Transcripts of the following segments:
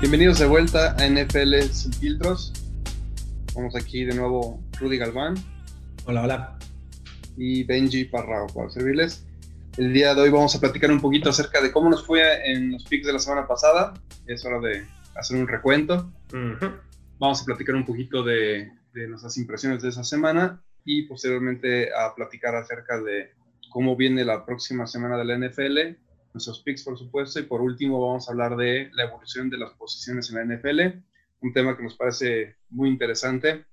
Bienvenidos de vuelta a NFL Sin Filtros. Vamos aquí de nuevo Rudy Galván. Hola, hola. Y Benji Parrao para servirles. El día de hoy vamos a platicar un poquito acerca de cómo nos fue en los picks de la semana pasada. Es hora de hacer un recuento. Vamos a platicar un poquito de, de nuestras impresiones de esa semana y posteriormente a platicar acerca de cómo viene la próxima semana de la NFL nuestros picks, por supuesto, y por último vamos a hablar de la evolución de las posiciones en la NFL, un tema que nos parece muy interesante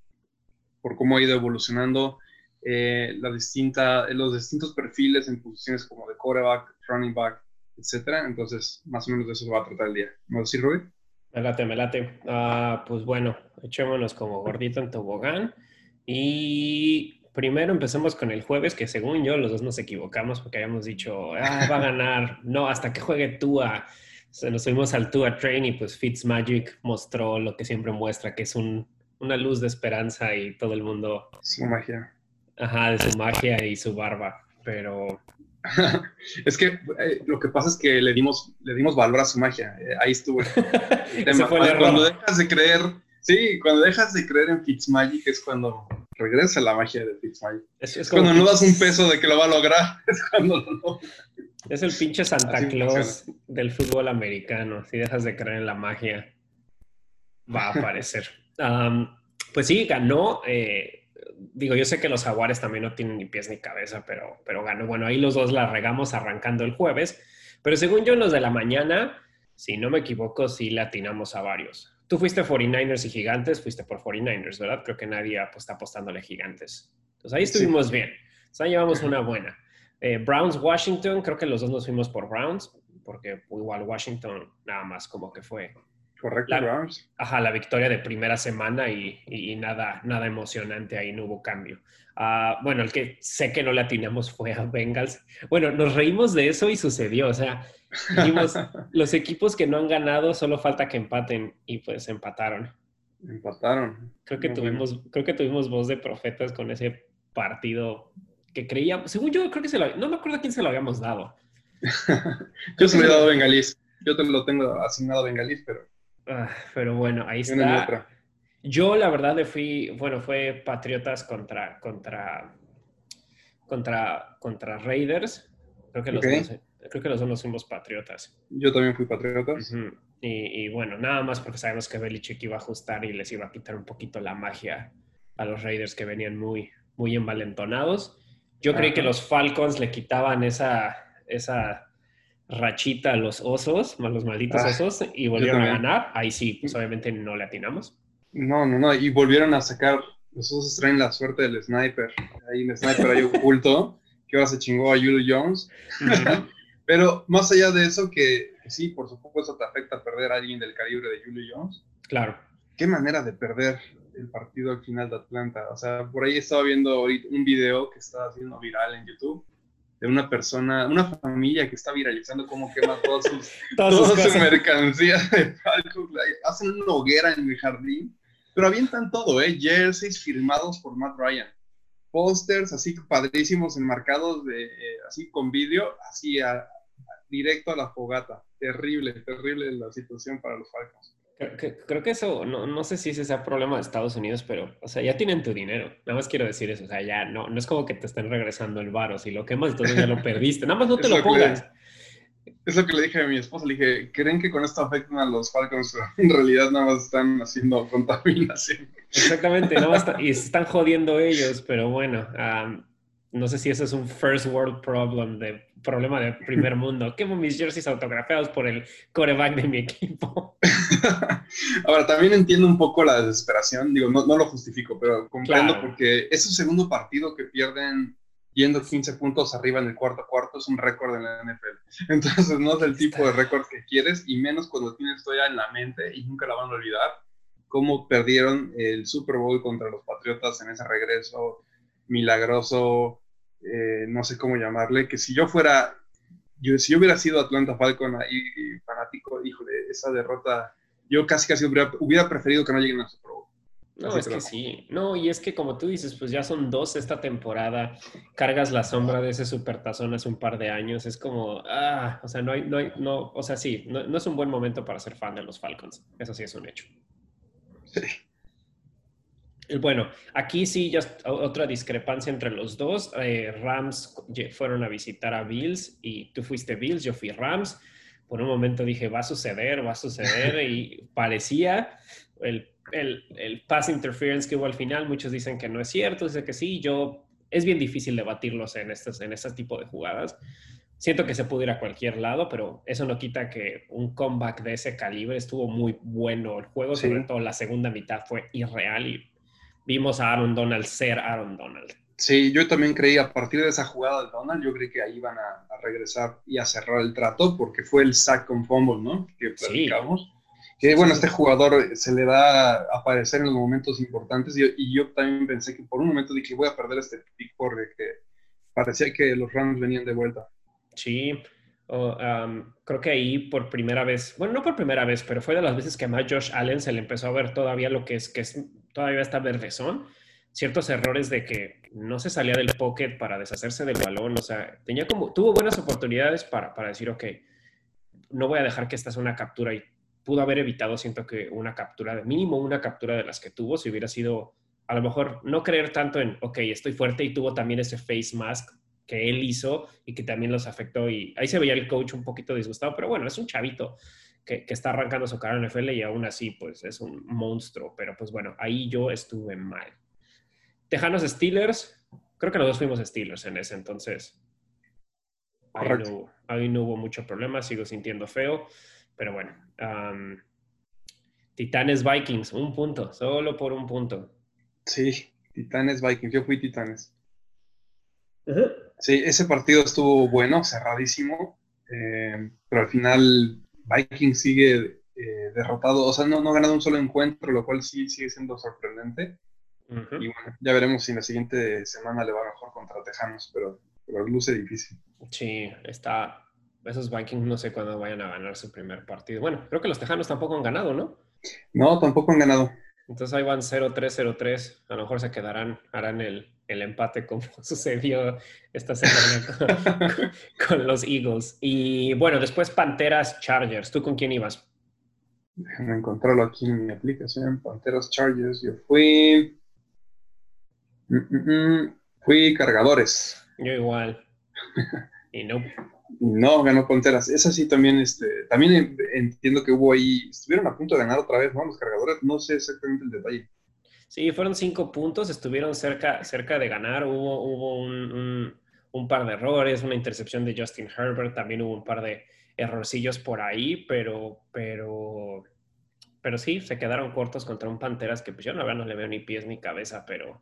por cómo ha ido evolucionando eh, la distinta, los distintos perfiles en posiciones como de quarterback, running back, etcétera. Entonces, más o menos de eso se va a tratar el día. ¿No decir, Rubí? Me late, me late. Ah, pues bueno, echémonos como gordito en tobogán. Y primero empecemos con el jueves, que según yo los dos nos equivocamos porque habíamos dicho, ah, va a ganar. No, hasta que juegue Tua. Se nos subimos al Tua Train y pues Fitzmagic mostró lo que siempre muestra, que es un, una luz de esperanza y todo el mundo... Su magia. Ajá, de su magia y su barba, pero... es que eh, lo que pasa es que le dimos, le dimos valor a su magia. Eh, ahí estuvo el tema. Cuando dejas de creer, sí, cuando dejas de creer en Fitzmagic es cuando regresa la magia de Fitzmagic. Es, cuando no das un peso de que lo va a lograr, es cuando no. Es el pinche Santa Claus del fútbol americano. Si dejas de creer en la magia, va a aparecer. pues sí, ganó. Eh, digo, yo sé que los jaguares también no tienen ni pies ni cabeza, pero, pero ganó. Bueno, ahí los dos la regamos arrancando el jueves. Pero según yo, en los de la mañana, si no me equivoco, sí le atinamos a varios. Tú fuiste 49ers y Gigantes, fuiste por 49ers, ¿verdad? Creo que nadie está apostándole Gigantes. Entonces ahí estuvimos bien. Entonces ahí llevamos una buena. Eh, Browns, Washington, creo que los dos nos fuimos por Browns, porque igual Washington nada más como que fue. Correcto, Browns. Ajá, la victoria de primera semana y, nada, nada emocionante ahí, no hubo cambio. Ah, bueno, el que sé que no le atinamos fue a Bengals. Bueno, nos reímos de eso y sucedió. O sea, dijimos, los equipos que no han ganado solo falta que empaten y pues empataron. Empataron. Creo que, tuvimos, creo que tuvimos voz de profetas con ese partido que creíamos, según yo creo que se lo, no me acuerdo a quién se lo habíamos dado. yo se lo he dado Bengalís. Yo te lo tengo asignado a Bengalís, pero... Ah, pero bueno, ahí está. Yo la verdad le fui, bueno, fue Patriotas contra, contra, contra, contra Raiders. Creo que, los dos, creo que los dos nos fuimos Patriotas. Yo también fui Patriotas. y, bueno, nada más porque sabemos que Belichick iba a ajustar y les iba a quitar un poquito la magia a los Raiders que venían muy, muy envalentonados. Yo creí que los Falcons le quitaban esa, esa rachita a los osos, a los malditos ah, osos, y volvieron a ganar. Ahí sí, pues obviamente no le atinamos. No, no, no. Y volvieron a sacar. Los osos traen la suerte del sniper. Hay un sniper ahí oculto que ahora se chingó a Julio Jones. Pero más allá de eso, que, sí, por supuesto te afecta perder a alguien del calibre de Julio Jones. Claro. Qué manera de perder el partido al final de Atlanta. O sea, por ahí estaba viendo un video que está haciendo viral en YouTube de una persona, una familia que está viralizando cómo quema todas sus, toda su mercancía de Falcons. Hacen una hoguera en mi jardín pero avientan todo, ¿eh? Jerseys firmados por Matt Ryan. Pósters así padrísimos enmarcados de, eh, así con vídeo, así directo a la fogata. Terrible, terrible la situación para los Falcons. Creo que, eso, no, no, sé si ese sea problema de Estados Unidos, pero, o sea, ya tienen tu dinero. Nada más quiero decir eso. O sea, ya no, no es como que te estén regresando el varo. Si lo quemas, entonces ya lo perdiste. Nada más no te lo pongas. Es lo que le dije a mi esposa, le dije, ¿creen que con esto afectan a los Falcons? En realidad nada más están haciendo contaminación. Exactamente, nada más y se están jodiendo ellos, pero bueno, no sé si eso es un first world problem, de problema de primer mundo. Quemo mis jerseys autografiados por el coreback de mi equipo. Ahora, también entiendo un poco la desesperación, digo, no, no lo justifico, pero comprendo porque es su segundo partido que pierden yendo 15 puntos arriba en el cuarto cuarto es un récord en la NFL. Entonces no es el tipo de récord que quieres y menos cuando tienes ya en la mente y nunca la van a olvidar cómo perdieron el Super Bowl contra los Patriotas en ese regreso milagroso, eh, no sé cómo llamarle, que si yo fuera, yo, si yo hubiera sido Atlanta Falcon ahí fanático, híjole, esa derrota, yo casi casi hubiera, hubiera preferido que no lleguen al Super Bowl. No, es que sí. No, y es que como tú dices, pues ya son dos esta temporada. Cargas la sombra de ese supertazón hace un par de años. Es como, ah, o sea, no hay, no hay, no, o sea, sí, no, no es un buen momento para ser fan de los Falcons. Eso sí es un hecho. Sí. Bueno, aquí sí, ya otra discrepancia entre los dos. Eh, Rams fueron a visitar a Bills y tú fuiste Bills, yo fui Rams. Por un momento dije, va a suceder, va a suceder y parecía el, el, el, pass interference que hubo al final. Muchos dicen que no es cierto, dice que sí. Yo, es bien difícil debatirlos en, en este tipo de jugadas. Siento que se pudo ir a cualquier lado, pero eso no quita que un comeback de ese calibre estuvo muy bueno. El juego, sobre todo la segunda mitad, fue irreal y vimos a Aaron Donald ser Aaron Donald. Sí, yo también creí a partir de esa jugada de Donald, yo creí que ahí iban a, regresar y a cerrar el trato porque fue el sack con fumble, ¿no? Que platicamos. Que bueno, este jugador se le da a aparecer en los momentos importantes y, yo también pensé que por un momento dije voy a perder este pick porque parecía que los Rams venían de vuelta. Sí, creo que ahí por primera vez, bueno, no por primera vez, pero fue de las veces que a Josh Allen se le empezó a ver todavía lo que es, que es todavía está verdezón, ciertos errores de que no se salía del pocket para deshacerse del balón, o sea, tenía como, tuvo buenas oportunidades para, para decir, ok, no voy a dejar que esta sea una captura y pudo haber evitado, siento que una captura, mínimo una captura de las que tuvo, si hubiera sido, a lo mejor, no creer tanto en, ok, estoy fuerte y tuvo también ese face mask que él hizo y que también los afectó y ahí se veía el coach un poquito disgustado, pero bueno, es un chavito que, está arrancando su cara en NFL y aún así, pues es un monstruo. Pero pues bueno, ahí yo estuve mal. Tejanos Steelers, creo que los dos fuimos Steelers en ese entonces. Ahí no, hubo mucho problema, sigo sintiendo feo, pero bueno. Titanes Vikings, un punto, solo por un punto. Sí, Titanes Vikings, yo fui Titanes. Sí, ese partido estuvo bueno, cerradísimo, eh, pero al final Vikings sigue eh, derrotado, o sea, no, no ha ganado un solo encuentro, lo cual sí sigue siendo sorprendente. Y bueno, ya veremos si en la siguiente semana le va mejor contra Tejanos, pero, pero luce difícil. Sí, está. Esos Vikings no sé cuándo vayan a ganar su primer partido. Bueno, creo que los Tejanos tampoco han ganado, ¿no? No, tampoco han ganado. Entonces ahí van 0-3-0-3. A lo mejor se quedarán, harán el, el empate como sucedió esta semana con, los Eagles. Y bueno, después Panteras Chargers. ¿Tú con quién ibas? Déjame encontrarlo aquí en mi aplicación. Panteras Chargers. Yo fui. Mm, mm, mm, fui cargadores. Yo igual. y no. No, ganó Panteras. Esa sí también, este, también entiendo que hubo ahí, estuvieron a punto de ganar otra vez, ¿no? Los cargadores, no sé exactamente el detalle. Sí, fueron cinco puntos, estuvieron cerca, cerca de ganar, hubo, hubo un, un, par de errores, una intercepción de Justin Herbert, también hubo un par de errorcillos por ahí, pero, pero, pero sí, se quedaron cortos contra un Panteras que pues yo no, no le veo ni pies ni cabeza, pero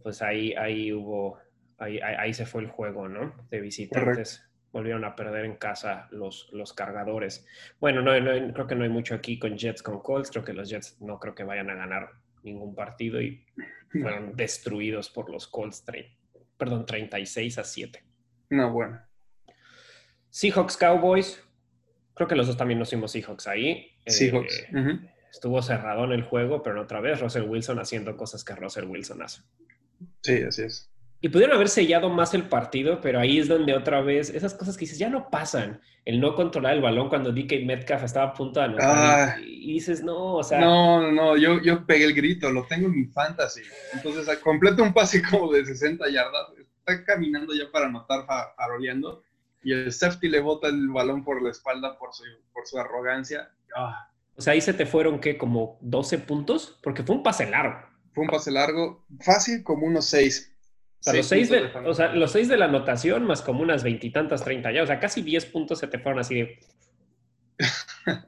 pues ahí, ahí hubo, ahí, ahí, se fue el juego, ¿no? De visitantes. Volvieron a perder en casa los, los cargadores. Bueno, no, no, creo que no hay mucho aquí con Jets, con Colts. Creo que los Jets no creo que vayan a ganar ningún partido y fueron destruidos por los Colts, perdón, 36 a 7. No, bueno. Seahawks Cowboys, creo que los dos también nos fuimos Seahawks ahí. Seahawks. Eh, estuvo cerrado en el juego, pero otra vez Russell Wilson haciendo cosas que Russell Wilson hace. Sí, así es. Y pudieron haber sellado más el partido, pero ahí es donde otra vez esas cosas que dices ya no pasan. El no controlar el balón cuando DK Metcalf estaba a punto de anotar. Ah. y dices, no, o sea. No, no, yo, yo pegué el grito, lo tengo en mi fantasy. Entonces, completa un pase como de 60 yardas. Está caminando ya para anotar, faroleando. Y el safety le bota el balón por la espalda por su, por su arrogancia. Ah. O sea, ahí se te fueron, ¿qué? Como 12 puntos, porque fue un pase largo. Fue un pase largo, fácil como unos 6 o sea, los seis, de, o sea, los seis de la anotación más como unas veintitantas, treinta ya. O sea, casi diez puntos se te fueron así de...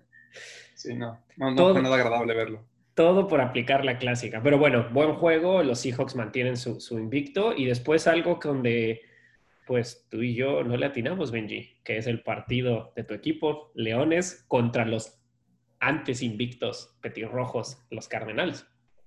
sí, no. No, fue nada agradable verlo. Todo por aplicar la clásica. Pero bueno, buen juego. Los Seahawks mantienen su, invicto. Y después algo donde, pues tú y yo no le atinamos, Benji, que es el partido de tu equipo, Leones, contra los antes invictos, petirrojos, los Cardenales.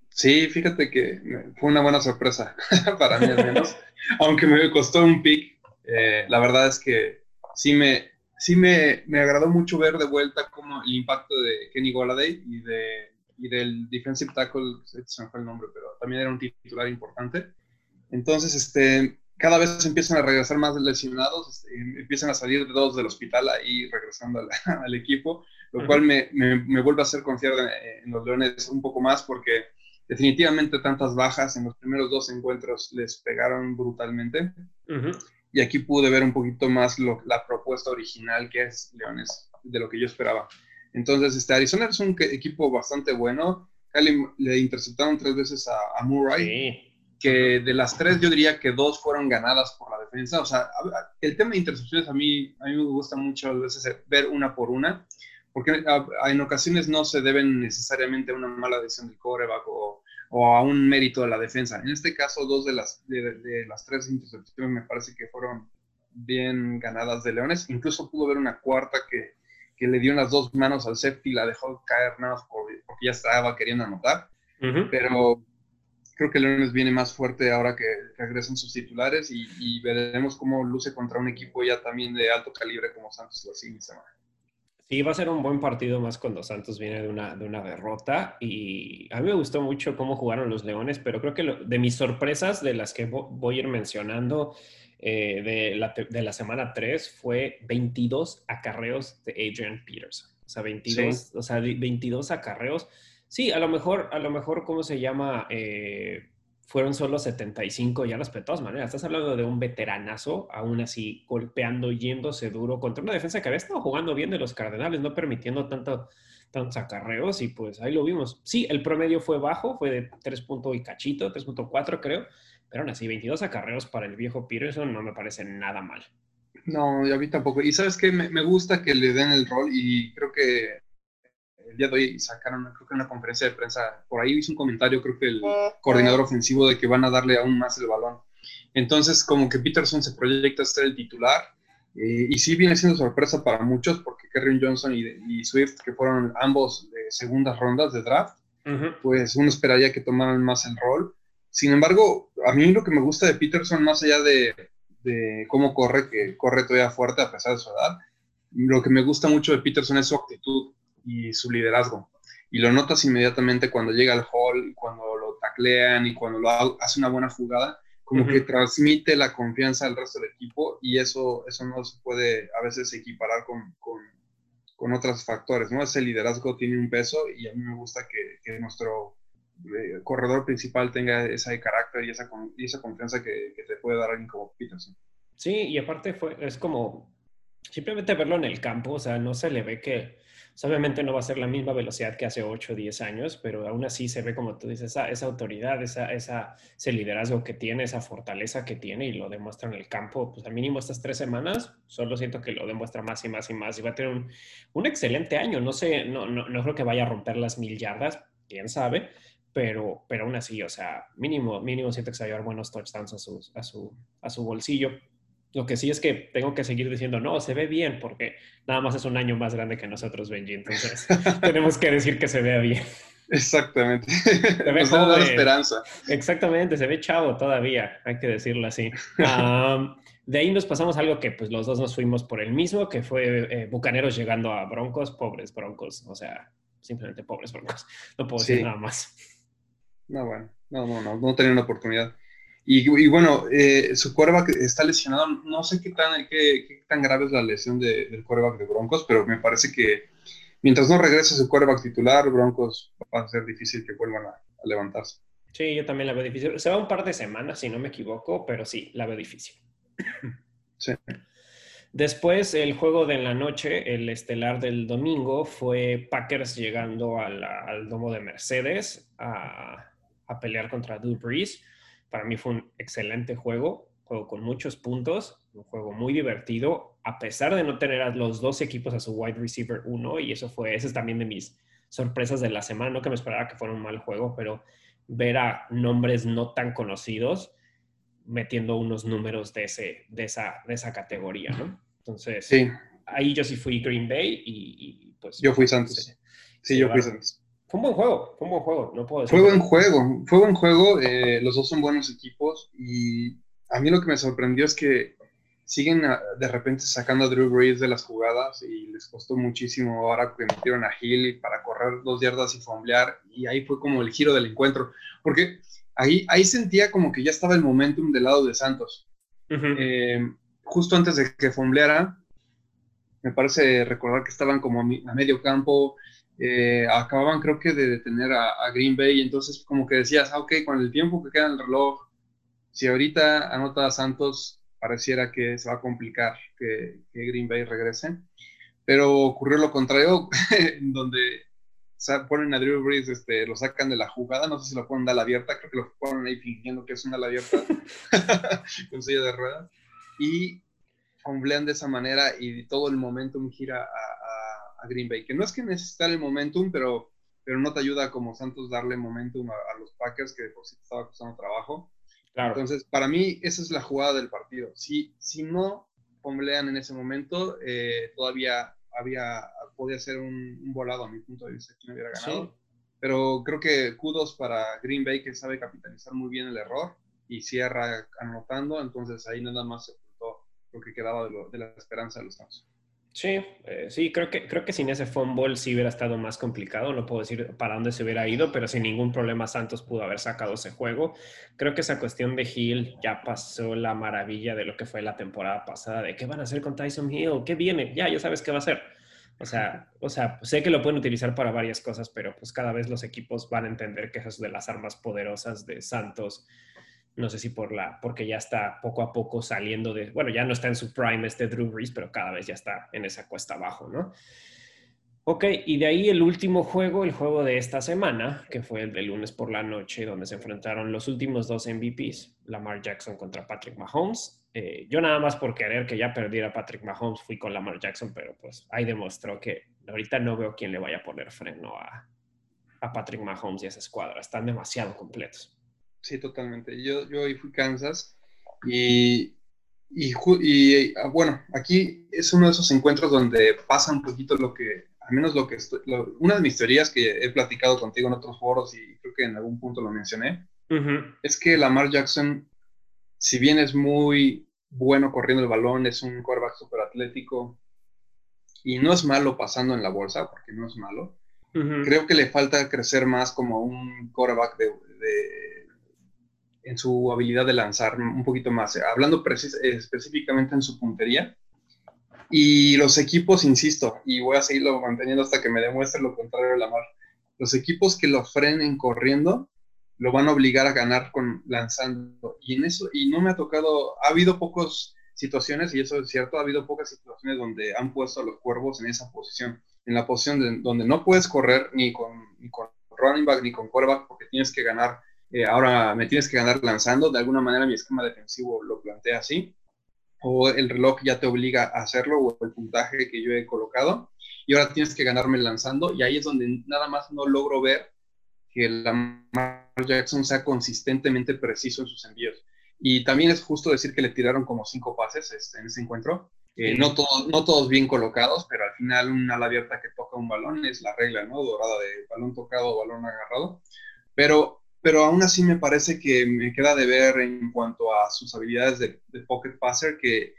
Sí, fíjate que fue una buena sorpresa para mí al menos, aunque me costó un pick. Eh, la verdad es que sí me, sí me, me, agradó mucho ver de vuelta como el impacto de Kenny Goladay y de y del defensive tackle, se me fue el nombre, pero también era un titular importante. Entonces, este, cada vez empiezan a regresar más lesionados, este, empiezan a salir de dos del hospital ahí regresando al, equipo, lo cual me, me, vuelve a hacer confiar en, los Leones un poco más porque definitivamente tantas bajas en los primeros dos encuentros les pegaron brutalmente. Y aquí pude ver un poquito más lo, la propuesta original que es Leones, de lo que yo esperaba. Entonces, este, Arizona es un equipo bastante bueno. Cali le interceptaron tres veces a, a Murray. Sí que de las tres yo diría que dos fueron ganadas por la defensa. O sea, el tema de intercepciones a mí, a mí me gusta mucho a veces ver una por una, porque en ocasiones no se deben necesariamente a una mala decisión del coreback o, a un mérito de la defensa. En este caso, dos de las, de, las tres intercepciones me parece que fueron bien ganadas de Leones. Incluso pudo haber una cuarta que, que le dio las dos manos al safety y la dejó caer nada más porque ya estaba queriendo anotar. Pero creo que Leones viene más fuerte ahora que regresan sus titulares y, veremos cómo luce contra un equipo ya también de alto calibre como Santos la siguiente semana. Sí, va a ser un buen partido más cuando Santos viene de una, de una derrota y a mí me gustó mucho cómo jugaron los Leones, pero creo que de mis sorpresas, de las que voy a ir mencionando eh, de, la, de, la, semana 3, fue 22 acarreos de Adrian Peterson. O sea, 22, o sea, 22 acarreos Sí, a lo mejor, a lo mejor, ¿cómo se llama? Eh, fueron solo 75 ya de todas maneras. Estás hablando de un veteranazo, aún así golpeando, yéndose duro contra una defensa que había estado jugando bien de los Cardenales, no permitiendo tanto, tantos acarreos y pues ahí lo vimos. Sí, el promedio fue bajo, fue de 3 y cachito, 3.4 creo, pero aún así 22 acarreos para el viejo Peterson no me parece nada mal. No, a mí tampoco. Y sabes que me, gusta que le den el rol y creo que el día de hoy sacaron, creo que una conferencia de prensa, por ahí hizo un comentario, creo que el coordinador ofensivo, de que van a darle aún más el balón. Entonces, como que Peterson se proyecta a ser el titular, eh, y sí viene siendo sorpresa para muchos, porque Kerry Johnson y, Swift, que fueron ambos de segundas rondas de draft, pues uno esperaría que tomaran más el rol. Sin embargo, a mí lo que me gusta de Peterson, más allá de, de cómo corre, que corre todavía fuerte a pesar de su edad, lo que me gusta mucho de Peterson es su actitud y su liderazgo. Y lo notas inmediatamente cuando llega al hall, cuando lo taclean y cuando lo hace una buena jugada, como que transmite la confianza al resto del equipo y eso, eso no se puede a veces equiparar con, con, con otros factores, ¿no? Ese liderazgo tiene un peso y a mí me gusta que, que nuestro eh, corredor principal tenga ese carácter y esa, y esa confianza que, que, te puede dar alguien como Peterson. Sí, y aparte fue, es como simplemente verlo en el campo, o sea, no se le ve que obviamente no va a ser la misma velocidad que hace 8 o 10 años, pero aún así se ve, como tú dices, esa, autoridad, esa, ese liderazgo que tiene, esa fortaleza que tiene y lo demuestra en el campo. Pues al mínimo estas tres semanas, solo siento que lo demuestra más y más y más y va a tener un, excelente año. No sé, no, no, no creo que vaya a romper las mil yardas, quién sabe, pero, pero aún así, o sea, mínimo, mínimo siento que se va a llevar buenos touchdowns a su, a su, a su bolsillo. Lo que sí es que tengo que seguir diciendo, no, se ve bien, porque nada más es un año más grande que nosotros, Benji. Entonces, tenemos que decir que se vea bien. Exactamente. Se ve Nos esperanza. Exactamente, se ve chavo todavía, hay que decirlo así. de ahí nos pasamos a algo que pues los dos nos fuimos por el mismo, que fue eh, Bucaneros llegando a Broncos, pobres Broncos, o sea, simplemente pobres Broncos. No puedo decir nada más. No, bueno, no, no, no, no tenía una oportunidad. Y, bueno, eh, su quarterback está lesionado. No sé qué tan, qué, tan grave es la lesión del quarterback de Broncos, pero me parece que mientras no regrese su quarterback titular, Broncos va a ser difícil que vuelvan a, levantarse. Sí, yo también la veo difícil. Se va un par de semanas, si no me equivoco, pero sí, la veo difícil. Sí. Después, el juego de la noche, el estelar del domingo, fue Packers llegando al domo de Mercedes a, a pelear contra Drew Brees. Para mí fue un excelente juego, juego con muchos puntos, un juego muy divertido, a pesar de no tener a los dos equipos a su wide receiver uno, y eso fue, ese es también de mis sorpresas de la semana, no que me esperaba que fuera un mal juego, pero ver a nombres no tan conocidos metiendo unos números de, ese, de, esa, de esa categoría, ¿no? Entonces, sí. ahí yo sí fui Green Bay y, pues... Yo fui Santos. Sí, yo fui Santos. Fue un buen juego, fue un buen juego, no puedo decir. Fue buen juego, fue buen juego, eh, los dos son buenos equipos y a mí lo que me sorprendió es que siguen de repente sacando a Drew Brees de las jugadas y les costó muchísimo ahora que metieron a Hill para correr correr dos yardas y fomblear, y ahí fue como el giro del encuentro, porque ahí, ahí sentía como que ya estaba el momentum del lado de Santos. Eh, justo antes de que fombleara, me parece recordar que estaban como a, medio campo, eh, acababan creo que de detener a, Green Bay, entonces como que decías, ah, ok, con el tiempo que queda en el reloj, si ahorita anota a Santos, pareciera que se va a complicar que, Green Bay regrese. Pero ocurrió lo contrario, donde ponen a Drew Brees, este, lo sacan de la jugada, no sé si lo ponen de la abierta, creo que lo ponen ahí fingiendo que es una ala abierta, con silla de ruedas, y homblean de esa manera y todo el momentum gira a, Green Bay, que no es que necesitar el momentum, pero, pero no te ayuda como Santos darle momentum a, los Packers, que por sí estaba costando trabajo. Entonces, para mí, esa es la jugada del partido. Si, si no homblean en ese momento, eh, todavía había, podía ser un, volado a mi punto de vista, quien hubiera ganado. Pero creo que kudos para Green Bay, que sabe capitalizar muy bien el error y cierra anotando, entonces ahí nada más se ocultó lo que quedaba de, la esperanza de los Santos. Sí, eh, sí, creo que, creo que sin ese fumble sí hubiera estado más complicado. No puedo decir para dónde se hubiera ido, pero sin ningún problema Santos pudo haber sacado ese juego. Creo que esa cuestión de Hill ya pasó la maravilla de lo que fue la temporada pasada, de qué van a hacer con Tyson Hill, qué viene, ya, ya sabes qué va a hacer. O sea, o sea, sé que lo pueden utilizar para varias cosas, pero pues cada vez los equipos van a entender que es de las armas poderosas de Santos no sé si por la, porque ya está poco a poco saliendo de, bueno, ya no está en su prime este Drew Brees, pero cada vez ya está en esa cuesta abajo, ¿no? Ok, y de ahí el último juego, el juego de esta semana, que fue el de lunes por la noche, donde se enfrentaron los últimos dos MVPs, Lamar Jackson contra Patrick Mahomes. Eh, yo nada más por querer que ya perdiera Patrick Mahomes fui con Lamar Jackson, pero pues ahí demostró que ahorita no veo quién le vaya a poner freno a, a Patrick Mahomes y a esa escuadra. Están demasiado completos. Sí, totalmente. Yo, yo hoy fui Kansas y, y, ah, bueno, aquí es uno de esos encuentros donde pasa un poquito lo que, al menos lo que estoy, una de mis teorías que he platicado contigo en otros foros y creo que en algún punto lo mencioné, es que Lamar Jackson, si bien es muy bueno corriendo el balón, es un quarterback súper atlético y no es malo pasando en la bolsa, porque no es malo, creo que le falta crecer más como un quarterback de en su habilidad de lanzar un poquito más, eh, hablando específicamente en su puntería. Y los equipos, insisto, y voy a seguirlo manteniendo hasta que me demuestre lo contrario de Lamar, los equipos que lo frenen corriendo lo van a obligar a ganar con lanzando. Y en eso, y no me ha tocado, ha habido pocas situaciones, y eso es cierto, ha habido pocas situaciones donde han puesto a los cuervos en esa posición, en la posición donde no puedes correr ni con, ni con running back ni con quarterback porque tienes que ganar eh, ahora me tienes que ganar lanzando, de alguna manera mi esquema defensivo lo plantea así, o el reloj ya te obliga a hacerlo, o el puntaje que yo he colocado, y ahora tienes que ganarme lanzando, y ahí es donde nada más no logro ver que Lamar Jackson sea consistentemente preciso en sus envíos. Y también es justo decir que le tiraron como cinco pases este, en ese encuentro. Eh, no, todos, no todos bien colocados, pero al final una ala abierta que toca un balón es la regla, ¿no? Dorada de balón tocado o balón agarrado. Pero pero aún así me parece que me queda de ver en cuanto a sus habilidades de, pocket passer que,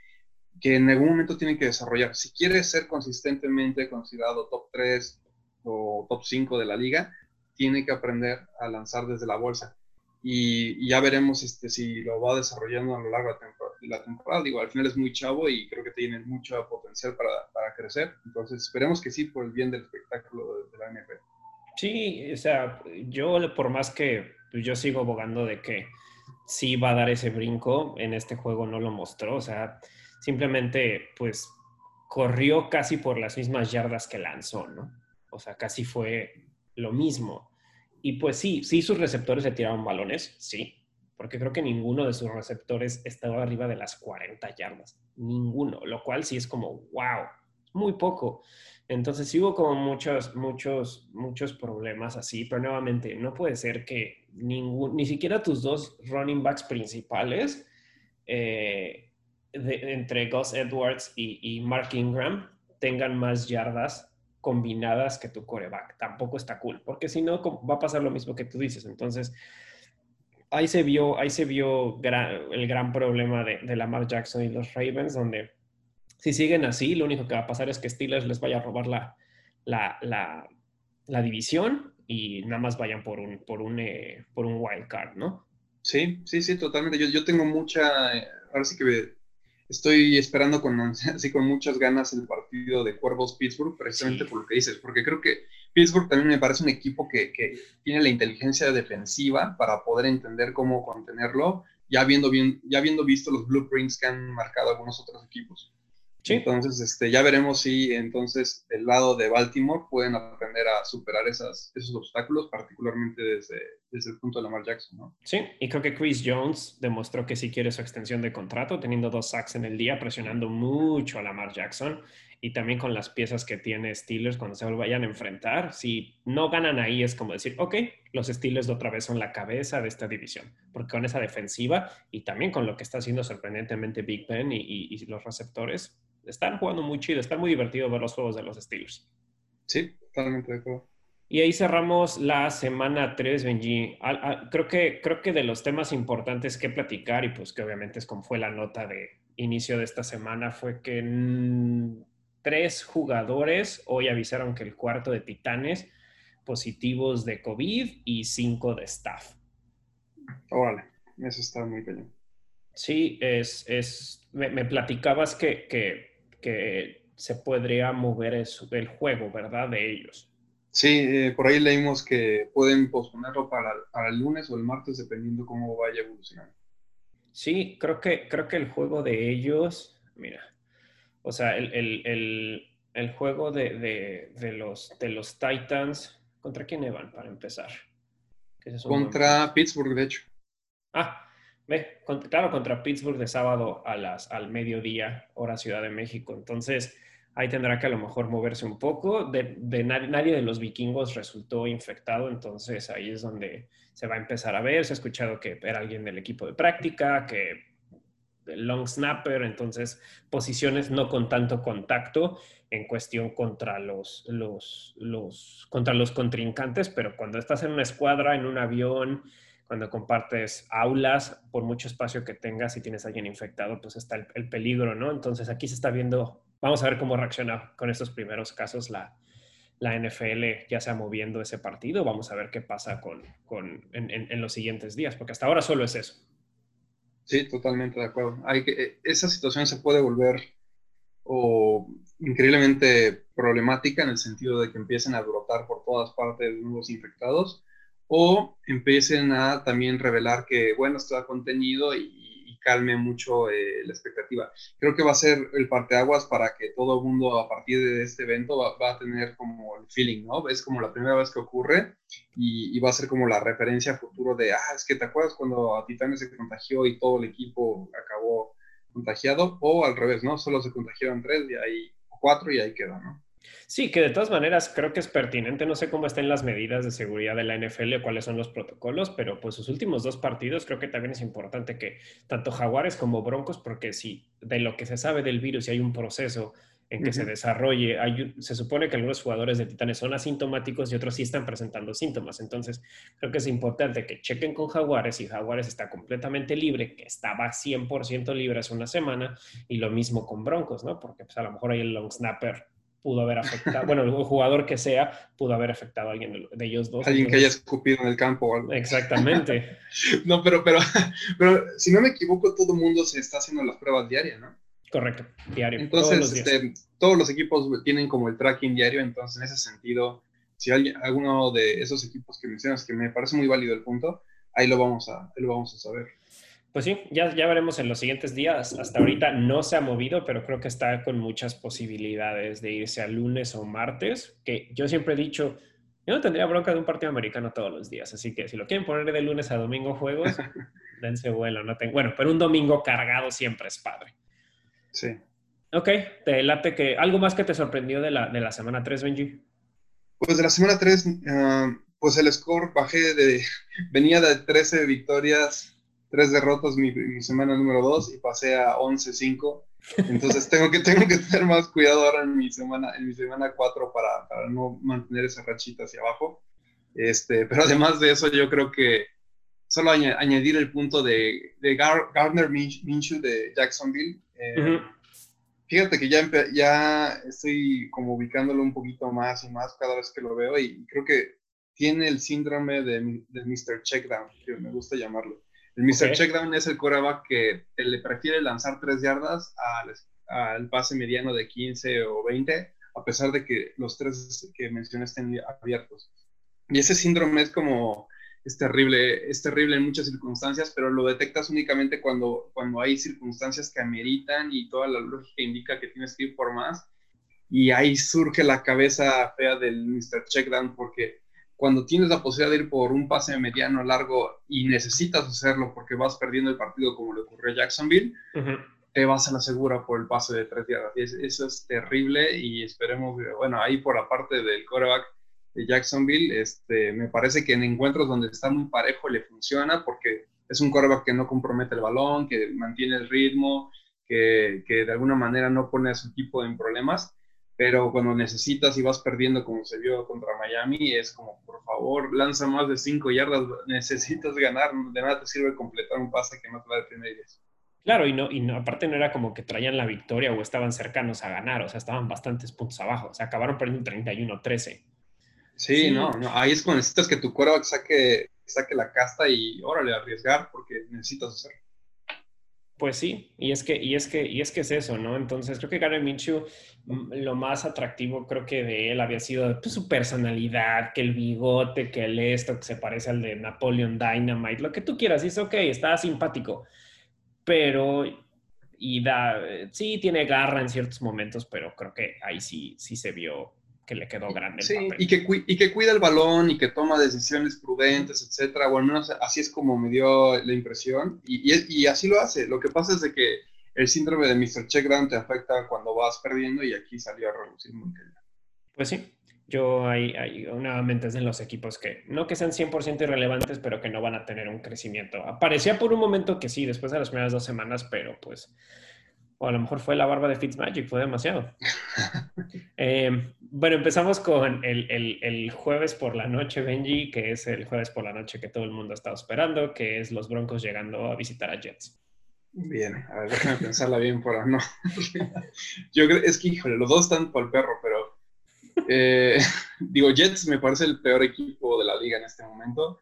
que, en algún momento tiene que desarrollar. Si quiere ser consistentemente considerado top 3 o top 5 de la liga, tiene que aprender a lanzar desde la bolsa. Y, ya veremos este, si lo va desarrollando a lo largo de la temporada. Digo, al final es muy chavo y creo que tiene mucho potencial para, para crecer. Entonces, esperemos que sí, por el bien del espectáculo de, de la NFL. Sí, o sea, yo por más que pues, yo sigo abogando de que sí va a dar ese brinco, en este juego no lo mostró, o sea, simplemente pues corrió casi por las mismas yardas que lanzó, ¿no? O sea, casi fue lo mismo. Y pues sí, sí sus receptores le tiraron balones, sí, porque creo que ninguno de sus receptores estaba arriba de las 40 yardas, ninguno, lo cual sí es como, wow, muy poco. Entonces sí hubo como muchos, muchos, muchos problemas así, pero nuevamente no puede ser que ningún, ni siquiera tus dos running backs principales, eh, entre Gus Edwards y, Mark Ingram, tengan más yardas combinadas que tu coreback. Tampoco está cool, porque si no va a pasar lo mismo que tú dices. Entonces, ahí se vio, ahí se vio el gran problema de, de Lamar Jackson y los Ravens, donde si siguen así, lo único que va a pasar es que Steelers les vaya a robar la, la, la división y nada más vayan por un, por un, eh, por un wild card, ¿no? Sí, sí, sí, totalmente. Yo, yo tengo mucha, ahora sí que estoy esperando con, así con muchas ganas el partido de Cuervos Pittsburgh, precisamente por lo que dices, porque creo que Pittsburgh también me parece un equipo que, que, tiene la inteligencia defensiva para poder entender cómo contenerlo, ya habiendo, bien, ya habiendo visto los blueprints que han marcado algunos otros equipos. Entonces, este, ya veremos si entonces del lado de Baltimore pueden aprender a superar esas, esos obstáculos, particularmente desde, desde el punto de Lamar Jackson, ¿no? Sí, y creo que Chris Jones demostró que sí quiere su extensión de contrato, teniendo dos sacks en el día, presionando mucho a Lamar Jackson y también con las piezas que tiene Steelers cuando se vayan a enfrentar. Si no ganan ahí es como decir, ok, los Steelers de otra vez son la cabeza de esta división, porque con esa defensiva y también con lo que está haciendo sorprendentemente Big Ben y, y los receptores, están jugando muy chido, está muy divertido ver los juegos de los Steelers. Sí, totalmente de acuerdo. Y ahí cerramos la semana 3, Benji. creo, que, creo que de los temas importantes que platicar, y pues que obviamente es como fue la nota de inicio de esta semana, fue que tres jugadores hoy avisaron que el cuarto de Titanes positivos de COVID y cinco de staff. Órale, eso está muy bien. Sí, es, es me, platicabas que, que que se podría mover el, juego, ¿verdad? De ellos. Sí, eh, por ahí leímos que pueden posponerlo para, el lunes o el martes, dependiendo cómo vaya evolucionando. Sí, creo que, creo que el juego de ellos, mira, o sea, el, juego de, los, de los Titans, ¿contra quién van para empezar? Contra Pittsburgh, de hecho. Ah, Ve, claro, contra Pittsburgh de sábado a las, al mediodía, hora Ciudad de México. Entonces, ahí tendrá que a lo mejor moverse un poco. De, nadie, de los vikingos resultó infectado, entonces ahí es donde se va a empezar a ver. Se ha escuchado que era alguien del equipo de práctica, que long snapper, entonces posiciones no con tanto contacto en cuestión contra los, los, los, contra los contrincantes, pero cuando estás en una escuadra, en un avión, cuando compartes aulas, por mucho espacio que tengas, si tienes alguien infectado, pues está el, peligro, ¿no? Entonces aquí se está viendo, vamos a ver cómo reacciona con estos primeros casos la, la NFL ya sea moviendo ese partido, vamos a ver qué pasa con, con en, en, los siguientes días, porque hasta ahora solo es eso. Sí, totalmente de acuerdo. Hay que, esa situación se puede volver o increíblemente problemática en el sentido de que empiecen a brotar por todas partes nuevos infectados o empiecen a también revelar que, bueno, está contenido y, calme mucho eh, la expectativa. Creo que va a ser el parteaguas para que todo el mundo a partir de este evento va, a tener como el feeling, ¿no? Es como la primera vez que ocurre y, va a ser como la referencia futuro de, ah, es que te acuerdas cuando a Titanes se contagió y todo el equipo acabó contagiado, o al revés, ¿no? Solo se contagiaron tres y ahí, cuatro y ahí queda, ¿no? Sí, que de todas maneras creo que es pertinente. No sé cómo estén las medidas de seguridad de la NFL o cuáles son los protocolos, pero pues sus últimos dos partidos creo que también es importante que tanto Jaguares como Broncos, porque si de lo que se sabe del virus y hay un proceso en que se desarrolle, se supone que algunos jugadores de Titanes son asintomáticos y otros sí están presentando síntomas. Entonces, creo que es importante que chequen con Jaguares y Jaguares está completamente libre, que estaba 100% libre hace una semana, y lo mismo con Broncos, ¿no? Porque pues, a lo mejor hay el long snapper pudo haber afectado, bueno, el jugador que sea pudo haber afectado a alguien de, ellos dos. Alguien que haya escupido en el campo o algo. Exactamente. no, pero, pero, pero si no me equivoco, todo el mundo se está haciendo las pruebas diarias, ¿no? Correcto, diario. Entonces, todos los, este, todos los equipos tienen como el tracking diario, entonces en ese sentido, si alguien, alguno de esos equipos que mencionas, que me parece muy válido el punto, ahí lo vamos a, ahí lo vamos a saber. Pues sí, ya, ya veremos en los siguientes días. Hasta ahorita no se ha movido, pero creo que está con muchas posibilidades de irse a lunes o martes, que yo siempre he dicho, yo no tendría bronca de un partido americano todos los días, así que si lo quieren poner de lunes a domingo juegos, dense vuelo. No tengo, bueno, pero un domingo cargado siempre es padre. Sí. Ok, te late que algo más que te sorprendió de la, de la semana 3, Benji. Pues de la semana 3, ah, pues el score bajé de, venía de 13 victorias tres derrotas mi, semana número dos y pasé a 11-5. Entonces tengo que, tengo que tener más cuidado ahora en mi semana, en mi semana 4 para, para, no mantener esa rachita hacia abajo. Este, pero además de eso, yo creo que solo añadir el punto de, de Gardner Minshew de Jacksonville. Eh, Fíjate que ya, ya estoy como ubicándolo un poquito más y más cada vez que lo veo y creo que tiene el síndrome de, de Mr. Checkdown, que me gusta llamarlo. El Mr. Checkdown es el coreback que le prefiere lanzar tres yardas al, al, pase mediano de 15 o 20, a pesar de que los tres que mencioné estén abiertos. Y ese síndrome es como es terrible, es terrible en muchas circunstancias, pero lo detectas únicamente cuando, cuando hay circunstancias que ameritan y toda la lógica indica que tienes que ir por más. Y ahí surge la cabeza fea del Mr. Checkdown, porque cuando tienes la posibilidad de ir por un pase mediano largo y necesitas hacerlo porque vas perdiendo el partido como le ocurrió a Jacksonville, te vas a la segura por el pase de tres yardas. Eso es terrible y esperemos, bueno, ahí por la parte del coreback, de Jacksonville, este, me parece que en encuentros donde está muy parejo le funciona porque es un quarterback que no compromete el balón, que mantiene el ritmo, que, que, de alguna manera no pone a su equipo en problemas, pero cuando necesitas y vas perdiendo como se vio contra Miami, es como, por favor, lanza más de cinco yardas, necesitas ganar, de nada te sirve completar un pase que no te va a detener. Claro, y, no, y no, aparte no era como que traían la victoria o estaban cercanos a ganar, o sea, estaban bastantes puntos abajo, o sea, acabaron perdiendo 31-13. Sí, No, no, ahí es cuando necesitas que tu quarterback saque, saque la casta y órale, arriesgar porque necesitas hacerlo. Pues sí, y es que, y es que, y es que es eso, ¿no? Entonces creo que Gary Minshew, mm, lo más atractivo creo que de él había sido pues, su personalidad, que el bigote, que el esto, que se parece al de Napoleon Dynamite, lo que tú quieras, es ok, está simpático, pero y da, sí tiene garra en ciertos momentos, pero creo que ahí sí, sí se vio que le quedó grande. sí, Y, que, y que cuida el balón y que toma decisiones prudentes, etcétera. O al menos así es como me dio la impresión. Y, y, así lo hace. Lo que pasa es de que el síndrome de Mr. Checkdown te afecta cuando vas perdiendo y aquí salió a reducir muy bien. Pues sí, yo ahí, nuevamente es en los equipos que no que sean 100% irrelevantes, pero que no van a tener un crecimiento. Aparecía por un momento que sí, después de las primeras dos semanas, pero pues o a lo mejor fue la barba de Fitzmagic, fue demasiado. Eh, bueno, empezamos con el, jueves por la noche, Benji, que es el jueves por la noche que todo el mundo ha estado esperando, que es los Broncos llegando a visitar a Jets. Bien, a ver, déjame pensarla bien por no. Yo creo, es que, híjole, los dos están por el perro, pero eh, digo, Jets me parece el peor equipo de la liga en este momento.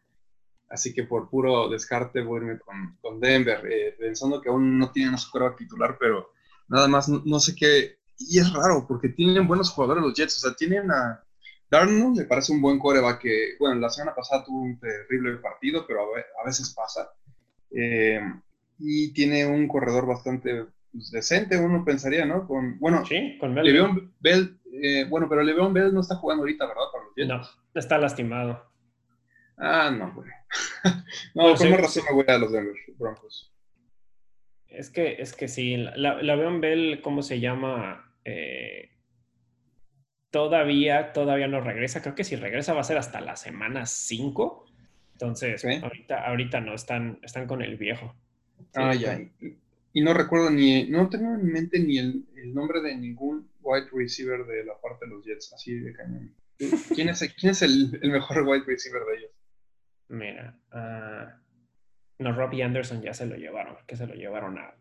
Así que por puro descarte voy a irme con, Denver, eh, pensando que aún no tienen a su titular, pero nada más no, sé qué. Y es raro, porque tienen buenos jugadores los Jets. O sea, tienen a Darnold, me parece un buen coreback que, bueno, la semana pasada tuvo un terrible partido, pero a, veces pasa. Eh, y tiene un corredor bastante pues, decente, uno pensaría, ¿no? Con, bueno, sí, con Bell. Eh, bueno, pero Le'Veon Bell no está jugando ahorita, ¿verdad? los Jets. No, está lastimado. Ah, no, güey. no, por más razón me voy a los Denver Broncos. Es que, es que sí, la, la veo en Bell, ¿cómo se llama? Eh, todavía, todavía no regresa. Creo que si regresa va a ser hasta la semana 5. Entonces, ahorita, ahorita no, están, están con el viejo. ah, ya. Y, no recuerdo ni, no tengo en mente ni el, nombre de ningún wide receiver de la parte de los Jets, así de cañón. ¿Quién es, quién es el, el mejor wide receiver de ellos? Mira, uh, no, Robbie Anderson ya se lo llevaron, que se lo llevaron a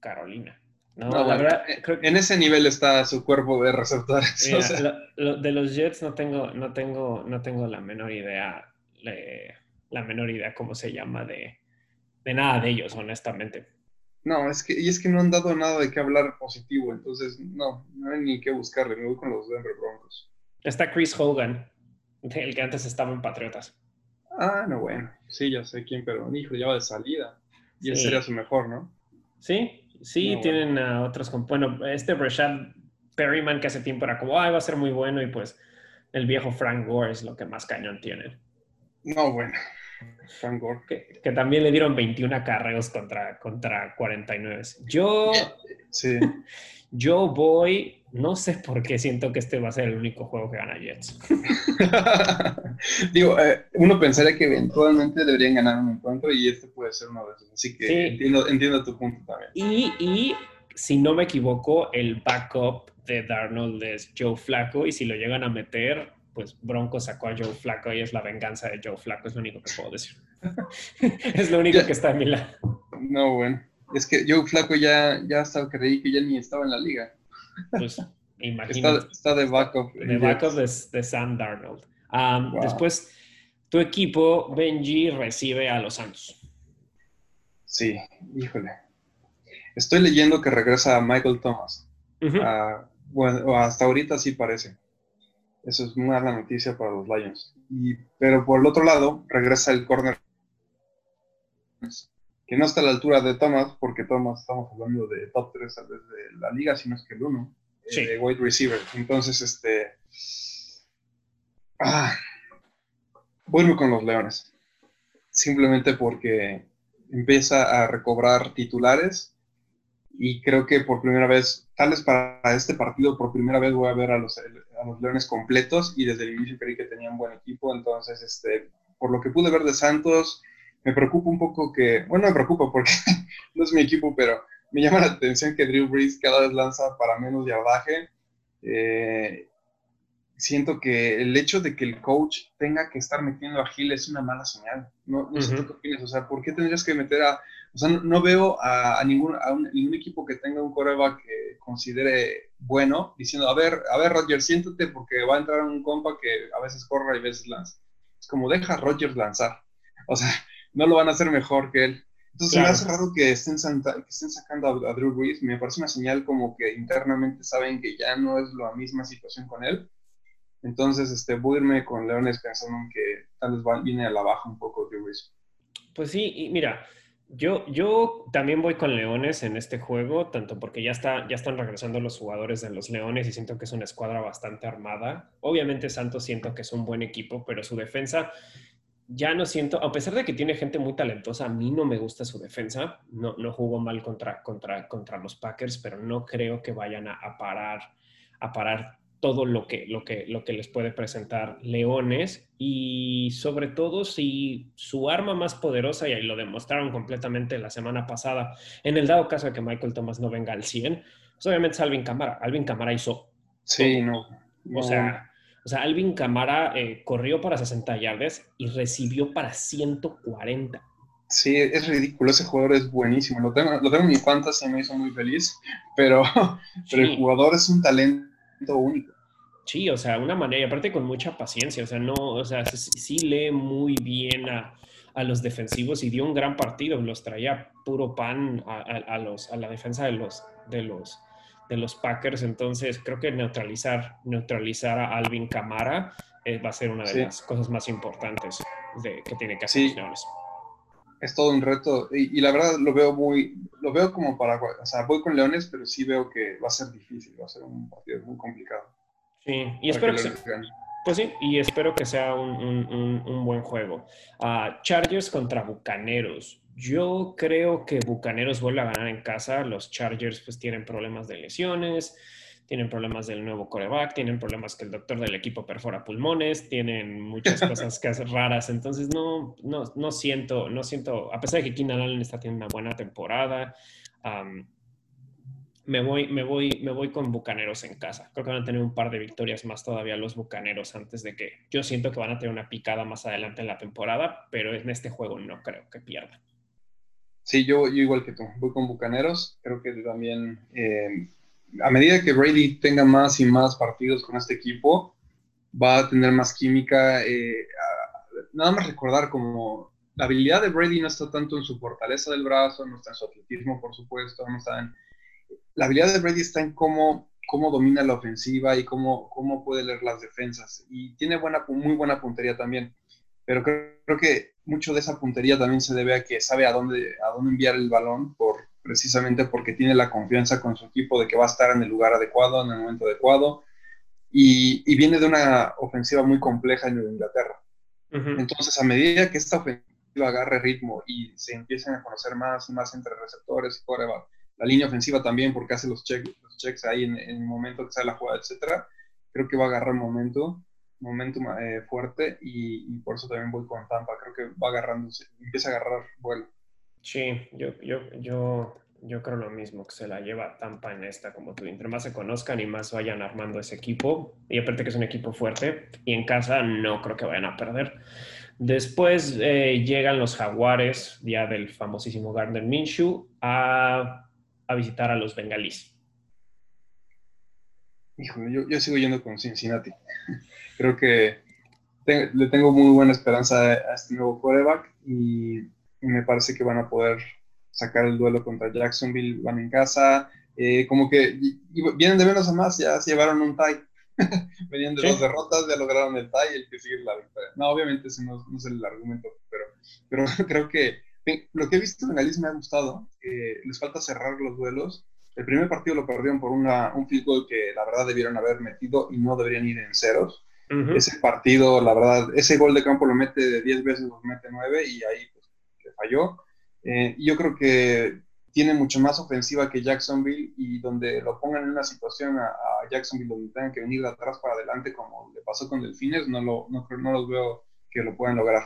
Carolina. No, la verdad, eh, en ese nivel está su cuerpo de receptores. de los Jets no tengo, no tengo, no tengo la menor idea, la menor idea cómo se llama de, de nada de ellos, honestamente. No, es que, y es que no han dado nada de qué hablar positivo, entonces no, no hay ni qué buscarle, me voy con los Denver Broncos. Está Chris Hogan, el que antes estaba en Patriotas. Ah, no, bueno. Sí, ya sé quién, pero hijo, ya va de salida. Y ese sería su mejor, ¿no? Sí, sí, tienen a otros. Bueno, este Rashad Perryman que hace tiempo era como, ah, va a ser muy bueno, y pues el viejo Frank Gore es lo que más cañón tiene. No, bueno. Frank Gore. Que, que también le dieron 21 acarreos contra, contra 49. Yo. Sí. Yo voy, no sé por qué siento que este va a ser el único juego que gana Jets. Digo, eh, uno pensaría que eventualmente deberían ganar un encuentro y este puede ser uno de esos. Así que entiendo, entiendo, tu punto también. Y, y, si no me equivoco, el backup de Darnold es Joe Flacco y si lo llegan a meter, pues Bronco sacó a Joe Flacco y es la venganza de Joe Flacco, es lo único que puedo decir. es lo único que está en mi lado. No, bueno. Es que yo Flaco ya, ya hasta creí que ya ni estaba en la liga. Pues imagínate. Está, de backup. De backup de, de Sam Darnold. Después, tu equipo, Benji, recibe a los Santos. Sí, híjole. Estoy leyendo que regresa Michael Thomas. Ah, bueno, hasta ahorita sí parece. Eso es una mala noticia para los Lions. pero por el otro lado, regresa el corner que no está a la altura de Thomas, porque Thomas estamos hablando de top 3 de la liga, sino es que el 1, eh, de wide receiver. Entonces, este. Ah, vuelvo con los Leones. Simplemente porque empieza a recobrar titulares y creo que por primera vez, tal vez para este partido, por primera vez voy a ver a los, a los Leones completos y desde el inicio creí que tenían buen equipo, entonces, este, por lo que pude ver de Santos, me preocupa un poco que, bueno, me preocupa porque no es mi equipo, pero me llama la atención que Drew Brees cada vez lanza para menos yardaje. Eh, siento que el hecho de que el coach tenga que estar metiendo a Gil es una mala señal. No, no sé qué opinas. O sea, ¿por qué tendrías que meter a... O sea, no, veo a, ningún, a ningún equipo que tenga un coreback que considere bueno, diciendo, a ver, a ver, Roger, siéntate porque va a entrar un compa que a veces corre y a veces lanza. Es como, deja a Roger lanzar. O sea, no lo van a hacer mejor que él. Entonces me hace raro que estén, que estén sacando a, Drew Brees. Me parece una señal como que internamente saben que ya no es la misma situación con él. Entonces, este, voy a irme con Leones pensando que tal vez viene a la baja un poco Drew Brees. Pues sí, y mira, yo, yo también voy con Leones en este juego, tanto porque ya, está, ya están regresando los jugadores de los Leones y siento que es una escuadra bastante armada. Obviamente Santos siento que es un buen equipo, pero su defensa ya no siento, a pesar de que tiene gente muy talentosa, a mí no me gusta su defensa. No, no jugó mal contra, contra, contra los Packers, pero no creo que vayan a, parar, a parar todo lo que, lo, que, lo que les puede presentar Leones. Y sobre todo si su arma más poderosa, y ahí lo demostraron completamente la semana pasada, en el dado caso de que Michael Thomas no venga al 100, pues obviamente es Alvin Camara. Alvin Camara hizo. Sí, no. O sea o sea, Alvin Camara eh, corrió para 60 yardas y recibió para 140. Sí, es ridículo. Ese jugador es buenísimo. Lo tengo, lo tengo en mi fantasy, me hizo muy feliz. Pero, pero el jugador es un talento único. Sí, o sea, una manera, y aparte con mucha paciencia. O sea, no, o sea, sí, lee muy bien a, a, los defensivos y dio un gran partido. Los traía puro pan a, a, los, a la defensa de los, de los, de los Packers, entonces creo que neutralizar, neutralizar a Alvin Camara eh, va a ser una de las cosas más importantes de, que tiene que hacer sí. Es todo un reto y, la verdad lo veo muy, lo veo como para, o sea, voy con Leones, pero sí veo que va a ser difícil, va a ser un partido muy complicado. Sí, y espero que, sea, pues sí, y espero que sea un, un, buen juego. Uh, Chargers contra Bucaneros. Yo creo que Bucaneros vuelve a ganar en casa. Los Chargers pues tienen problemas de lesiones, tienen problemas del nuevo coreback, tienen problemas que el doctor del equipo perfora pulmones, tienen muchas cosas que hacer raras. Entonces no, no, no siento, no siento, a pesar de que Keenan Allen está teniendo una buena temporada, me voy, me, voy, me voy con Bucaneros en casa. Creo que van a tener un par de victorias más todavía los Bucaneros antes de que yo siento que van a tener una picada más adelante en la temporada, pero en este juego no creo que pierdan. Sí, yo, yo igual que tú, voy con Bucaneros. Creo que también, eh, a medida que Brady tenga más y más partidos con este equipo, va a tener más química. Eh, nada más recordar como la habilidad de Brady no está tanto en su fortaleza del brazo, no está en su atletismo, por supuesto, no está en... La habilidad de Brady está en cómo, cómo domina la ofensiva y cómo, cómo puede leer las defensas. Y tiene buena, muy buena puntería también pero creo, que mucho de esa puntería también se debe a que sabe a dónde, a dónde enviar el balón, por, precisamente porque tiene la confianza con su equipo de que va a estar en el lugar adecuado, en el momento adecuado, y, y viene de una ofensiva muy compleja en Inglaterra. Entonces, a medida que esta ofensiva agarre ritmo y se empiecen a conocer más y más entre receptores y la línea ofensiva también, porque hace los, check, los checks ahí en, en, el momento que sale la jugada, etcétera, creo que va a agarrar momento momentum eh, fuerte y, por eso también voy con Tampa. Creo que va agarrando, empieza a agarrar vuelo. Sí, yo, yo, yo, yo creo lo mismo, que se la lleva Tampa en esta, como tú. Entre más se conozcan y más vayan armando ese equipo. Y aparte que es un equipo fuerte. Y en casa no creo que vayan a perder. Después eh, llegan los Jaguares, día del famosísimo Gardner Minshew, a, a visitar a los Bengalís. Híjole, yo, yo sigo yendo con Cincinnati. Creo que le tengo muy buena esperanza a este nuevo quarterback y, me parece que van a poder sacar el duelo contra Jacksonville, van en casa, eh, como que vienen de menos a más, ya se llevaron un tie. Venían de dos derrotas, ya lograron el tie y el que sigue la victoria. No, obviamente ese no, es el argumento, pero, pero creo que lo que he visto en Galicia me ha gustado. les falta cerrar los duelos. El primer partido lo perdieron por una, un field goal que la verdad debieron haber metido y no deberían ir en ceros. Ese partido, la verdad, ese gol de campo lo mete de 10 veces, lo mete 9 y ahí pues, le falló. Eh, yo creo que tiene mucho más ofensiva que Jacksonville y donde lo pongan en una situación a, Jacksonville donde tengan que venir de atrás para adelante como le pasó con Delfines, no, lo, no, no los veo que lo puedan lograr.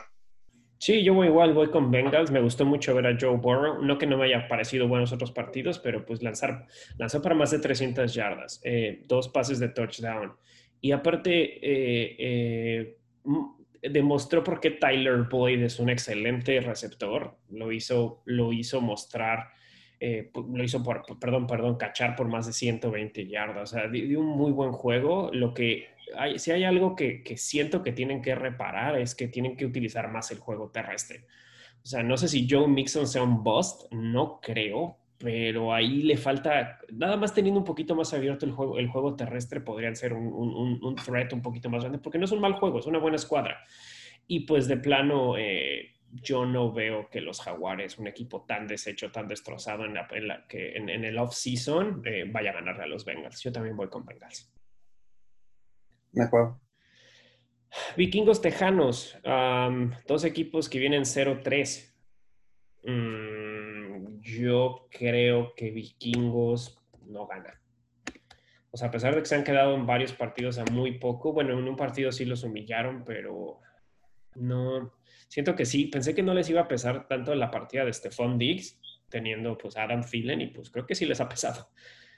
Sí, yo voy igual, voy con Bengals. Me gustó mucho ver a Joe Burrow. No que no me haya parecido buenos otros partidos, pero pues lanzar, lanzó para más de 300 yardas, eh, dos pases de touchdown. Y aparte, eh, eh, demostró por qué Tyler Boyd es un excelente receptor. Lo hizo, lo hizo mostrar, lo hizo por, perdón, perdón, cachar por más de 120 yardas. O sea, dio un muy buen juego. Lo que hay, si hay algo que, que siento que tienen que reparar es que tienen que utilizar más el juego terrestre. O sea, no sé si Joe Mixon sea un bust, no creo, pero ahí le falta, nada más teniendo un poquito más abierto el juego, el juego terrestre podrían ser un, un, un threat un poquito más grande, porque no es un mal juego, es una buena escuadra. Y pues de plano, eh, yo no veo que los Jaguares, un equipo tan deshecho, tan destrozado en, la, que en, el off-season, eh, vaya a ganarle a los Bengals. Yo también voy con Bengals. De acuerdo. Vikingos Tejanos, dos equipos que vienen 0-3 yo creo que Vikingos no gana. O sea, a pesar de que se han quedado en varios partidos a muy poco, bueno, en un partido sí los humillaron, pero no. Siento que sí, pensé que no les iba a pesar tanto la partida de Stephon Diggs, teniendo pues Adam Thielen, y pues creo que sí les ha pesado.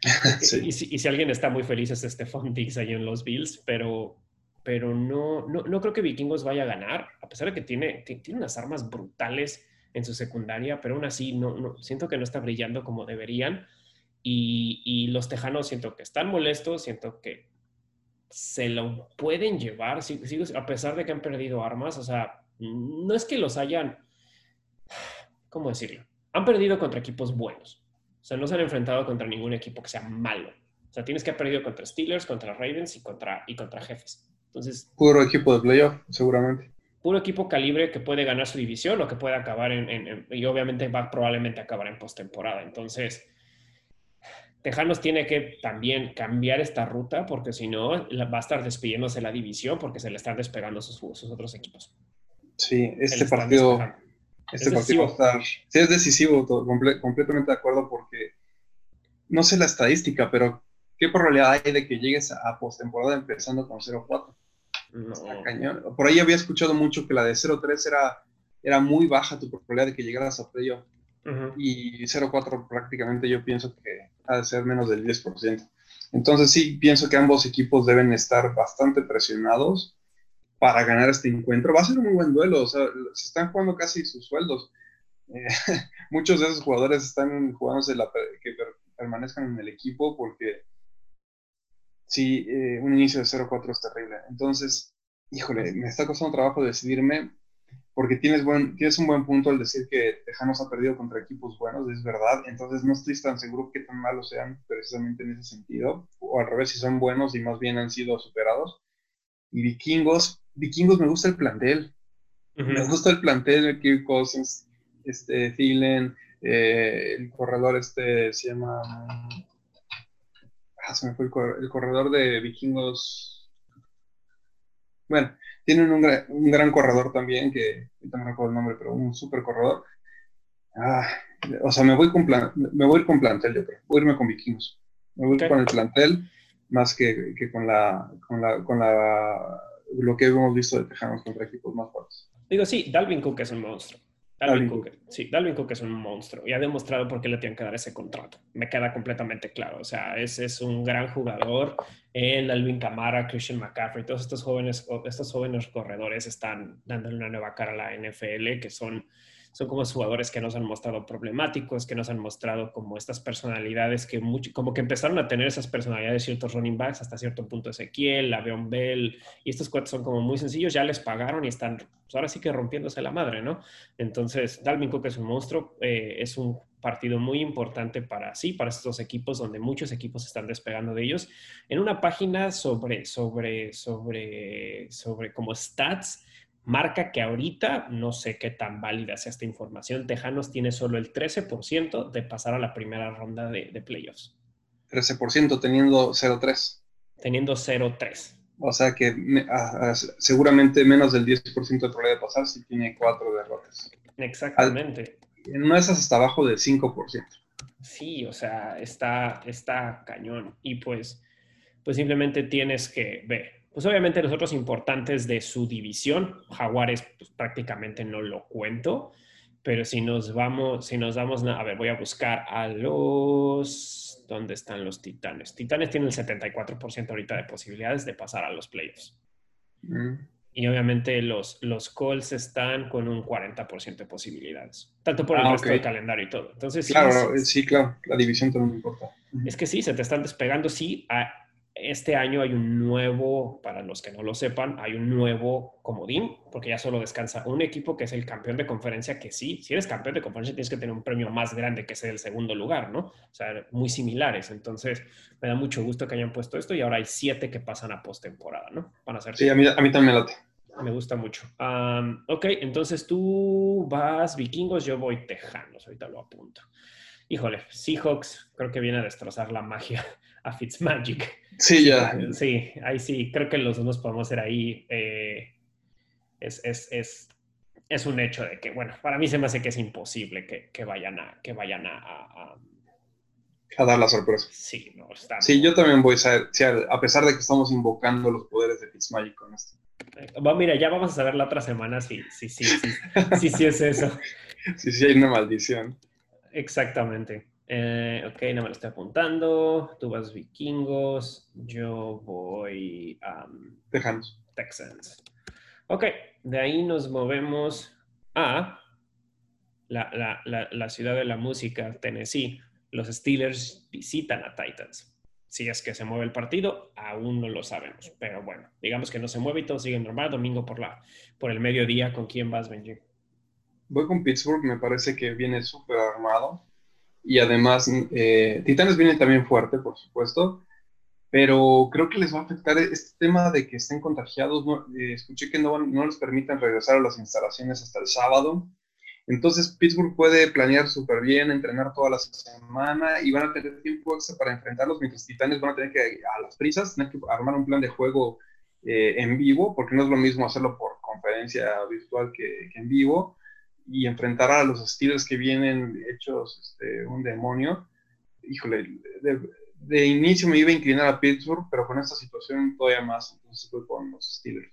Y, si, alguien está muy feliz es Stephon Diggs ahí en los Bills, pero, pero no, no, no creo que Vikingos vaya a ganar, a pesar de que tiene, tiene unas armas brutales en su secundaria, pero aún así no, siento que no está brillando como deberían. Y, los tejanos siento que están molestos, siento que se lo pueden llevar, a pesar de que han perdido armas, o sea, no es que los hayan, ¿cómo decirlo? Han perdido contra equipos buenos, sea, no se han enfrentado contra ningún equipo que sea malo. O sea, tienes que haber perdido contra Steelers, contra Ravens y contra, y contra Jefes. Entonces, puro equipo de playoff, seguramente puro equipo calibre que puede ganar su división o que puede acabar en, y obviamente va probablemente acabar en postemporada. Entonces, Tejanos tiene que también cambiar esta ruta porque si no va a estar despidiéndose la división porque se le están despegando sus, sus otros equipos. Sí, este partido, este partido va a estar, sí es decisivo, completamente de acuerdo porque no sé la estadística, pero ¿qué probabilidad hay de que llegues a postemporada empezando con 0-4? Por ahí había escuchado mucho que la de 0-3 era, era muy baja tu probabilidad de que llegaras a playoff. Y 0-4 prácticamente yo pienso que ha de ser menos del 10%. Entonces sí, pienso que ambos equipos deben estar bastante presionados para ganar este encuentro. Va a ser un muy buen duelo, o sea, se están jugando casi sus sueldos. Eh, muchos de esos jugadores están jugándose la, que permanezcan en el equipo porque sí, eh, un inicio de 0-4 es terrible. Entonces, híjole, me está costando trabajo decidirme porque tienes, buen, tienes un buen punto al decir que Tejanos ha perdido contra equipos buenos, es verdad. Entonces, no estoy tan seguro que tan malos sean precisamente en ese sentido, o al revés, si son buenos y más bien han sido superados. Y Vikingos, Vikingos me gusta el plantel. Me gusta el plantel, Kirk Cousins, este, Thielen, eh, el corredor este se llama Ah, se me fue el, corredor de vikingos. Bueno, tienen un, gran corredor también, que no recuerdo el nombre, pero un super corredor. Ah, o sea, me voy, con me voy con plantel, yo creo. Voy a irme con vikingos. Me voy con el plantel más que, con, la, con, la, con la, lo que hemos visto de Tejanos contra equipos más fuertes. Digo, sí, Dalvin Cook es un monstruo. Dalvin, Cook. Sí, Dalvin Cook es un monstruo y ha demostrado por qué le tienen que dar ese contrato. Me queda completamente claro. O sea, es, es un gran jugador. Él, Alvin Kamara, Christian McCaffrey, todos estos jóvenes, estos jóvenes corredores están dándole una nueva cara a la NFL, que son, son como jugadores que nos han mostrado problemáticos, que nos han mostrado como estas personalidades que mucho, como que empezaron a tener esas personalidades ciertos running backs hasta cierto punto Ezequiel, Le'Veon Bell, y estos cuatro son como muy sencillos, ya les pagaron y están, pues ahora sí que rompiéndose la madre, ¿no? Entonces, Dalvin Cook es un monstruo, eh, es un partido muy importante para sí, para estos equipos donde muchos equipos están despegando de ellos. En una página sobre, sobre, sobre, sobre como stats, marca que ahorita, no sé qué tan válida sea esta información, Tejanos tiene solo el 13% de pasar a la primera ronda de, playoffs. 13% teniendo 0-3. Teniendo 0-3. O sea que seguramente menos del 10% de probabilidad de pasar si tiene cuatro derrotas. Exactamente. en una de esas hasta abajo del 5%. Sí, o sea, está, está cañón. Y pues, pues simplemente tienes que ver pues obviamente los otros importantes de su división, Jaguares pues, prácticamente no lo cuento, pero si nos vamos, si nos damos, a ver, voy a buscar a los, ¿dónde están los Titanes? Titanes tienen el 74% ahorita de posibilidades de pasar a los playoffs. Mm. Y obviamente los, los Colts están con un 40% de posibilidades, tanto por el ah, resto del calendario y todo. Entonces, claro, sí, claro, la división también importa. Es que sí, se te están despegando, sí, a, este año hay un nuevo, para los que no lo sepan, hay un nuevo comodín, porque ya solo descansa un equipo que es el campeón de conferencia, que sí, si eres campeón de conferencia tienes que tener un premio más grande que ser el segundo lugar, ¿no? O sea, muy similares. Entonces, me da mucho gusto que hayan puesto esto y ahora hay siete que pasan a postemporada, ¿no? Van a ser. Sí, a mí, a mí también me late. Me gusta mucho. ok, entonces tú vas vikingos, yo voy tejanos, ahorita lo apunto. Híjole, Seahawks creo que viene a destrozar la magia a Fitzmagic. Sí, ya. Sí, ahí sí, creo que los dos nos podemos ser ahí. Eh, es, es, es, es, un hecho de que, bueno, para mí se me hace que es imposible que, que vayan a, que vayan a, a, a dar la sorpresa. Sí, no, está sí yo también voy a saber, a pesar de que estamos invocando los poderes de Fitzmagic con esto. Bueno, mira, ya vamos a saber la otra semana si sí, sí, sí, sí, sí, es eso. Sí, sí, hay una maldición. Exactamente. Eh, ok, no me lo estoy apuntando. Tú vas vikingos. Yo voy a Texans. Texans. Ok, de ahí nos movemos a la, la, ciudad de la música, Tennessee. Los Steelers visitan a Titans. Si es que se mueve el partido, aún no lo sabemos. Pero bueno, digamos que no se mueve y todo sigue normal. Domingo por, la, por el mediodía, ¿con quién vas, Benji? Voy con Pittsburgh, me parece que viene súper armado y además eh, Titanes viene también fuerte, por supuesto, pero creo que les va a afectar este tema de que estén contagiados. Eh, escuché que no, no les permiten regresar a las instalaciones hasta el sábado. Entonces Pittsburgh puede planear súper bien, entrenar toda la semana y van a tener tiempo extra para enfrentarlos, mientras Titanes van a tener que, a las prisas, tener que armar un plan de juego eh, en vivo, porque no es lo mismo hacerlo por conferencia virtual que, que en vivo y enfrentar a los Steelers que vienen hechos este, un demonio, híjole, de, inicio me iba a inclinar a Pittsburgh, pero con esta situación todavía más, entonces fue con los Steelers.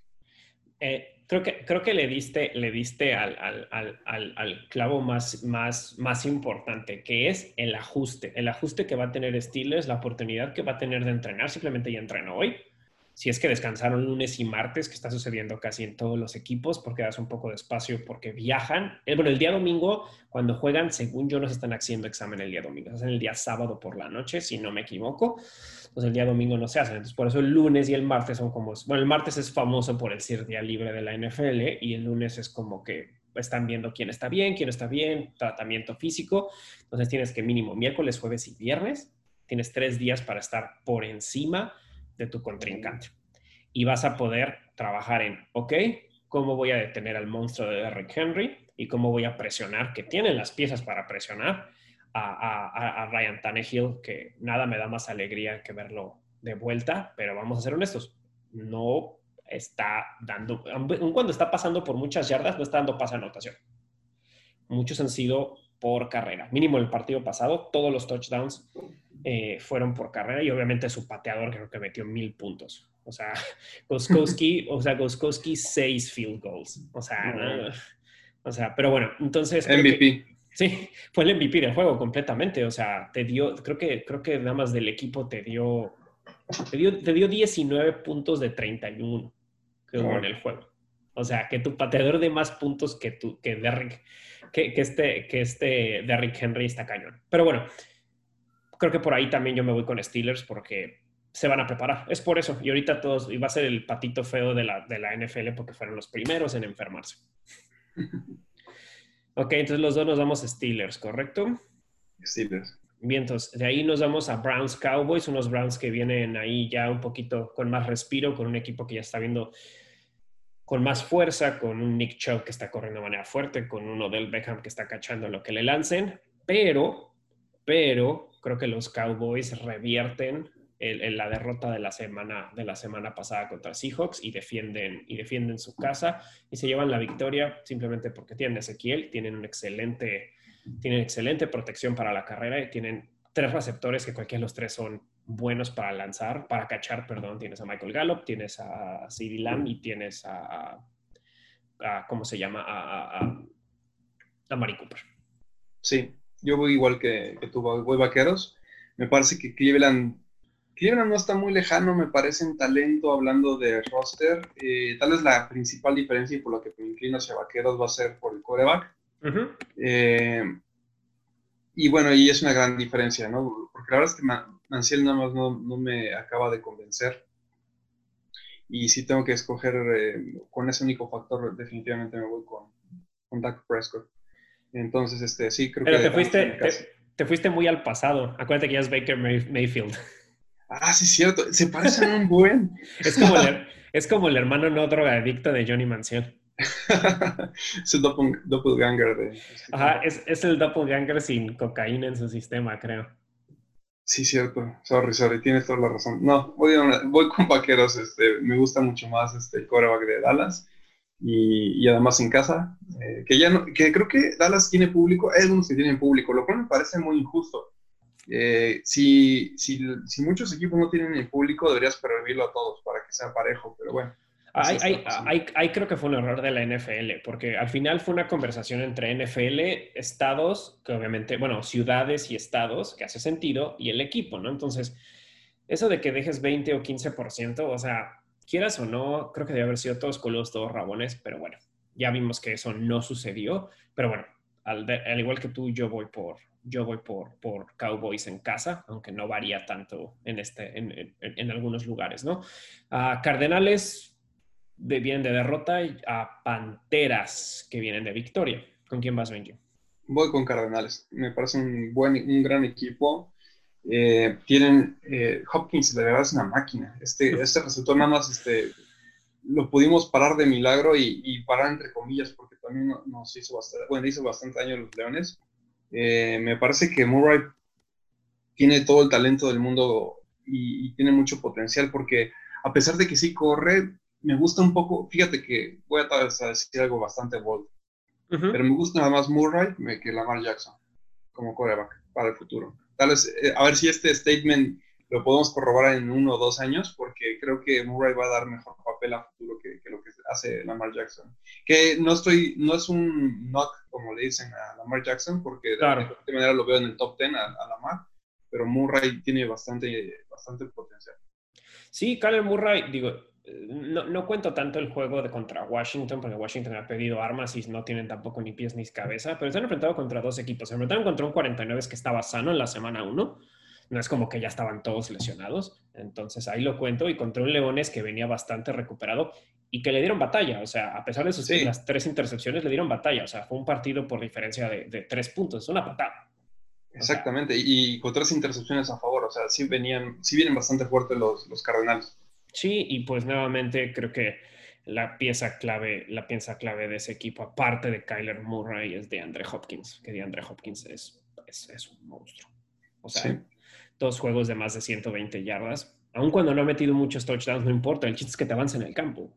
Eh, creo, que, creo que le diste, le diste al, al, al, al, clavo más, más, más importante, que es el ajuste. El ajuste que va a tener Steelers, la oportunidad que va a tener de entrenar, simplemente ya entrenó hoy si es que descansaron lunes y martes, que está sucediendo casi en todos los equipos, porque das un poco de espacio porque viajan. Eh, bueno, el día domingo, cuando juegan, según yo, no se están haciendo examen el día domingo, se hacen el día sábado por la noche, si no me equivoco. Entonces el día domingo no se hacen. Entonces por eso el lunes y el martes son como, bueno, el martes es famoso por el ser día libre de la NFL y el lunes es como que están viendo quién está bien, quién está bien, tratamiento físico. Entonces tienes que mínimo miércoles, jueves y viernes. Tienes tres días para estar por encima de tu contrincante. Y vas a poder trabajar en, ok, ¿cómo voy a detener al monstruo de Derrick Henry? Y cómo voy a presionar, que tienen las piezas para presionar a, a, Ryan Tannehill, que nada me da más alegría que verlo de vuelta, pero vamos a ser honestos, no está dando, aun cuando está pasando por muchas yardas, no está dando pase anotación. Muchos han sido por carrera. Mínimo el partido pasado, todos los touchdowns eh, fueron por carrera y obviamente su pateador creo que metió mil puntos. O sea, Goskowski, o sea, Goskowski seis field goals. O sea, o sea, pero bueno, entonces... MVP. sí, fue el MVP del juego completamente. O sea, te dio, creo que, creo que nada más del equipo te dio, te dio, te dio 19 puntos de 31 que hubo en el juego. O sea, que tu pateador de más puntos que, tu, que Derrick, que, que, este, que este Derrick Henry está cañón. Pero bueno, creo que por ahí también yo me voy con Steelers porque se van a preparar. Es por eso. Y ahorita todos, y va a ser el patito feo de la, de la NFL porque fueron los primeros en enfermarse. ok, entonces los dos nos vamos a Steelers, ¿correcto? Steelers. Bien, entonces de ahí nos vamos a Browns Cowboys, unos Browns que vienen ahí ya un poquito con más respiro, con un equipo que ya está viendo con más fuerza, con un Nick Chubb que está corriendo de manera fuerte, con uno del Beckham que está cachando lo que le lancen, pero, pero creo que los Cowboys revierten la derrota de la semana de la semana pasada contra Seahawks y defienden y defienden su casa y se llevan la victoria simplemente porque tienen Ezequiel, tienen un excelente tienen excelente protección para la carrera y tienen tres receptores que cualquiera de los tres son buenos para lanzar, para cachar, perdón. Tienes a Michael Gallup, tienes a CeeDee Lamb y tienes a, ¿cómo se llama? A, a, Mari Cooper. Sí, yo voy igual que, que tú, voy vaqueros. Me parece que Cleveland, Cleveland no está muy lejano, me parece en talento, hablando de roster. Eh, tal vez la principal diferencia y por lo que me inclino hacia vaqueros va a ser por el coreback. Eh, y bueno, y es una gran diferencia, ¿no? Porque la verdad es que Manciel nada más no, me acaba de convencer. Y si tengo que escoger eh, con ese único factor, definitivamente me voy con, con Dak Prescott. Entonces, este, sí, creo Pero que... Te fuiste, te, fuiste muy al pasado. Acuérdate que ya es Baker Mayfield. Ah, sí, cierto. Se parecen un buen. es, como el, es como el hermano no drogadicto de Johnny Manciel. es el doppelganger de... Este Ajá, es, es, el doppelganger sin cocaína en su sistema, creo. Sí, cierto. Sorry, sorry, tienes toda la razón. No, voy, voy con vaqueros. Este, me gusta mucho más este, el coreback de Dallas. Y, y, además en casa, eh, que ya no, que creo que Dallas tiene público, hay algunos que tienen público, lo cual me parece muy injusto. Eh, si, si, si, muchos equipos no tienen el público, deberías prohibirlo a todos para que sea parejo, pero bueno. Ahí, creo que fue un error de la NFL, porque al final fue una conversación entre NFL, estados, que obviamente, bueno, ciudades y estados, que hace sentido, y el equipo, ¿no? Entonces, eso de que dejes 20 o 15%, o sea, quieras o no, creo que debe haber sido todos coludos, todos rabones, pero bueno, ya vimos que eso no sucedió, pero bueno, al, igual que tú, yo voy por, yo voy por, por Cowboys en casa, aunque no varía tanto en, este, en, algunos lugares, ¿no? Uh, Cardenales, de, vienen de derrota a Panteras que vienen de victoria. ¿Con quién vas, Benji? Voy con Cardenales. Me parece un, buen, un gran equipo. Eh, tienen eh, Hopkins, de verdad es una máquina. Este, este resultado nada más este, lo pudimos parar de milagro y, parar entre comillas, porque también nos hizo bastante, bueno, hizo bastante daño a los Leones. Eh, me parece que Murray tiene todo el talento del mundo y, y, tiene mucho potencial, porque a pesar de que sí corre, me gusta un poco, fíjate que voy a, decir algo bastante bold, pero me gusta nada más Murray que Lamar Jackson como coreback para el futuro. Tal vez, eh, a ver si este statement lo podemos corroborar en uno o dos años, porque creo que Murray va a dar mejor papel a futuro que, lo que hace Lamar Jackson. Que no estoy, no es un knock, como le dicen a Lamar Jackson, porque de, claro. manera lo veo en el top 10 a, a, Lamar, pero Murray tiene bastante, bastante potencial. Sí, Kyler Murray, digo, no, no, cuento tanto el juego de contra Washington, porque Washington ha pedido armas y no tienen tampoco ni pies ni cabeza, pero se han enfrentado contra dos equipos. Se enfrentaron contra un 49 que estaba sano en la semana 1. No es como que ya estaban todos lesionados. Entonces ahí lo cuento. Y contra un Leones que venía bastante recuperado y que le dieron batalla. O sea, a pesar de sus las tres intercepciones, le dieron batalla. O sea, fue un partido por diferencia de, tres puntos. Es una patada. Exactamente. y con tres intercepciones a favor. O sea, sí, venían, sí vienen bastante fuertes los, los Cardenales. Sí, y pues nuevamente creo que la pieza clave, la pieza clave de ese equipo, aparte de Kyler Murray, es de Andre Hopkins, que de Andre Hopkins es, es, un monstruo. O sea, dos juegos de más de 120 yardas. Aun cuando no ha metido muchos touchdowns, no importa, el chiste es que te avance en el campo.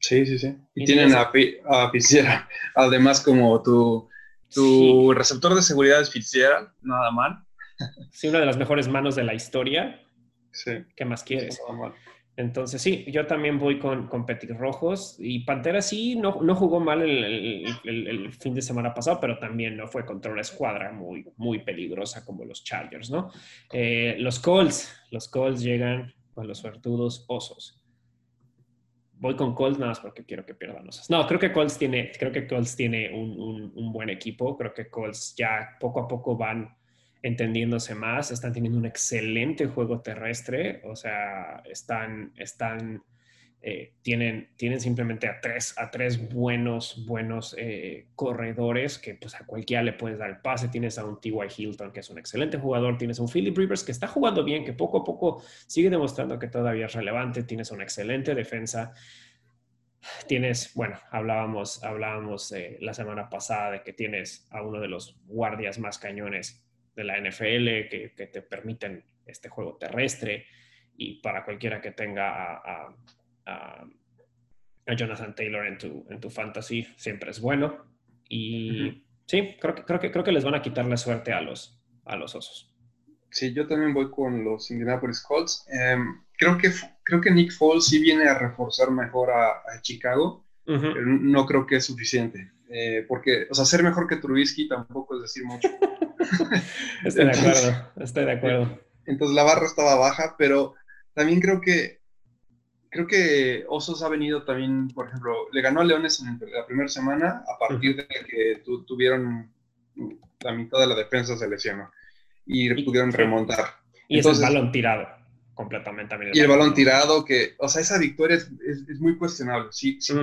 Sí, sí, sí. Y, tienen a, a Fitzgerald, además como tu, tu receptor de seguridad es Fitzgerald, nada mal. Sí, una de las mejores manos de la historia. Sí. ¿Qué más quieres? Nada mal. Entonces, sí, yo también voy con, con Rojos y Pantera sí, no, no jugó mal el, el, fin de semana pasado, pero también no fue contra una escuadra muy, muy peligrosa como los Chargers, ¿no? Eh, los Colts, los Colts llegan con los suertudos osos. voy con Colts nada más porque quiero que pierdan los. No, creo que Colts tiene, creo que Colts tiene un, un, buen equipo. Creo que Colts ya poco a poco van entendiéndose más. Están teniendo un excelente juego terrestre. O sea, están, están eh, tienen, tienen simplemente a tres, a tres buenos, buenos eh, corredores que pues a cualquiera le puedes dar el pase. Tienes a un T.Y. Hilton, que es un excelente jugador. Tienes a un Philip Rivers, que está jugando bien, que poco a poco sigue demostrando que todavía es relevante. Tienes una excelente defensa. Tienes, bueno, hablábamos, hablábamos eh, la semana pasada de que tienes a uno de los guardias más cañones de la NFL que, que te permiten este juego terrestre y para cualquiera que tenga a a, Jonathan Taylor en tu, en tu fantasy siempre es bueno. Y sí, creo que, creo, que, creo que les van a quitar la suerte a los, a los osos. Sí, yo también voy con los Indianapolis Colts. Em, creo, que, creo que Nick Foles sí viene a reforzar mejor a, Chicago, pero no creo que es suficiente. Eh, porque, o sea, ser mejor que Trubisky tampoco es decir mucho. estoy de acuerdo, estoy de acuerdo. Entonces la barra estaba baja, pero también creo que creo que Osos ha venido también, por ejemplo, le ganó a Leones en la primera semana a partir de que tuvieron la mitad de la defensa se lesionó y, pudieron remontar. Y Entonces, es el balón tirado completamente. y el balón tirado, que, o sea, esa victoria es, es, muy cuestionable. Si, si,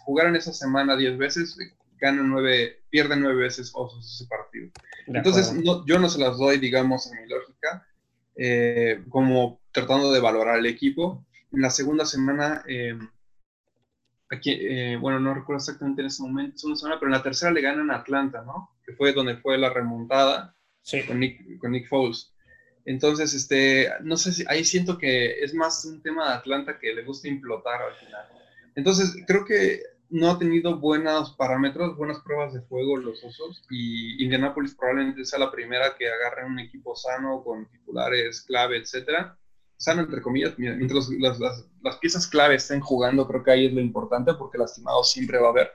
jugaran esa semana 10 veces, ganan 9, pierden 9 veces Osos ese partido. Entonces, yo no se las doy, digamos, en mi lógica, eh, como tratando de valorar el equipo en la segunda semana, eh, aquí, eh, bueno, no recuerdo exactamente en ese momento, semana, pero en la tercera le ganan a Atlanta, ¿no? Que fue donde fue la remontada con, Nick, con Nick Foles. Entonces, este, no sé si ahí siento que es más un tema de Atlanta que le gusta implotar al final. Entonces, creo que no ha tenido buenos parámetros, buenas pruebas de fuego los osos y Indianapolis probablemente sea la primera que agarre un equipo sano con titulares clave, etcétera sano entre comillas, mientras las, las, piezas clave estén jugando, creo que ahí es lo importante porque lastimados siempre va a haber.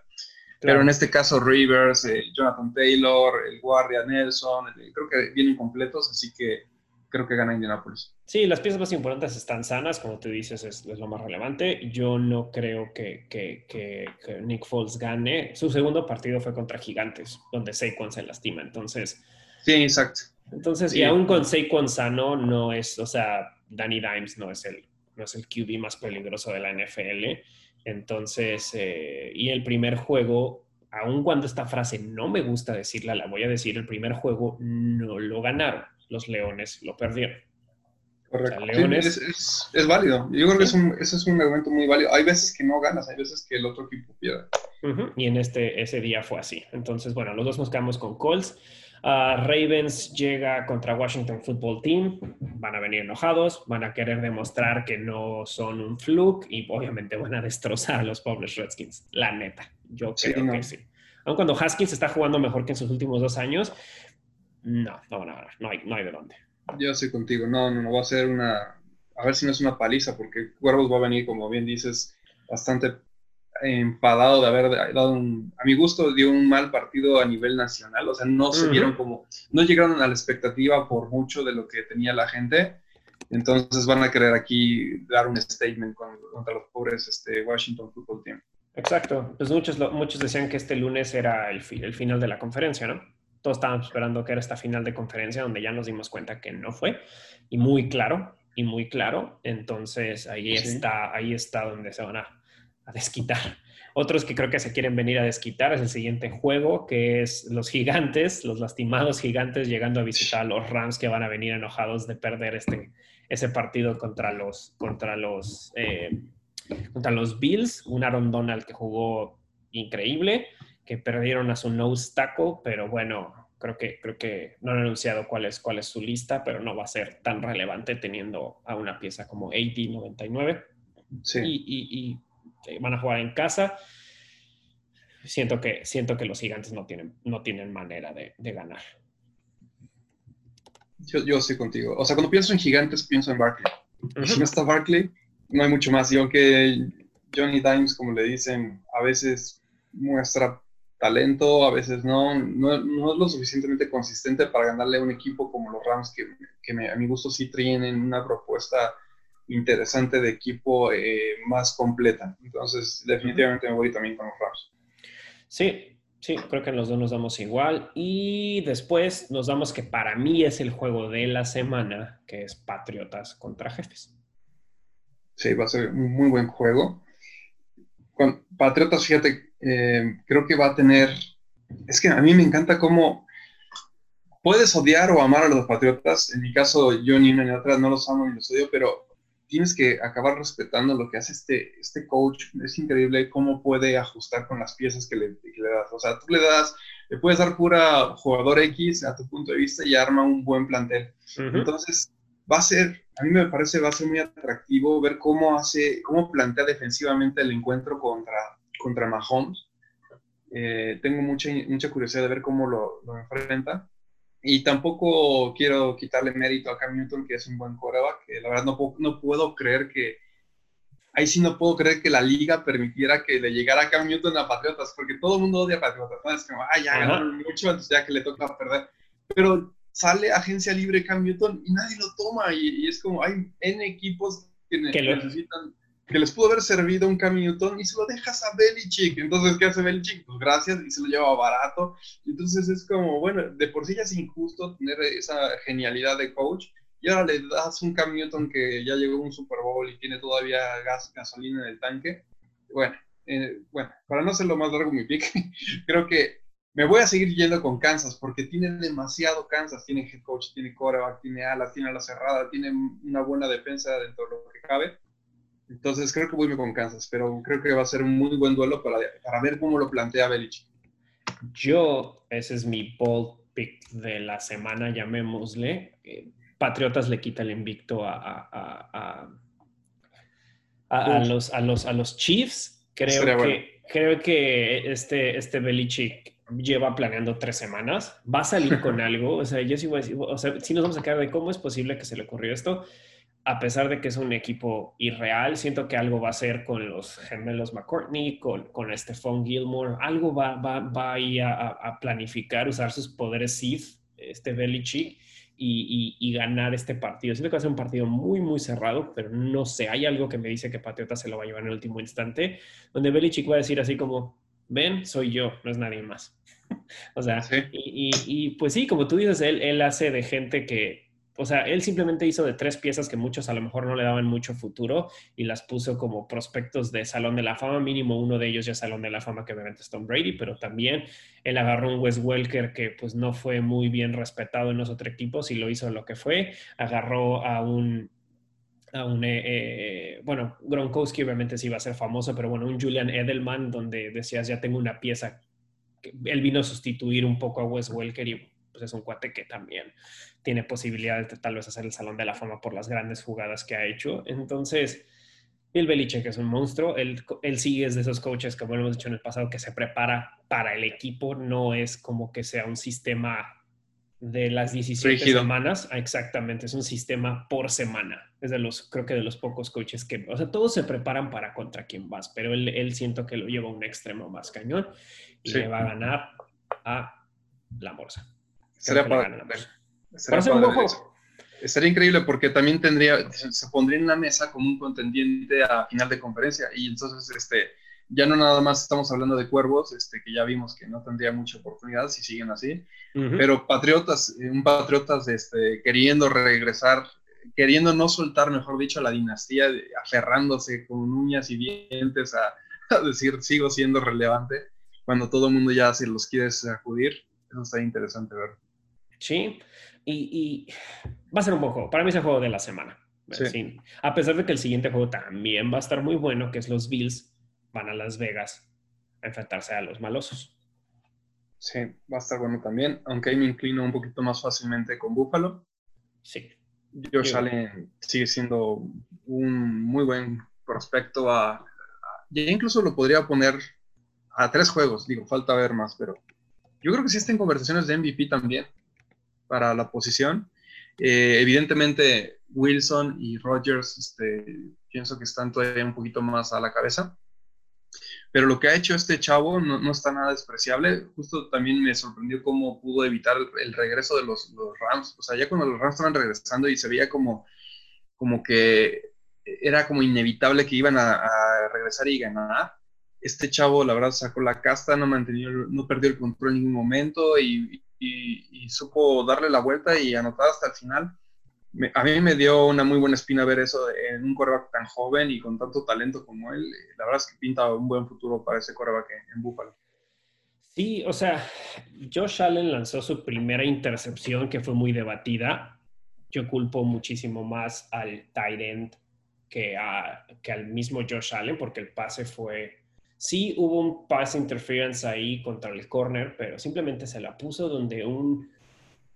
Pero en este caso Rivers, eh, Jonathan Taylor, el guardia Nelson, eh, creo que vienen completos, así que creo que gana Indianapolis. Sí, las piezas más importantes están sanas, como tú dices, es, es lo más relevante. Yo no creo que, que, que, Nick Foles gane. Su segundo partido fue contra Gigantes, donde Saquon se lastima. Entonces. Sí, exacto. Entonces, y aún con Saquon sano, no es, o sea, Danny Dimes no es el, no es el QB más peligroso de la NFL. Entonces, eh, y el primer juego, aun cuando esta frase no me gusta decirla, la voy a decir, el primer juego no lo ganaron, los Leones lo perdieron. Correcto. es, es, válido. Yo creo que es un, ese es un argumento muy válido. Hay veces que no ganas, hay veces que el otro equipo pierde. Y en este ese día fue así. Entonces, bueno, los dos nos quedamos con Colts. Ravens llega contra Washington Football Team, van a venir enojados, van a querer demostrar que no son un fluke y obviamente van a destrozar a los pobres Redskins, la neta, yo creo que sí. Aun cuando Haskins está jugando mejor que en sus últimos dos años, no, no van a ganar, no hay, no hay de dónde. Yo estoy contigo, no, no, no va a ser una, a ver si no es una paliza, porque Cuervos va a venir, como bien dices, bastante enfadado de haber dado un, a mi gusto, dio un mal partido a nivel nacional, o sea, no se vieron como, no llegaron a la expectativa por mucho de lo que tenía la gente, entonces van a querer aquí dar un statement contra los pobres este, Washington Football Team. Exacto, pues muchos, muchos decían que este lunes era el, el final de la conferencia, ¿no? Todos estábamos esperando que era esta final de conferencia donde ya nos dimos cuenta que no fue, y muy claro, y muy claro, entonces ahí está, ahí está donde se van a a desquitar. Otros que creo que se quieren venir a desquitar es el siguiente juego, que es los gigantes, los lastimados gigantes llegando a visitar a los Rams que van a venir enojados de perder este, ese partido contra los, contra los, eh, contra los Bills. Un Aaron Donald que jugó increíble, que perdieron a su nose tackle, pero bueno, creo que, creo que no han anunciado cuál es, cuál es su lista, pero no va a ser tan relevante teniendo a una pieza como AD99. Sí. y van a jugar en casa. Siento que, siento que los gigantes no tienen, no tienen manera de, ganar. Yo, yo estoy contigo. O sea, cuando pienso en gigantes, pienso en Barkley. Si no está Barkley, no hay mucho más. Y aunque Johnny Dimes, como le dicen, a veces muestra talento, a veces no, no, es lo suficientemente consistente para ganarle a un equipo como los Rams, que, a mi gusto sí tienen una propuesta interesante de equipo eh, más completa. Entonces, definitivamente me voy también con los Rams. Sí, sí, creo que los dos nos damos igual. Y después nos damos que para mí es el juego de la semana, que es Patriotas contra Jefes. Sí, va a ser un muy buen juego. Con Patriotas, fíjate, eh, creo que va a tener. Es que a mí me encanta cómo puedes odiar o amar a los Patriotas. En mi caso, yo ni una ni otra no los amo ni los odio, pero tienes que acabar respetando lo que hace este, este coach. Es increíble cómo puede ajustar con las piezas que le, das. O sea, tú le das, le puedes dar pura jugador X a tu punto de vista y arma un buen plantel. Entonces, va a ser, a mí me parece, va a ser muy atractivo ver cómo hace, cómo plantea defensivamente el encuentro contra, contra Mahomes. Eh, tengo mucha, mucha curiosidad de ver cómo lo, lo enfrenta. Y tampoco quiero quitarle mérito a Cam Newton, que es un buen coreback, que la verdad no puedo, no puedo creer que, ahí sí no puedo creer que la liga permitiera que le llegara a Cam Newton a Patriotas, porque todo el mundo odia a Patriotas, ¿no? Es como, ah, ya ganaron mucho, entonces ya que le toca perder. Pero sale agencia libre Cam Newton y nadie lo toma, y, es como, hay N equipos que, necesitan que les pudo haber servido un Cam Newton y se lo dejas a Belichick. Entonces, ¿qué hace Belichick? Pues gracias y se lo lleva barato. Entonces es como, bueno, de por sí ya es injusto tener esa genialidad de coach y ahora le das un Cam Newton que ya llegó a un Super Bowl y tiene todavía gas, gasolina en el tanque. Bueno, eh, bueno, para no hacerlo más largo mi pick, creo que me voy a seguir yendo con Kansas porque tiene demasiado Kansas. Tiene head coach, tiene coreback, tiene alas, tiene ala cerrada, tiene una buena defensa dentro de lo que cabe entonces creo que voy con Kansas, pero creo que va a ser un muy buen duelo para, para ver cómo lo plantea Belichick. Yo, ese es mi bold pick de la semana, llamémosle. Eh, Patriotas le quita el invicto a, a, a, los, a, los, a los Chiefs. Creo que, creo que este, este Belichick lleva planeando tres semanas. Va a salir con algo. O sea, yo sí voy a decir, o sea, si nos vamos a quedar de cómo es posible que se le ocurrió esto a pesar de que es un equipo irreal, siento que algo va a ser con los gemelos McCourtney, con, con Stephon Gilmore, algo va, va, va a, a, planificar, usar sus poderes Sith, este Belichick, y, y, ganar este partido. Siento que va a ser un partido muy, muy cerrado, pero no sé, hay algo que me dice que Patriota se lo va a llevar en el último instante, donde Belichick va a decir así como, ven, soy yo, no es nadie más. o sea, y, y, pues sí, como tú dices, él, él hace de gente que o sea, él simplemente hizo de tres piezas que muchos a lo mejor no le daban mucho futuro y las puso como prospectos de Salón de la Fama, mínimo uno de ellos ya Salón de la Fama que obviamente es Tom Brady, pero también él agarró un Wes Welker que pues no fue muy bien respetado en los otros equipos y lo hizo lo que fue, agarró a un a un, eh, eh, bueno, Gronkowski obviamente sí iba a ser famoso, pero bueno, un Julian Edelman donde decías, ya tengo una pieza, él vino a sustituir un poco a Wes Welker y pues es un cuate que también tiene posibilidades de tal vez hacer el Salón de la Fama por las grandes jugadas que ha hecho. Entonces, el Belichick es un monstruo. Él, él sigue es de esos coaches, como lo hemos dicho en el pasado, que se prepara para el equipo. No es como que sea un sistema de las 17 semanas. Exactamente, es un sistema por semana. Es de los, creo que de los pocos coaches que, o sea, todos se preparan para contra quién vas, pero él, él siento que lo lleva a un extremo más cañón y le va a ganar a la Morsa. Sería para, Estaría increíble porque también tendría, se pondría en la mesa como un contendiente a final de conferencia y entonces este, ya no nada más estamos hablando de Cuervos, este, que ya vimos que no tendría mucha oportunidad si siguen así, pero Patriotas, eh, un Patriotas este, queriendo regresar, queriendo no soltar, mejor dicho, a la dinastía, aferrándose con uñas y dientes a, a decir sigo siendo relevante, cuando todo el mundo ya se los quiere sacudir, eso está interesante ver. Sí, y, va a ser un buen juego. Para mí es el juego de la semana. A pesar de que el siguiente juego también va a estar muy bueno, que es los Bills van a Las Vegas a enfrentarse a los malosos. Sí, va a estar bueno también, aunque ahí me inclino un poquito más fácilmente con Buffalo. Sí. Josh Allen sigue siendo un muy buen prospecto a, ya incluso lo podría poner a tres juegos, digo, falta ver más, pero yo creo que sí está en conversaciones de MVP también para la posición. Eh, evidentemente, Wilson y Rogers, este, pienso que están todavía un poquito más a la cabeza. Pero lo que ha hecho este chavo no, está nada despreciable. Justo también me sorprendió cómo pudo evitar el, regreso de los, Rams. O sea, ya cuando los Rams estaban regresando y se veía como, como que era como inevitable que iban a, regresar y ganar. Este chavo, la verdad, sacó la casta, no, mantenió, no perdió el control en ningún momento y, supo darle la vuelta y anotar hasta el final. a mí me dio una muy buena espina ver eso en un coreback tan joven y con tanto talento como él. La verdad es que pinta un buen futuro para ese coreback en Buffalo. Sí, o sea, Josh Allen lanzó su primera intercepción que fue muy debatida. Yo culpo muchísimo más al tight end que al mismo Josh Allen porque el pase fue... Sí hubo un pass interference ahí contra el corner, pero simplemente se la puso donde un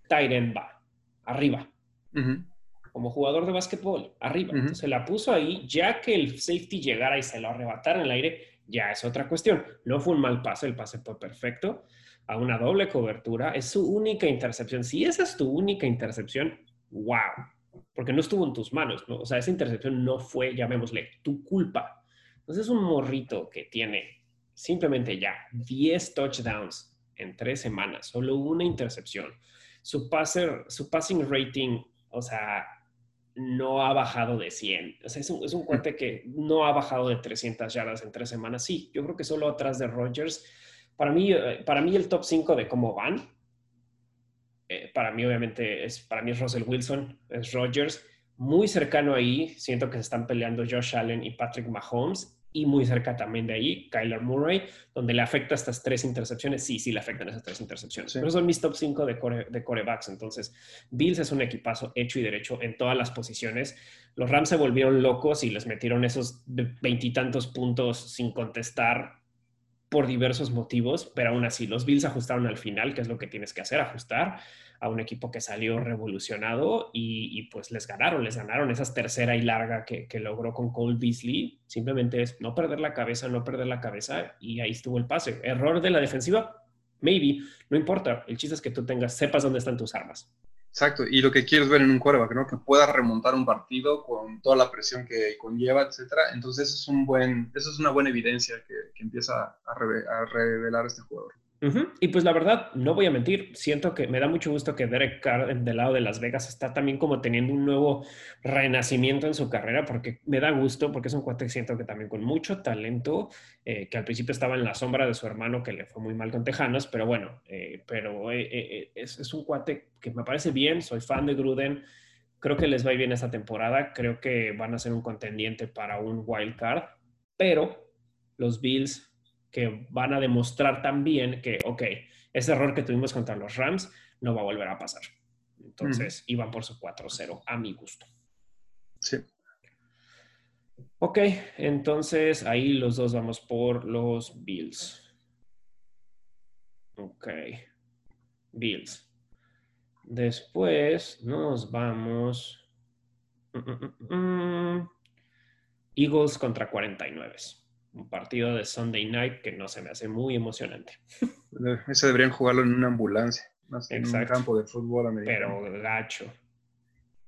tight end va, arriba. Como jugador de básquetbol, arriba. se la puso ahí, ya que el safety llegara y se lo arrebatara en el aire, ya es otra cuestión. No fue un mal pase, el pase fue perfecto, a una doble cobertura, es su única intercepción. Si esa es tu única intercepción, wow, porque no estuvo en tus manos, ¿no? O sea, esa intercepción no fue, llamémosle, tu culpa. Entonces es un morrito que tiene simplemente ya 10 touchdowns en tres semanas, solo una intercepción. Su, passer, su passing rating, o sea, no ha bajado de 100. O sea, es un, es un cuate que no ha bajado de 300 yardas en tres semanas. Sí, yo creo que solo atrás de Rodgers. Para mí, eh, para mí el top 5 de cómo van, eh, para mí obviamente es, para mí es Russell Wilson, es Rodgers. Muy cercano ahí, siento que se están peleando Josh Allen y Patrick Mahomes y muy cerca también de ahí, Kyler Murray, donde le afecta estas tres intercepciones. Sí, sí le afectan esas tres intercepciones. Pero son mis top 5 de, core, de corebacks. Entonces, Bills es un equipazo hecho y derecho en todas las posiciones. Los Rams se volvieron locos y les metieron esos veintitantos puntos sin contestar por diversos motivos, pero aún así los Bills ajustaron al final, que es lo que tienes que hacer, ajustar a un equipo que salió revolucionado y, pues les ganaron, les ganaron esa tercera y larga que, logró con Cole Beasley. Simplemente es no perder la cabeza, no perder la cabeza y ahí estuvo el pase. Error de la defensiva, maybe, no importa. El chiste es que tú tengas, sepas dónde están tus armas. Exacto, y lo que quieres ver en un quarterback, ¿no? Que pueda remontar un partido con toda la presión que conlleva, etcétera. Entonces, eso es, un buen, eso es una buena evidencia que, empieza a, a revelar este jugador. Y pues la verdad, no voy a mentir, siento que me da mucho gusto que Derek Carr del lado de Las Vegas está también como teniendo un nuevo renacimiento en su carrera, porque me da gusto, porque es un cuate que siento que también con mucho talento, eh, que al principio estaba en la sombra de su hermano que le fue muy mal con Tejanos, pero bueno, eh, pero eh, es, es, un cuate que me parece bien, soy fan de Gruden, creo que les va bien esta temporada, creo que van a ser un contendiente para un wild card, pero los Bills que van a demostrar también que, ok, ese error que tuvimos contra los Rams no va a volver a pasar. Entonces, iban por su 4-0, a mi gusto. Sí. Ok, entonces ahí los dos vamos por los Bills. Ok, Bills. Después nos vamos. Mm, mm, mm, Eagles contra 49 un partido de Sunday Night que no se me hace muy emocionante. Ese deberían jugarlo en una ambulancia, más que en un campo de fútbol americano. Pero gacho.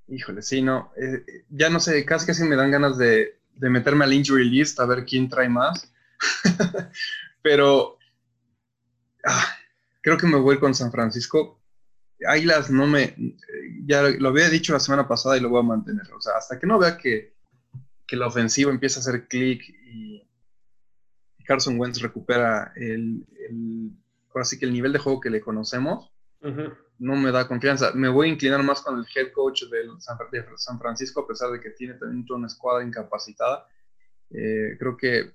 Híjole, sí, no. Eh, ya no sé, casi casi me dan ganas de, meterme al injury list a ver quién trae más. Pero ah, creo que me voy con San Francisco. Águilas no me. Ya lo había dicho la semana pasada y lo voy a mantener. O sea, hasta que no vea que, que la ofensiva empieza a hacer clic y Carson Wentz recupera el, ahora sí que el nivel de juego que le conocemos, no me da confianza. Me voy a inclinar más con el head coach San, de San Francisco, a pesar de que tiene también una escuadra incapacitada. Eh, creo que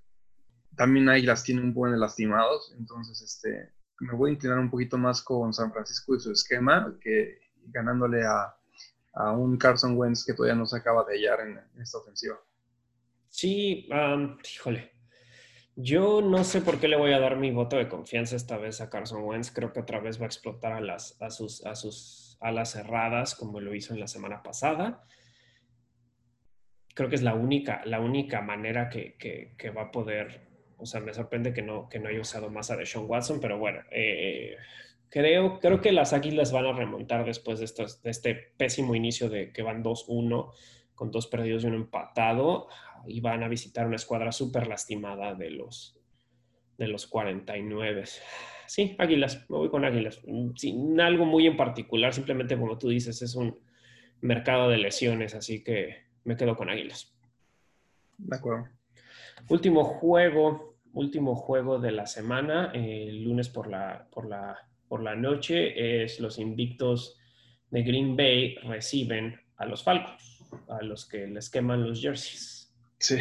también ahí las tiene un poco lastimados, entonces este, me voy a inclinar un poquito más con San Francisco y su esquema, que ganándole a, a un Carson Wentz que todavía no se acaba de hallar en, esta ofensiva. Sí, híjole, yo no sé por qué le voy a dar mi voto de confianza esta vez a Carson Wentz. Creo que otra vez va a explotar a, las, a, sus, a sus alas cerradas como lo hizo en la semana pasada. Creo que es la única, la única manera que, que, va a poder. O sea, me sorprende que no, que no haya usado más a Deshaun Watson, pero bueno, eh, creo, creo que las Águilas van a remontar después de, estos, de este pésimo inicio de que van 2-1 con dos perdidos y uno empatado y van a visitar una escuadra súper lastimada de los, de los 49. Sí, Águilas, me voy con Águilas. Sin algo muy en particular, simplemente como tú dices, es un mercado de lesiones, así que me quedo con Águilas. De acuerdo. Último juego, último juego de la semana, el lunes por la, por, la, por la noche, es los invictos de Green Bay reciben a los Falcons, a los que les queman los jerseys. Sí.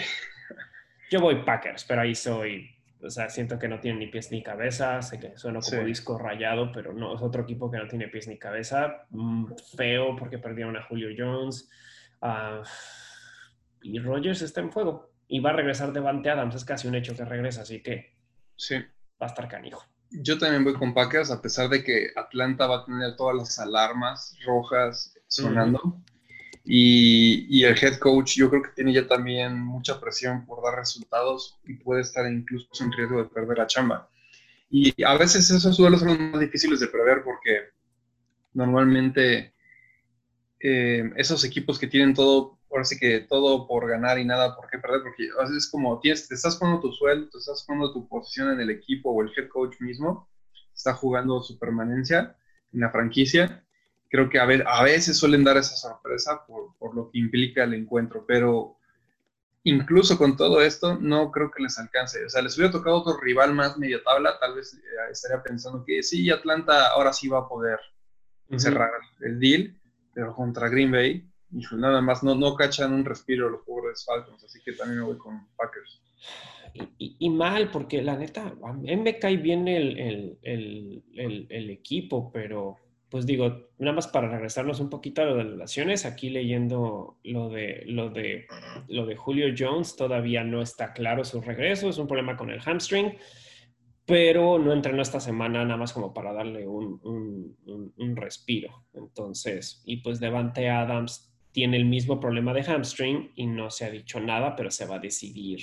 Yo voy Packers, pero ahí soy, o sea, siento que no tiene ni pies ni cabeza, sé que suena como disco rayado, pero no, es otro equipo que no tiene pies ni cabeza, mm, feo porque perdieron a Julio Jones, uh, y Rogers está en fuego, y va a regresar Devante Adams, es casi un hecho que regresa, así que sí. va a estar canijo. Yo también voy con Packers, a pesar de que Atlanta va a tener todas las alarmas rojas sonando. Y, el head coach yo creo que tiene ya también mucha presión por dar resultados y puede estar incluso en riesgo de perder la chamba. Y a veces esos duelos son los más difíciles de prever porque normalmente eh, esos equipos que tienen todo ahora sí que todo por ganar y nada por qué perder, porque es como tienes, te estás jugando tu sueldo, te estás jugando tu posición en el equipo o el head coach mismo, está jugando su permanencia en la franquicia. Creo que a, veces suelen dar esa sorpresa por, por lo que implica el encuentro, pero incluso con todo esto, no creo que les alcance. O sea, les hubiera tocado otro rival más media tabla, tal vez eh, estaría pensando que sí, Atlanta ahora sí va a poder cerrar el deal, pero contra Green Bay y nada más no, no cachan un respiro los pobres Falcons, así que también me voy con Packers. Y, mal, porque la neta, a mí me cae bien el, equipo, pero pues digo, nada más para regresarnos un poquito a lo de las relaciones, aquí leyendo lo de, lo de, lo de Julio Jones, todavía no está claro su regreso, es un problema con el hamstring, pero no entrenó esta semana nada más como para darle un, un, respiro. Entonces, y pues Devante Adams tiene el mismo problema de hamstring y no se ha dicho nada, pero se va a decidir,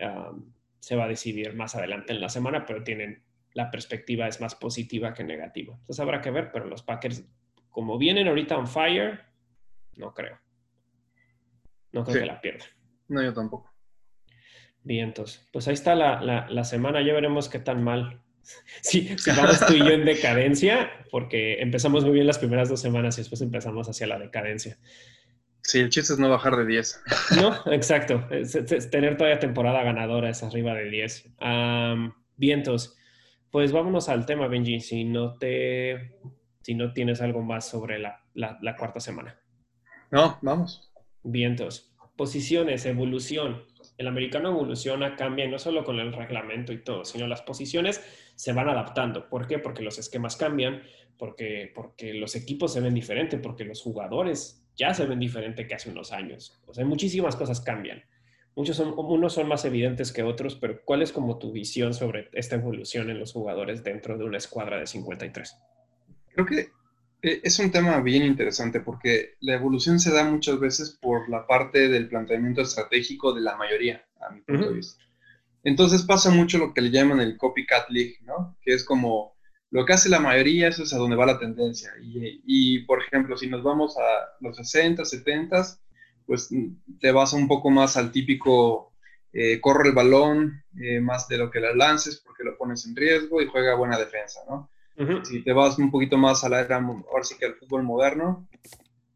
um, se va a decidir más adelante en la semana, pero tienen, la perspectiva es más positiva que negativa. Entonces habrá que ver, pero los Packers, como vienen ahorita on fire, no creo. No creo que la pierdan. No, yo tampoco. Bien, entonces, pues ahí está la, la, semana, ya veremos qué tan mal. Sí, si vamos tú y yo en decadencia, porque empezamos muy bien las primeras dos semanas y después empezamos hacia la decadencia. Sí, el chiste es no bajar de 10. No, exacto. tener todavía temporada ganadora es arriba de 10. vientos. Pues vámonos al tema, Benji. Si no te, si no tienes algo más sobre la, la cuarta semana. No, vamos. Vientos. Posiciones, evolución. El americano evoluciona, cambia, y no solo con el reglamento y todo, sino las posiciones se van adaptando. ¿Por qué? Porque los esquemas cambian, porque, porque los equipos se ven diferentes, porque los jugadores ya se ven diferente que hace unos años. O sea, muchísimas cosas cambian. Muchos son, unos son más evidentes que otros, pero ¿cuál es como tu visión sobre esta evolución en los jugadores dentro de una escuadra de 53? Creo que eh, es un tema bien interesante porque la evolución se da muchas veces por la parte del planteamiento estratégico de la mayoría, a mi punto de vista. Entonces pasa mucho lo que le llaman el copycat league, ¿no? Que es como lo que hace la mayoría, eso es a donde va la tendencia. Y, por ejemplo, si nos vamos a los 60, 70, pues te vas un poco más al típico eh, corre el balón, eh, más de lo que la lances porque lo pones en riesgo y juega buena defensa, ¿no? Si te vas un poquito más a la era, ahora sí que al fútbol moderno,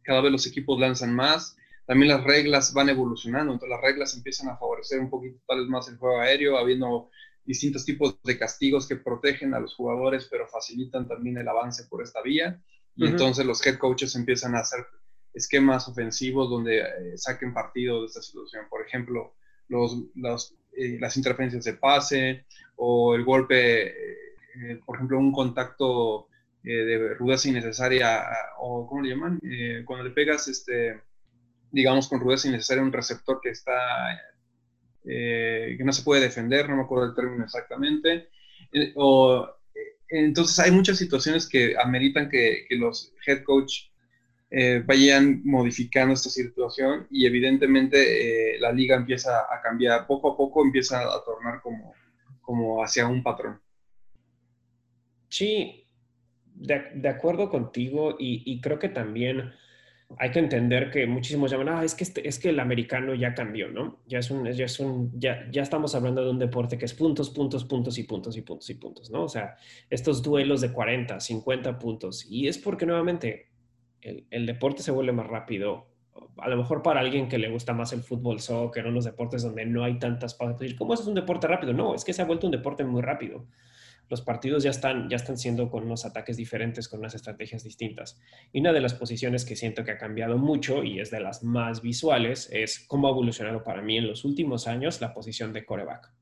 cada vez los equipos lanzan más, también las reglas van evolucionando, entonces las reglas empiezan a favorecer un poquito tal vez más el juego aéreo, habiendo distintos tipos de castigos que protegen a los jugadores, pero facilitan también el avance por esta vía. Y entonces los head coaches empiezan a hacer esquemas ofensivos donde eh, saquen partido de esta situación. Por ejemplo, los, eh, las interferencias de pase o el golpe, eh, por ejemplo, un contacto de rudeza innecesaria, o ¿cómo le llaman? cuando le pegas este digamos, con rudeza innecesaria un receptor que está, eh, que no se puede defender, no me acuerdo el término exactamente. Eh, o, eh, entonces hay muchas situaciones que ameritan que, que los head coach vayan modificando esta situación y evidentemente la liga empieza a cambiar, poco a poco empieza a tornar como, como hacia un patrón. Sí, de, de acuerdo contigo y, y creo que también hay que entender que muchísimos llaman, ah, es que, este, es que el americano ya cambió, ¿no? Ya, es un, ya, es un, ya, ya estamos hablando de un deporte que es puntos, puntos, puntos y puntos y puntos y puntos, ¿no? O sea, estos duelos de 40, 50 puntos. Y es porque nuevamente el, el deporte se vuelve más rápido, a lo mejor para alguien que le gusta más el fútbol, soccer, unos deportes donde no hay tantas pausas, ¿cómo es un deporte rápido? No, es que se ha vuelto un deporte muy rápido. Los partidos ya están, ya están siendo con unos ataques diferentes, con unas estrategias distintas. Y una de las posiciones que siento que ha cambiado mucho y es de las más visuales es cómo ha evolucionado para mí en los últimos años la posición de coreback.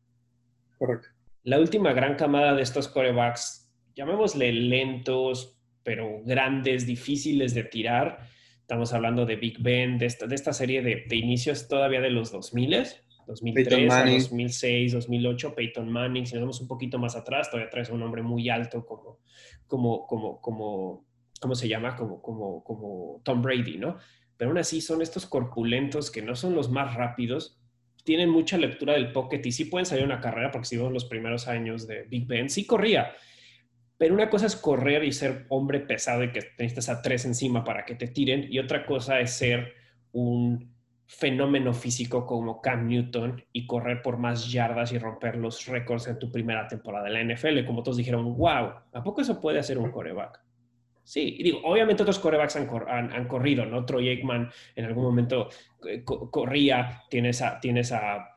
Correcto. La última gran camada de estos corebacks, llamémosle lentos, pero grandes, difíciles de tirar, Estamos hablando de Big Ben, de esta, de esta serie de, de, inicios todavía de los 2000, 2003 2006, 2008, Peyton Manning. Si nos vamos un poquito más atrás, todavía traes un hombre muy alto como, como, como, como ¿cómo se llama? Como, como, como Tom Brady, ¿no? Pero aún así son estos corpulentos que no son los más rápidos, tienen mucha lectura del pocket y sí pueden salir una carrera, porque si vemos los primeros años de Big Ben, sí corría, pero una cosa es correr y ser hombre pesado y que necesitas a tres encima para que te tiren. Y otra cosa es ser un fenómeno físico como Cam Newton y correr por más yardas y romper los récords en tu primera temporada de la NFL. Como todos dijeron, wow, ¿a poco eso puede hacer un coreback? Sí, y digo, obviamente otros corebacks han, corrido, ¿no? Troy Aikman en algún momento eh, corría, tienes a... Tienes a,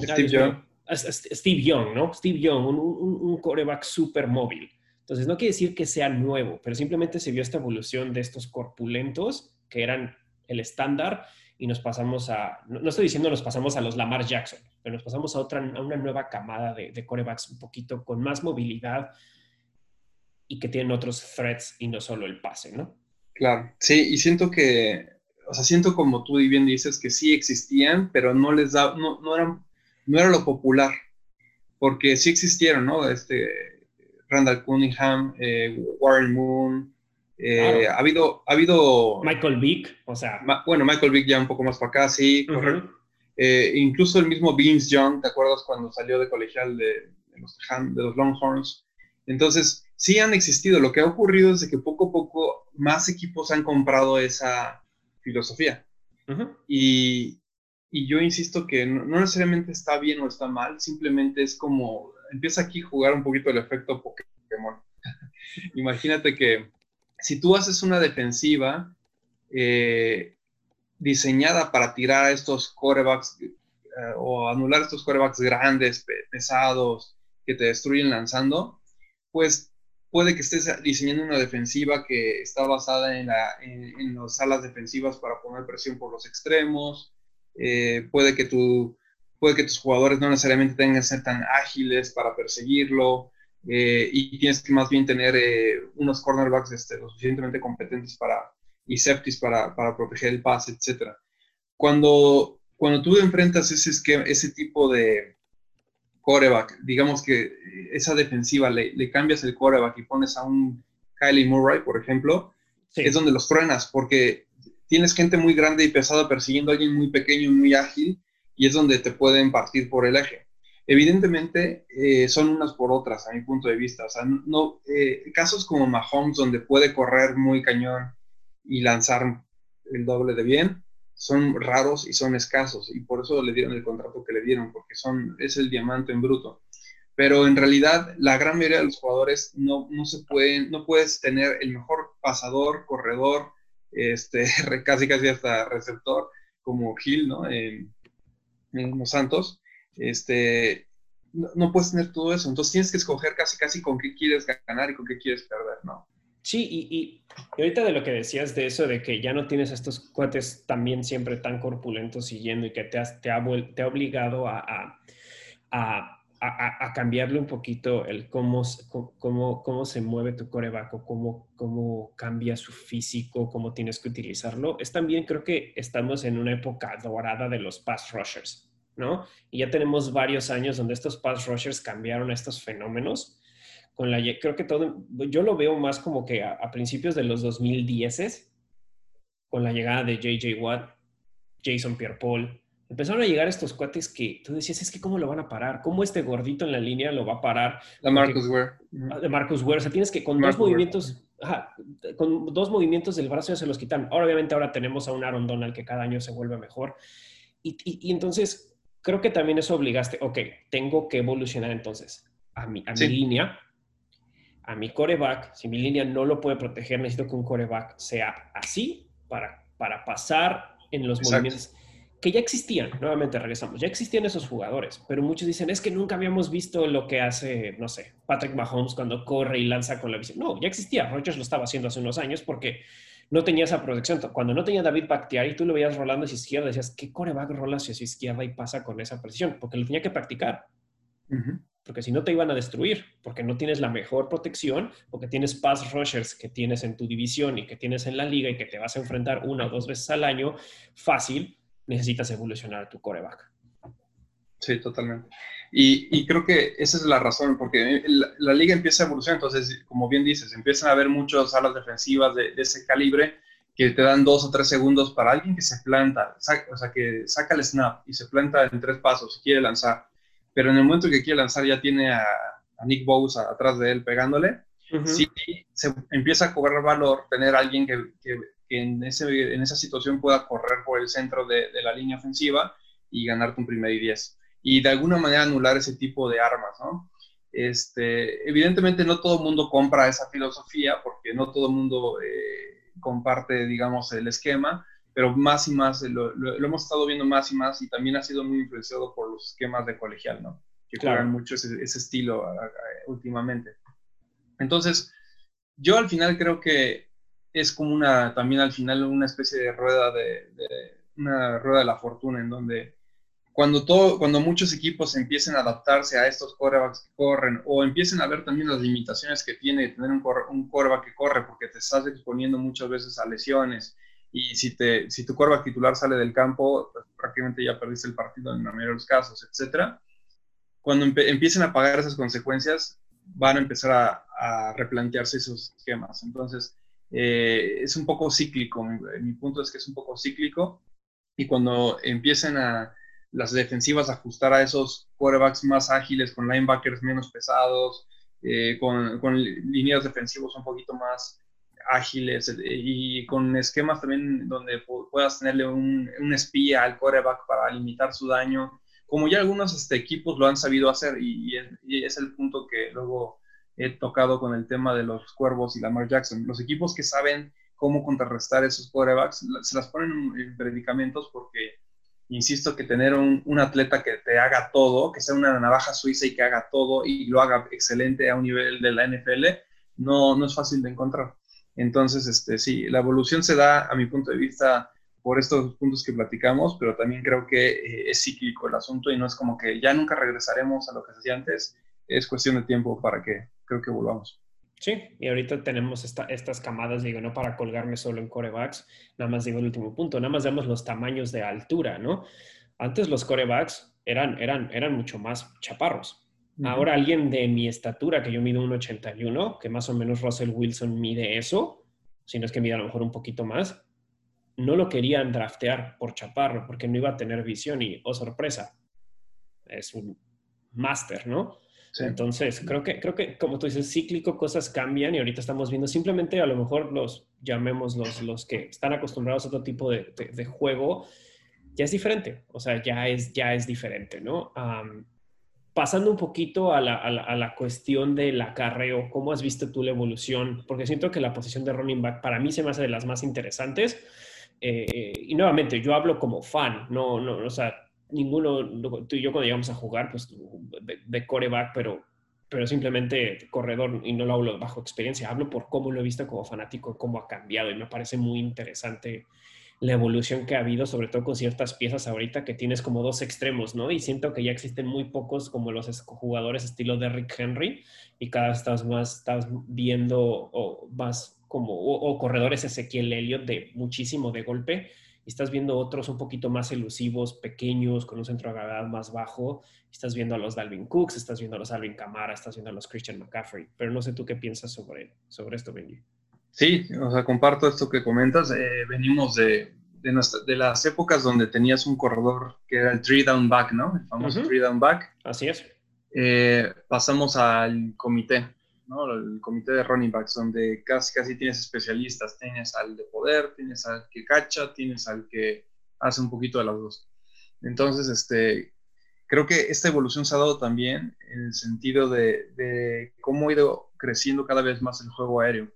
Steve Young. Steve Young, ¿no? Steve Young, un, un, un coreback súper móvil. Entonces, no quiere decir que sea nuevo, pero simplemente se vio esta evolución de estos corpulentos que eran el estándar y nos pasamos a, no, estoy diciendo nos pasamos a los Lamar Jackson, pero nos pasamos a, otra, a una nueva camada de, de corebacks un poquito con más movilidad y que tienen otros threats y no solo el pase, ¿no? Claro, sí, y siento que, o sea, siento como tú bien dices que sí existían, pero no les da, no, no, eran, no era lo popular, porque sí existieron, ¿no? Este, Randall Cunningham, eh, Warren Moon. Eh, ha, habido, ha habido... Michael Vick, o sea... bueno, Michael Vick ya un poco más para acá, sí, correcto. Eh, incluso el mismo Vince Young, ¿te acuerdas cuando salió de colegial de, los, de los Longhorns? Entonces, sí han existido. Lo que ha ocurrido es que poco a poco más equipos han comprado esa filosofía. y, y, yo insisto que no, necesariamente está bien o está mal, simplemente es como empieza aquí a jugar un poquito el efecto Pokémon. Imagínate que si tú haces una defensiva eh, diseñada para tirar a estos corebacks eh, o anular estos corebacks grandes, pesados, que te destruyen lanzando, pues puede que estés diseñando una defensiva que está basada en, las salas defensivas para poner presión por los extremos, eh, puede que tu puede que tus jugadores no necesariamente tengan que ser tan ágiles para perseguirlo eh, y tienes que más bien tener eh, unos cornerbacks este, lo suficientemente competentes para, y safeties para, para proteger el pase, etc. Cuando, cuando tú enfrentas ese, ese tipo de coreback, digamos que esa defensiva le, le, cambias el coreback y pones a un Kylie Murray, por ejemplo, es donde los truenas, porque tienes gente muy grande y pesada persiguiendo a alguien muy pequeño y muy ágil y es donde te pueden partir por el eje. Evidentemente, eh, son unas por otras, a mi punto de vista. O sea, no, eh, casos como Mahomes, donde puede correr muy cañón y lanzar el doble de bien, son raros y son escasos, y por eso le dieron el contrato que le dieron, porque son, es el diamante en bruto. Pero en realidad, la gran mayoría de los jugadores no, no se pueden, no puedes tener el mejor pasador, corredor, este, casi casi hasta receptor, como Gil, ¿no? Los Santos, este, no, puedes tener todo eso. Entonces tienes que escoger casi, casi con qué quieres ganar y con qué quieres perder, ¿no? Sí, y, ahorita de lo que decías de eso, de que ya no tienes estos cuates también siempre tan corpulentos siguiendo y que te, has, te, ha, ha obligado a, cambiarle un poquito el cómo, cómo, cómo se mueve tu coreback o cómo, cómo cambia su físico, cómo tienes que utilizarlo, es también creo que estamos en una época dorada de los pass rushers. ¿no? Y ya tenemos varios años donde estos pass rushers cambiaron estos fenómenos. Con la, creo que todo, yo lo veo más como que a, principios de los 2010 con la llegada de JJ Watt, Jason Pierre-Paul, empezaron a llegar estos cuates que tú decías, es que cómo lo van a parar, cómo este gordito en la línea lo va a parar. De Marcus Ware. Ah, de Marcus Ware, o sea, tienes que con dos movimientos, con dos movimientos del brazo ya se los quitan. Ahora, obviamente, ahora tenemos a un Aaron Donald que cada año se vuelve mejor. Y, y, y entonces, creo que también eso obligaste, ok, tengo que evolucionar entonces a mi, a mi línea, a mi coreback. Si mi línea no lo puede proteger, necesito que un coreback sea así para para pasar en los movimientos que ya existían, nuevamente regresamos, ya existían esos jugadores, pero muchos dicen, es que nunca habíamos visto lo que hace, no sé, Patrick Mahomes cuando corre y lanza con la visión. No, ya existía, Rogers lo estaba haciendo hace unos años porque no tenía esa protección. Cuando no tenía David y tú lo veías rolando hacia izquierda, decías, ¿qué coreback rola hacia izquierda y pasa con esa precisión? Porque lo tenía que practicar. Porque si no te iban a destruir, porque no tienes la mejor protección, porque tienes pass rushers que tienes en tu división y que tienes en la liga y que te vas a enfrentar una o dos veces al año, fácil, necesitas evolucionar a tu coreback. Sí, totalmente. Y, creo que esa es la razón, porque la, liga empieza a evolucionar, entonces, como bien dices, empiezan a haber muchas alas defensivas de, ese calibre que te dan dos o tres segundos para alguien que se planta, o sea, que saca el snap y se planta en tres pasos y quiere lanzar, pero en el momento que quiere lanzar ya tiene a, Nick Bowes atrás de él pegándole, sí se empieza a cobrar valor tener a alguien que, en, ese, en, esa situación pueda correr por el centro de, de la línea ofensiva y ganarte un primer y diez y de alguna manera anular ese tipo de armas, ¿no? Este, evidentemente no todo el mundo compra esa filosofía porque no todo el mundo eh, comparte, digamos, el esquema, pero más y más lo, hemos estado viendo más y más y también ha sido muy influenciado por los esquemas de colegial, ¿no? Que claro. mucho ese, estilo últimamente. Entonces, yo al final creo que es como una, también al final una especie de rueda de, una rueda de la fortuna en donde cuando, todo, cuando muchos equipos empiecen a adaptarse a estos corebacks que corren o empiecen a ver también las limitaciones que tiene tener un, un coreback que corre porque te estás exponiendo muchas veces a lesiones y si, te, si tu coreback titular sale del campo, pues prácticamente ya perdiste el partido en la mayoría de los casos, etc. Cuando empiecen a pagar esas consecuencias, van a empezar a, replantearse esos esquemas. Entonces, eh, es un poco cíclico. Mi, mi punto es que es un poco cíclico y cuando empiecen a las defensivas ajustar a esos quarterbacks más ágiles, con linebackers menos pesados, eh, con, con, líneas defensivas un poquito más ágiles eh, y con esquemas también donde puedas tenerle un, un, espía al quarterback para limitar su daño, como ya algunos este, equipos lo han sabido hacer y, es, el punto que luego he tocado con el tema de los Cuervos y Lamar Jackson. Los equipos que saben cómo contrarrestar esos quarterbacks se las ponen en predicamentos porque insisto que tener un, un, atleta que te haga todo, que sea una navaja suiza y que haga todo y lo haga excelente a un nivel de la NFL, no, no es fácil de encontrar. Entonces, este, sí, la evolución se da, a mi punto de vista, por estos puntos que platicamos, pero también creo que eh, es cíclico el asunto y no es como que ya nunca regresaremos a lo que se hacía antes, es cuestión de tiempo para que creo que volvamos. Sí, y ahorita tenemos estas camadas, digo, no para colgarme solo en corebacks, nada más digo el último punto, nada más vemos los tamaños de altura, ¿no? Antes los corebacks eran, eran, eran mucho más chaparros. Ahora alguien de mi estatura, que yo mido 1,81, que más o menos Russell Wilson mide eso, si no es que mide a lo mejor un poquito más, no lo querían draftear por chaparro porque no iba a tener visión y, oh sorpresa, es un máster, ¿no? Entonces, creo que, creo que, como tú dices, cíclico, cosas cambian y ahorita estamos viendo simplemente a lo mejor los, llamemos los, los que están acostumbrados a otro tipo de, de, juego, ya es diferente, o sea, ya es, ya es diferente, ¿no? pasando un poquito a la, a, la, cuestión del acarreo, ¿cómo has visto tú la evolución? Porque siento que la posición de running back para mí se me hace de las más interesantes. Eh, y nuevamente, yo hablo como fan, no, no, o sea, ninguno, tú y yo cuando llegamos a jugar, pues de, coreback, pero, pero simplemente corredor y no lo hablo bajo experiencia, hablo por cómo lo he visto como fanático, cómo ha cambiado y me parece muy interesante la evolución que ha habido, sobre todo con ciertas piezas ahorita que tienes como dos extremos, ¿no? Y siento que ya existen muy pocos como los jugadores estilo de Rick Henry y cada vez estás más, estás viendo o más como, o, corredores Ezequiel Elliott de muchísimo de golpe estás viendo otros un poquito más elusivos, pequeños, con un centro de gravedad más bajo. Estás viendo a los Dalvin Cooks, estás viendo a los Alvin Kamara, estás viendo a los Christian McCaffrey. Pero no sé tú qué piensas sobre, sobre esto, Benji. Sí, o sea, comparto esto que comentas. Eh, venimos de, de, de, las épocas donde tenías un corredor que era el three down back, ¿no? El famoso three down back. Así es. Eh, pasamos al comité. El comité de running backs, donde casi, casi tienes especialistas. Tienes al de poder, tienes al que cacha, tienes al que hace un poquito de las dos. Entonces, este, creo que esta evolución se ha dado también en el sentido de, cómo ha ido creciendo cada vez más el juego aéreo.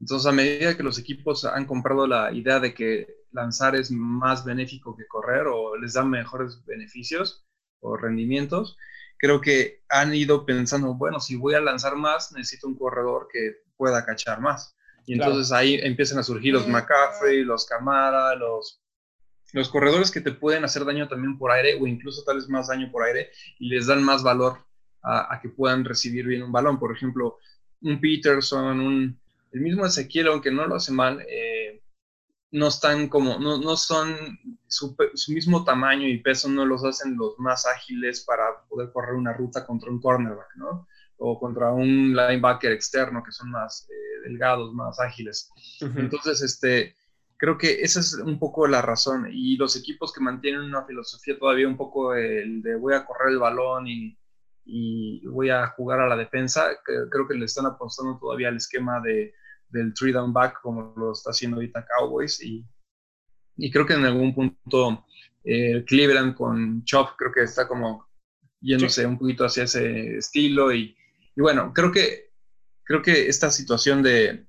Entonces, a medida que los equipos han comprado la idea de que lanzar es más benéfico que correr o les da mejores beneficios o rendimientos, creo que han ido pensando, bueno, si voy a lanzar más, necesito un corredor que pueda cachar más. Y entonces ahí empiezan a surgir los McCaffrey, los Camara, los, los corredores que te pueden hacer daño también por aire o incluso tal vez más daño por aire y les dan más valor a, que puedan recibir bien un balón. Por ejemplo, un Peterson, un, el mismo Ezequiel, aunque no lo hace mal, eh, no están como, no, no son su, su, mismo tamaño y peso, no los hacen los más ágiles para poder correr una ruta contra un cornerback, ¿no? O contra un linebacker externo que son más eh, delgados, más ágiles. Entonces, este, creo que esa es un poco la razón. Y los equipos que mantienen una filosofía todavía un poco el de voy a correr el balón y, y voy a jugar a la defensa, creo que le están apostando todavía al esquema de, del three down back como lo está haciendo ahorita Cowboys. Y, y creo que en algún punto eh, Cleveland con Chop creo que está como yéndose un poquito hacia ese estilo. Y, y bueno, creo que, creo que esta situación de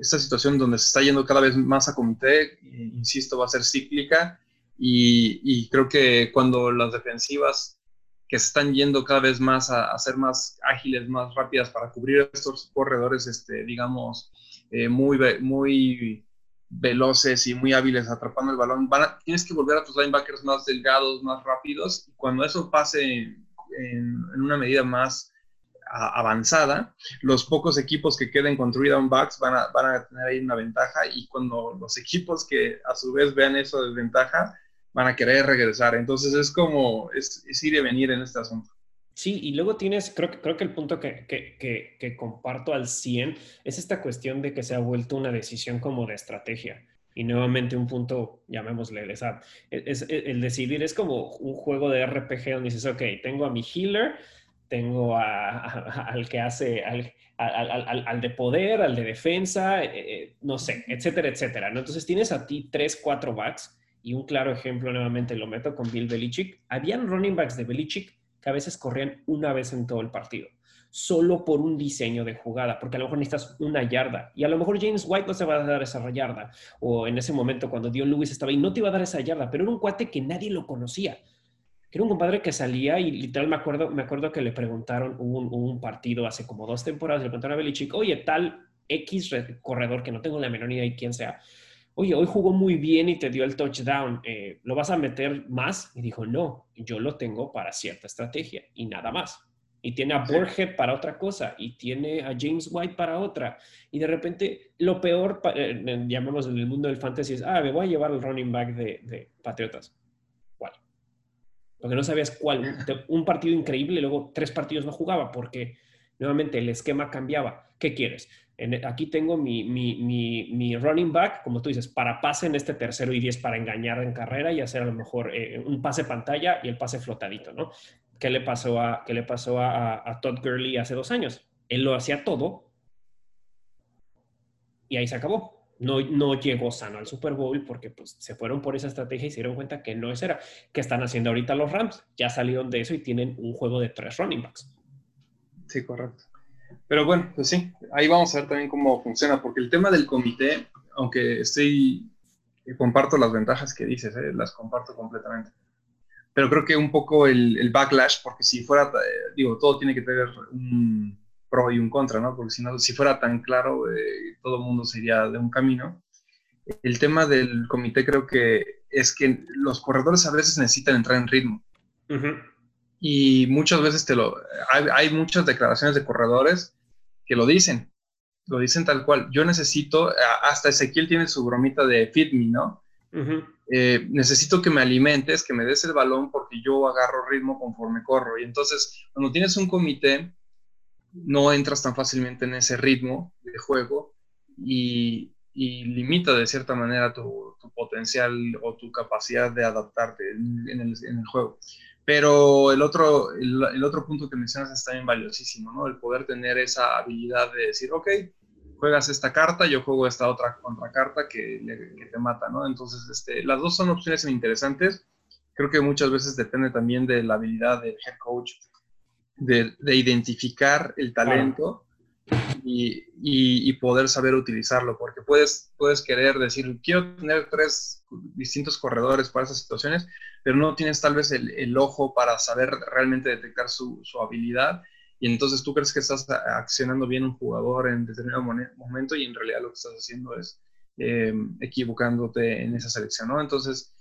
esta situación donde se está yendo cada vez más a comité, insisto, va a ser cíclica y, creo que cuando las defensivas que se están yendo cada vez más a, ser más ágiles, más rápidas para cubrir estos corredores, este, digamos, eh, muy, muy veloces y muy hábiles atrapando el balón, tienes que volver a tus linebackers más delgados, más rápidos. Y cuando eso pase en, una medida más avanzada, los pocos equipos que queden con three down backs van a, van a tener ahí una ventaja y cuando los equipos que a su vez vean eso desventaja van a querer regresar. Entonces es como, es, ir y venir en este asunto. Sí, y luego tienes, creo que, creo que el punto que, que, que, comparto al 100 es esta cuestión de que se ha vuelto una decisión como de estrategia. Y nuevamente un punto, llamémosle, esa, es, el decidir es como un juego de RPG donde dices, ok, tengo a mi healer, tengo al que hace, al, al, de poder, al de defensa, eh, no sé, etcétera, etcétera. ¿no? Entonces tienes a ti tres, cuatro backs y un claro ejemplo nuevamente lo meto con Bill Belichick. Habían running backs de Belichick que a veces corrían una vez en todo el partido, solo por un diseño de jugada, porque a lo mejor necesitas una yarda y a lo mejor James White no se va a dar esa yarda o en ese momento cuando Dion Lewis estaba ahí no te iba a dar esa yarda, pero era un cuate que nadie lo conocía. Era un compadre que salía y literal me acuerdo, me acuerdo que le preguntaron un, partido hace como dos temporadas, le preguntaron a Belichick, oye, tal X corredor que no tengo la menor idea de quién sea, oye, hoy jugó muy bien y te dio el touchdown, eh, ¿lo vas a meter más? Y dijo, no, yo lo tengo para cierta estrategia y nada más. Y tiene a Borget para otra cosa y tiene a James White para otra. Y de repente, lo peor, eh, llamamos en el mundo del fantasy, es, ah, me voy a llevar el running back de, de Patriotas porque no sabías cuál. Un partido increíble luego tres partidos no jugaba porque nuevamente el esquema cambiaba. ¿Qué quieres? Aquí tengo mi, mi, mi, running back, como tú dices, para pase en este tercero y diez para engañar en carrera y hacer a lo mejor eh, un pase pantalla y el pase flotadito, ¿no? ¿Qué le pasó a, qué le pasó a, a Todd Gurley hace dos años? Él lo hacía todo y ahí se acabó no, no llegó sano al Super Bowl porque pues, se fueron por esa estrategia y se dieron cuenta que no es era. ¿Qué están haciendo ahorita los Rams? Ya salieron de eso y tienen un juego de tres running backs. Sí, correcto. Pero bueno, pues sí, ahí vamos a ver también cómo funciona, porque el tema del comité, aunque estoy, eh, comparto las ventajas que dices, eh, las comparto completamente. Pero creo que un poco el, backlash, porque si fuera, eh, digo, todo tiene que tener un, pro y un contra, ¿no? Porque si no, si fuera tan claro, eh, todo el mundo sería de un camino. El tema del comité creo que es que los corredores a veces necesitan entrar en ritmo. Y muchas veces te lo... Hay, muchas declaraciones de corredores que lo dicen, lo dicen tal cual. Yo necesito, hasta Ezequiel tiene su bromita de feed me, ¿no? Eh, necesito que me alimentes, que me des el balón porque yo agarro ritmo conforme corro. Y entonces, cuando tienes un comité, no entras tan fácilmente en ese ritmo de juego y, limita de cierta manera tu, potencial o tu capacidad de adaptarte en, el, juego. Pero el otro, el, otro punto que mencionas es también valiosísimo, ¿no? El poder tener esa habilidad de decir, ok, juegas esta carta, yo juego esta otra contracarta que, que te mata, ¿no? Entonces, este, las dos son opciones interesantes. Creo que muchas veces depende también de la habilidad del head coach de, identificar el talento y, poder saber utilizarlo, porque puedes, puedes querer decir, quiero tener tres distintos corredores para esas situaciones, pero no tienes tal vez el, ojo para saber realmente detectar su, su, habilidad, y entonces tú crees que estás accionando bien un jugador en determinado momento y en realidad lo que estás haciendo es eh, equivocándote en esa selección, ¿no? Entonces,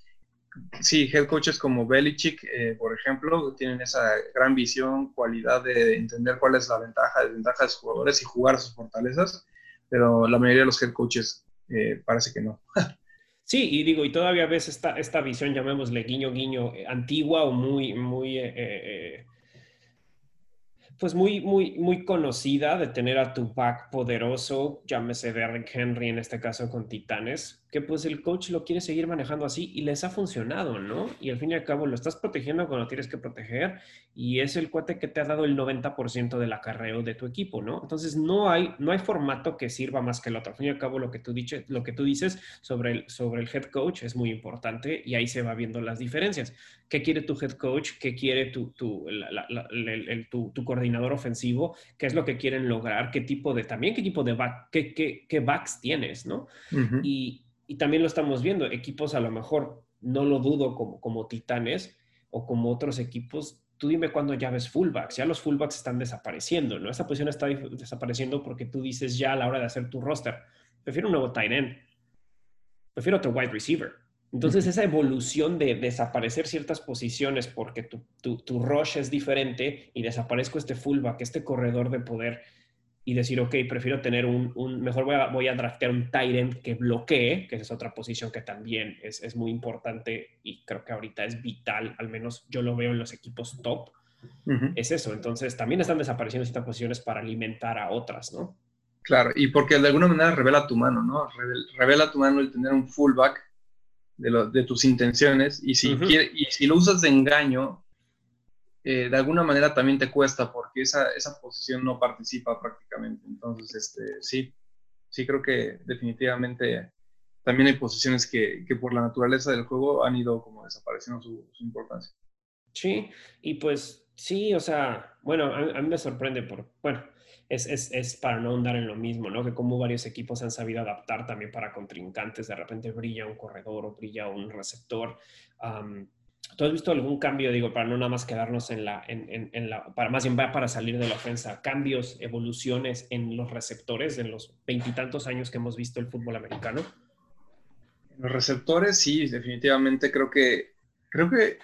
sí, head coaches como Belichick, eh, por ejemplo, tienen esa gran visión, cualidad de entender cuál es la ventaja, desventaja de sus jugadores y jugar sus fortalezas, pero la mayoría de los head coaches eh, parece que no. Sí, y digo, y todavía ves esta, esta visión, llamémosle guiño, guiño, eh, antigua o muy, muy pues muy, muy, muy conocida de tener a tu back poderoso, llámese Derrick Henry en este caso con Titanes, que pues el coach lo quiere seguir manejando así y les ha funcionado, ¿no? Y al fin y al cabo lo estás protegiendo cuando tienes que proteger y es el cuate que te ha dado el 90% del acarreo de tu equipo, ¿no? Entonces no hay, no hay formato que sirva más que el otro. Al fin y al cabo lo que tú, dices, lo que tú dices sobre el, sobre el head coach es muy importante y ahí se va viendo las diferencias. ¿Qué quiere tu head coach? ¿Qué quiere tu, tu, tu, coordinador ofensivo? ¿Qué es lo que quieren lograr? ¿Qué tipo de, también qué tipo de back, qué, qué, qué backs tienes, ¿no? Y y también lo estamos viendo, equipos a lo mejor, no lo dudo como, como Titanes o como otros equipos, tú dime cuándo ya ves fullbacks, ya los fullbacks están desapareciendo, ¿no? Esta posición está desapareciendo porque tú dices ya a la hora de hacer tu roster, prefiero un nuevo tight end, prefiero otro wide receiver. Entonces, esa evolución de desaparecer ciertas posiciones porque tu, tu, tu, rush es diferente y desaparezco este fullback, este corredor de poder y decir, ok, prefiero tener un, un mejor voy a, voy a draftear un tight que bloquee, que es otra posición que también es, es, muy importante y creo que ahorita es vital, al menos yo lo veo en los equipos top, es eso. Entonces también están desapareciendo estas posiciones para alimentar a otras, ¿no? Claro, y porque de alguna manera revela tu mano, ¿no? Revela tu mano el tener un fullback de, lo, de tus intenciones y si, y si lo usas de engaño, eh, de alguna manera también te cuesta porque esa, esa posición no participa prácticamente. Entonces, este, sí, sí creo que definitivamente también hay posiciones que, que por la naturaleza del juego han ido como desapareciendo su, importancia. Sí, y pues sí, o sea, bueno, a, mí me sorprende por, bueno, es, es, es, para no andar en lo mismo, ¿no? Que como varios equipos han sabido adaptar también para contrincantes, de repente brilla un corredor o brilla un receptor. ¿Tú has visto algún cambio, digo, para no nada más quedarnos en la, en, la, para más bien para salir de la ofensa, cambios, evoluciones en los receptores en los veintitantos años que hemos visto el fútbol americano? Los receptores, sí, definitivamente creo que, creo que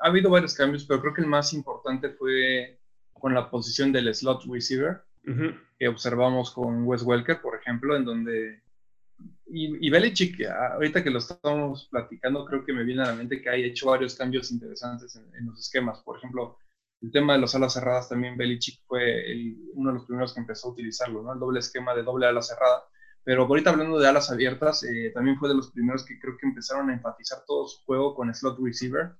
ha habido varios cambios, pero creo que el más importante fue con la posición del slot receiver, que observamos con Wes Welker, por ejemplo, en donde y, y Belichick, ahorita que lo estamos platicando, creo que me viene a la mente que ha hecho varios cambios interesantes en, los esquemas. Por ejemplo, el tema de las alas cerradas también Belichick fue uno de los primeros que empezó a utilizarlo, ¿no? El doble esquema de doble ala cerrada. Pero ahorita hablando de alas abiertas, eh, también fue de los primeros que creo que empezaron a enfatizar todo su juego con slot receiver,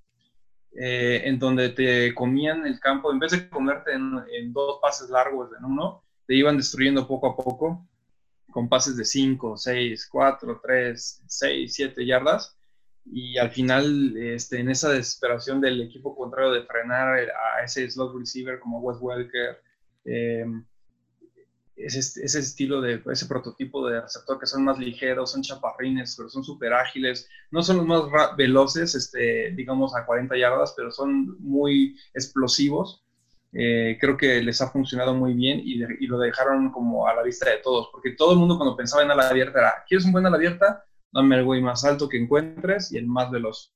eh, en donde te comían el campo, en vez de comerte en, en dos pases largos en uno, te iban destruyendo poco a poco con pases de 5, 6, 4, 3, 6, 7 yardas. Y al final, este, en esa desesperación del equipo contrario de frenar a ese slot receiver como Wes Welker, eh, ese, ese, estilo de, ese prototipo de receptor que son más ligeros, son chaparrines, pero son súper ágiles, no son los más veloces, este, digamos a 40 yardas, pero son muy explosivos eh, creo que les ha funcionado muy bien y, lo dejaron como a la vista de todos, porque todo el mundo cuando pensaba en ala abierta era, ¿quieres un buen ala abierta? Dame el güey más alto que encuentres y el más veloz.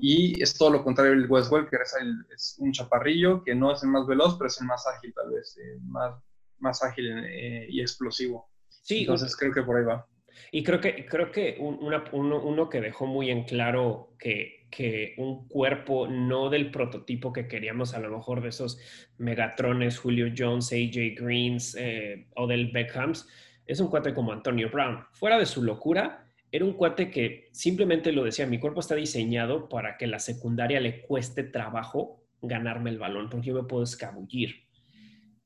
Y es todo lo contrario el Wes Welker, es, es un chaparrillo que no es el más veloz, pero es el más ágil tal vez, eh, más, más ágil eh, y explosivo. Sí, Entonces creo que por ahí va. Y creo que, creo que uno, que dejó muy en claro que, que, un cuerpo no del prototipo que queríamos, a lo mejor de esos Megatrones, Julio Jones, AJ Greens eh, o del Beckhams, es un cuate como Antonio Brown. Fuera de su locura, era un cuate que simplemente lo decía, mi cuerpo está diseñado para que la secundaria le cueste trabajo ganarme el balón, porque yo me puedo escabullir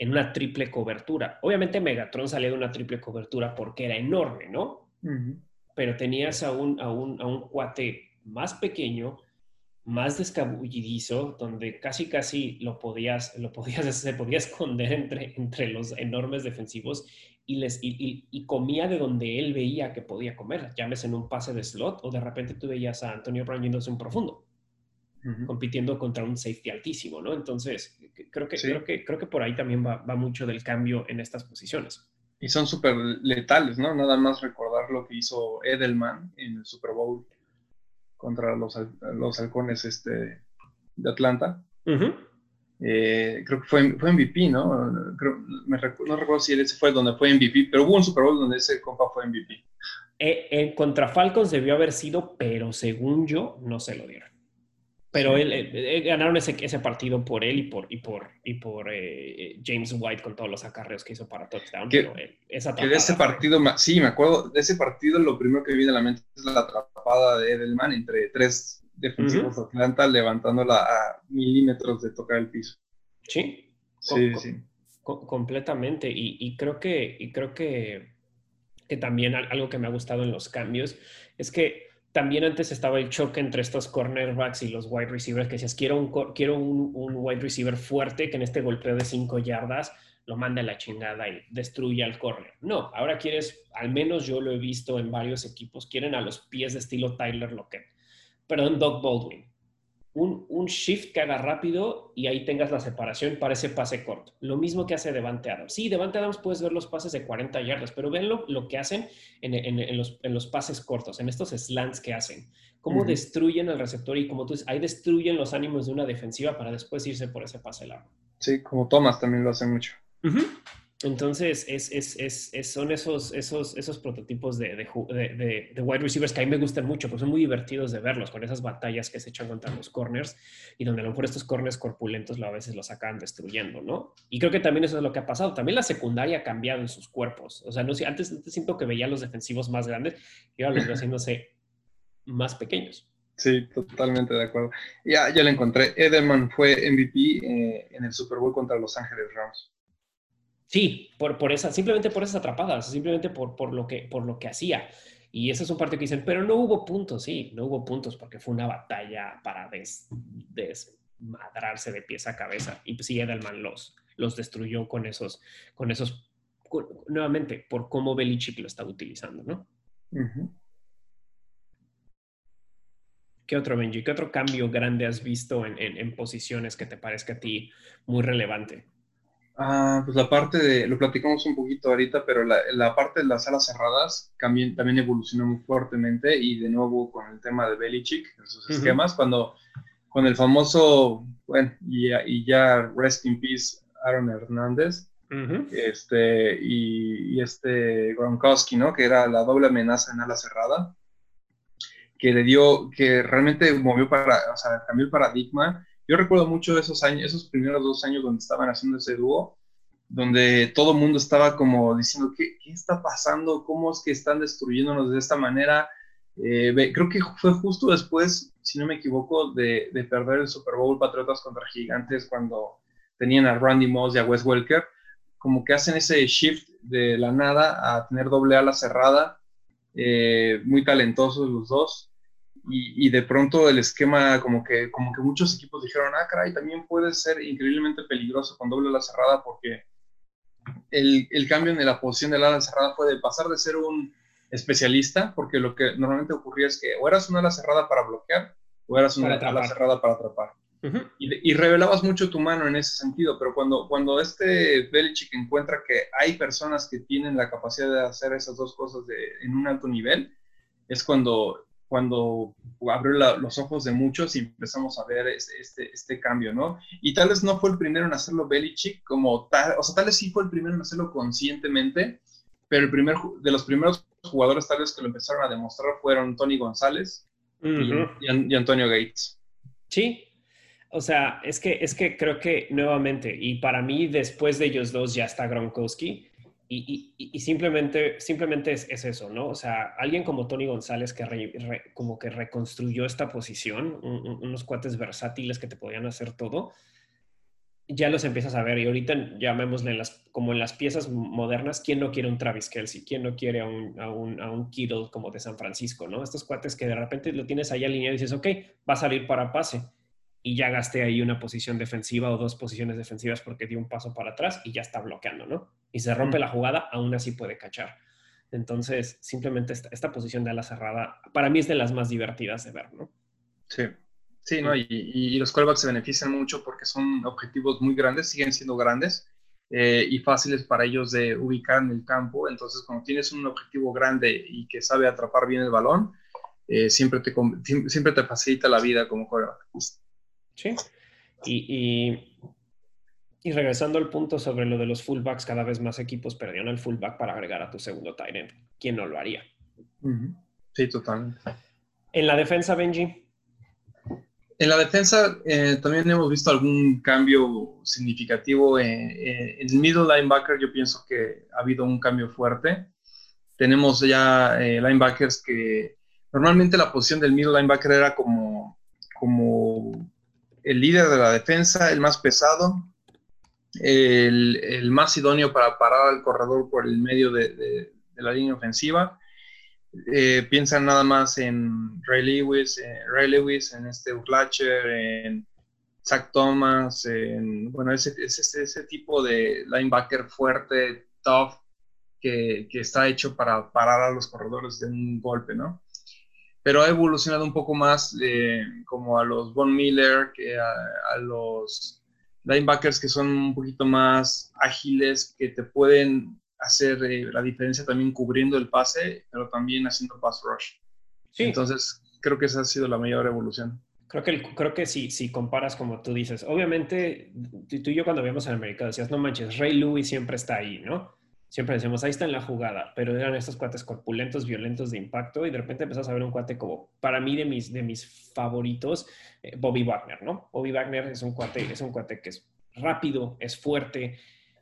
en una triple cobertura. Obviamente Megatron salía de una triple cobertura porque era enorme, ¿no? Pero tenías a un, a, un, a un cuate más pequeño, más descabullidizo, donde casi casi lo podías, lo podías, se podía esconder entre, entre los enormes defensivos y, les, y, comía de donde él veía que podía comer, llámese en un pase de slot o de repente tú veías a Antonio Brown yéndose un profundo, compitiendo contra un safety altísimo, ¿no? Entonces, creo que, creo que, creo que por ahí también va, va mucho del cambio en estas posiciones. Y son súper letales, ¿no? Nada más recordar lo que hizo Edelman en el Super Bowl contra los, los halcones este, de Atlanta. Eh, creo que fue, fue MVP, ¿no? no recuerdo si ese fue donde fue MVP, pero hubo un Super Bowl donde ese compa fue MVP. Eh, eh, contra Falcons debió haber sido, pero según yo, no se lo dieron. Pero él, ganaron ese, ese, partido por él y por, y por, y por James White con todos los acarreos que hizo para touchdown. Que, de ese partido, sí, me acuerdo, de ese partido lo primero que viene a la mente es la atrapada de Edelman entre tres defensivos de Atlanta levantándola a milímetros de tocar el piso. Sí. Sí, sí. completamente. Y, creo que, y creo que, que también algo que me ha gustado en los cambios es que también antes estaba el choque entre estos cornerbacks y los wide receivers, que decías, quiero un, quiero un, wide receiver fuerte que en este golpeo de cinco yardas lo mande a la chingada y destruya el corner. No, ahora quieres, al menos yo lo he visto en varios equipos, quieren a los pies de estilo Tyler Lockett perdón, Doug Baldwin. Un, un, shift que haga rápido y ahí tengas la separación para ese pase corto. Lo mismo que hace Devante Adams. Sí, Devante Adams puedes ver los pases de 40 yardas, pero ven lo, que hacen en, en, los, en, los, pases cortos, en estos slants que hacen. Cómo destruyen el receptor y como tú dices, ahí destruyen los ánimos de una defensiva para después irse por ese pase largo. Sí, como Thomas también lo hace mucho. Entonces, es, es, es, son esos, esos, esos prototipos de, de, de, wide receivers que a mí me gustan mucho, porque son muy divertidos de verlos, con esas batallas que se echan contra los corners y donde a lo mejor estos corners corpulentos a veces los acaban destruyendo, ¿no? Y creo que también eso es lo que ha pasado. También la secundaria ha cambiado en sus cuerpos. O sea, no, antes, antes siento que veía los defensivos más grandes y ahora los veo haciéndose más pequeños. Sí, totalmente de acuerdo. Ya, ya lo encontré. Edelman fue MVP eh, en el Super Bowl contra Los Ángeles Rams. Sí, por, por esa, simplemente por esas atrapadas, simplemente por, por, lo que, por lo que hacía. Y esa es un parte que dicen, pero no hubo puntos, sí, no hubo puntos porque fue una batalla para desmadrarse de pies a cabeza. Y pues sí, Edelman los, los destruyó con esos, con esos, nuevamente, por cómo Belichick lo está utilizando, ¿no? ¿Qué otro, Benji? ¿Qué otro cambio grande has visto en, en posiciones que te parezca a ti muy relevante? Ah, pues la parte de, lo platicamos un poquito ahorita, pero la, la parte de las salas cerradas también, también evolucionó muy fuertemente y de nuevo con el tema de Belichick, sus esquemas, cuando con el famoso, bueno, y, y, ya rest in peace Aaron Hernández, este, y, y, este Gronkowski, ¿no? Que era la doble amenaza en ala cerrada, que le dio, que realmente movió para, o sea, cambió el paradigma yo recuerdo mucho esos años, esos primeros dos años donde estaban haciendo ese dúo, donde todo el mundo estaba como diciendo, ¿qué, ¿qué, está pasando? ¿Cómo es que están destruyéndonos de esta manera? Eh, creo que fue justo después, si no me equivoco, de, de, perder el Super Bowl Patriotas contra Gigantes cuando tenían a Randy Moss y a Wes Welker, como que hacen ese shift de la nada a tener doble ala cerrada, eh, muy talentosos los dos, y, de pronto el esquema, como que, como que muchos equipos dijeron, ah, caray, también puede ser increíblemente peligroso con doble ala cerrada porque el, el cambio en la posición del ala cerrada fue de pasar de ser un especialista, porque lo que normalmente ocurría es que o eras una ala cerrada para bloquear o eras una ala cerrada para atrapar. y, y, revelabas mucho tu mano en ese sentido, pero cuando, cuando este Belichick encuentra que hay personas que tienen la capacidad de hacer esas dos cosas de, en un alto nivel, es cuando cuando abrió los ojos de muchos y empezamos a ver este, este, este, cambio, ¿no? Y tal vez no fue el primero en hacerlo Belichick como tal, o sea, tal vez sí fue el primero en hacerlo conscientemente, pero el primer, de los primeros jugadores tal vez que lo empezaron a demostrar fueron Tony González y, Antonio Gates. Sí, o sea, es que, es que creo que nuevamente, y para mí después de ellos dos ya está Gronkowski, y, simplemente, simplemente es, eso, ¿no? O sea, alguien como Tony González que como que reconstruyó esta posición, unos cuates versátiles que te podían hacer todo. ya los empiezas a ver y ahorita llamémosle las, como en las piezas modernas, ¿quién no quiere un Travis Kelsey? ¿Quién no quiere a un, a un, a un Kittle como de San Francisco? ¿no? Estos cuates que de repente lo tienes ahí alineado y dices, ok, va a salir para pase y ya gasté ahí una posición defensiva o dos posiciones defensivas porque dio un paso para atrás y ya está bloqueando, ¿no? Y se rompe la jugada, aún así puede cachar. Entonces, simplemente esta, esta posición de ala cerrada, para mí es de las más divertidas de ver, ¿no? Sí. Sí, ¿no? Y, los callbacks se benefician mucho porque son objetivos muy grandes, siguen siendo grandes eh, y fáciles para ellos de ubicar en el campo. Entonces, cuando tienes un objetivo grande y que sabe atrapar bien el balón, eh, siempre, te, siempre te facilita la vida como quarterback. Sí. Y, y, regresando al punto sobre lo de los fullbacks, cada vez más equipos perdieron el fullback para agregar a tu segundo tight end. ¿Quién no lo haría? Sí, totalmente. En la defensa, Benji, en la defensa eh, también hemos visto algún cambio significativo. en el middle linebacker yo pienso que ha habido un cambio fuerte. Tenemos ya eh, linebackers que normalmente la posición del middle linebacker era como, como el líder de la defensa, el más pesado, el, más idóneo para parar al corredor por el medio de la línea ofensiva eh, piensan nada más en Ray Lewis, eh, Ray Lewis, en este Fletcher, en Zach Thomas, en, bueno, ese, ese, ese tipo de linebacker fuerte, tough, que, que, está hecho para parar a los corredores de un golpe, ¿no? Pero ha evolucionado un poco más eh, como a los Von Miller, que a, a los linebackers que son un poquito más ágiles, que te pueden hacer eh, la diferencia también cubriendo el pase, pero también haciendo pass rush. Sí. Entonces, creo que esa ha sido la mayor evolución. Creo que, creo que sí, si comparas como tú dices, obviamente tú y yo cuando vimos en América decías, no manches, Ray Lewis siempre está ahí, ¿no? Siempre decimos, ahí está en la jugada, pero eran estos cuates corpulentos, violentos de impacto y de repente empezás a ver un cuate como, para mí de mis, de mis favoritos, eh, Bobby Wagner, ¿no? Bobby Wagner es un cuate, es un cuate que es rápido, es fuerte,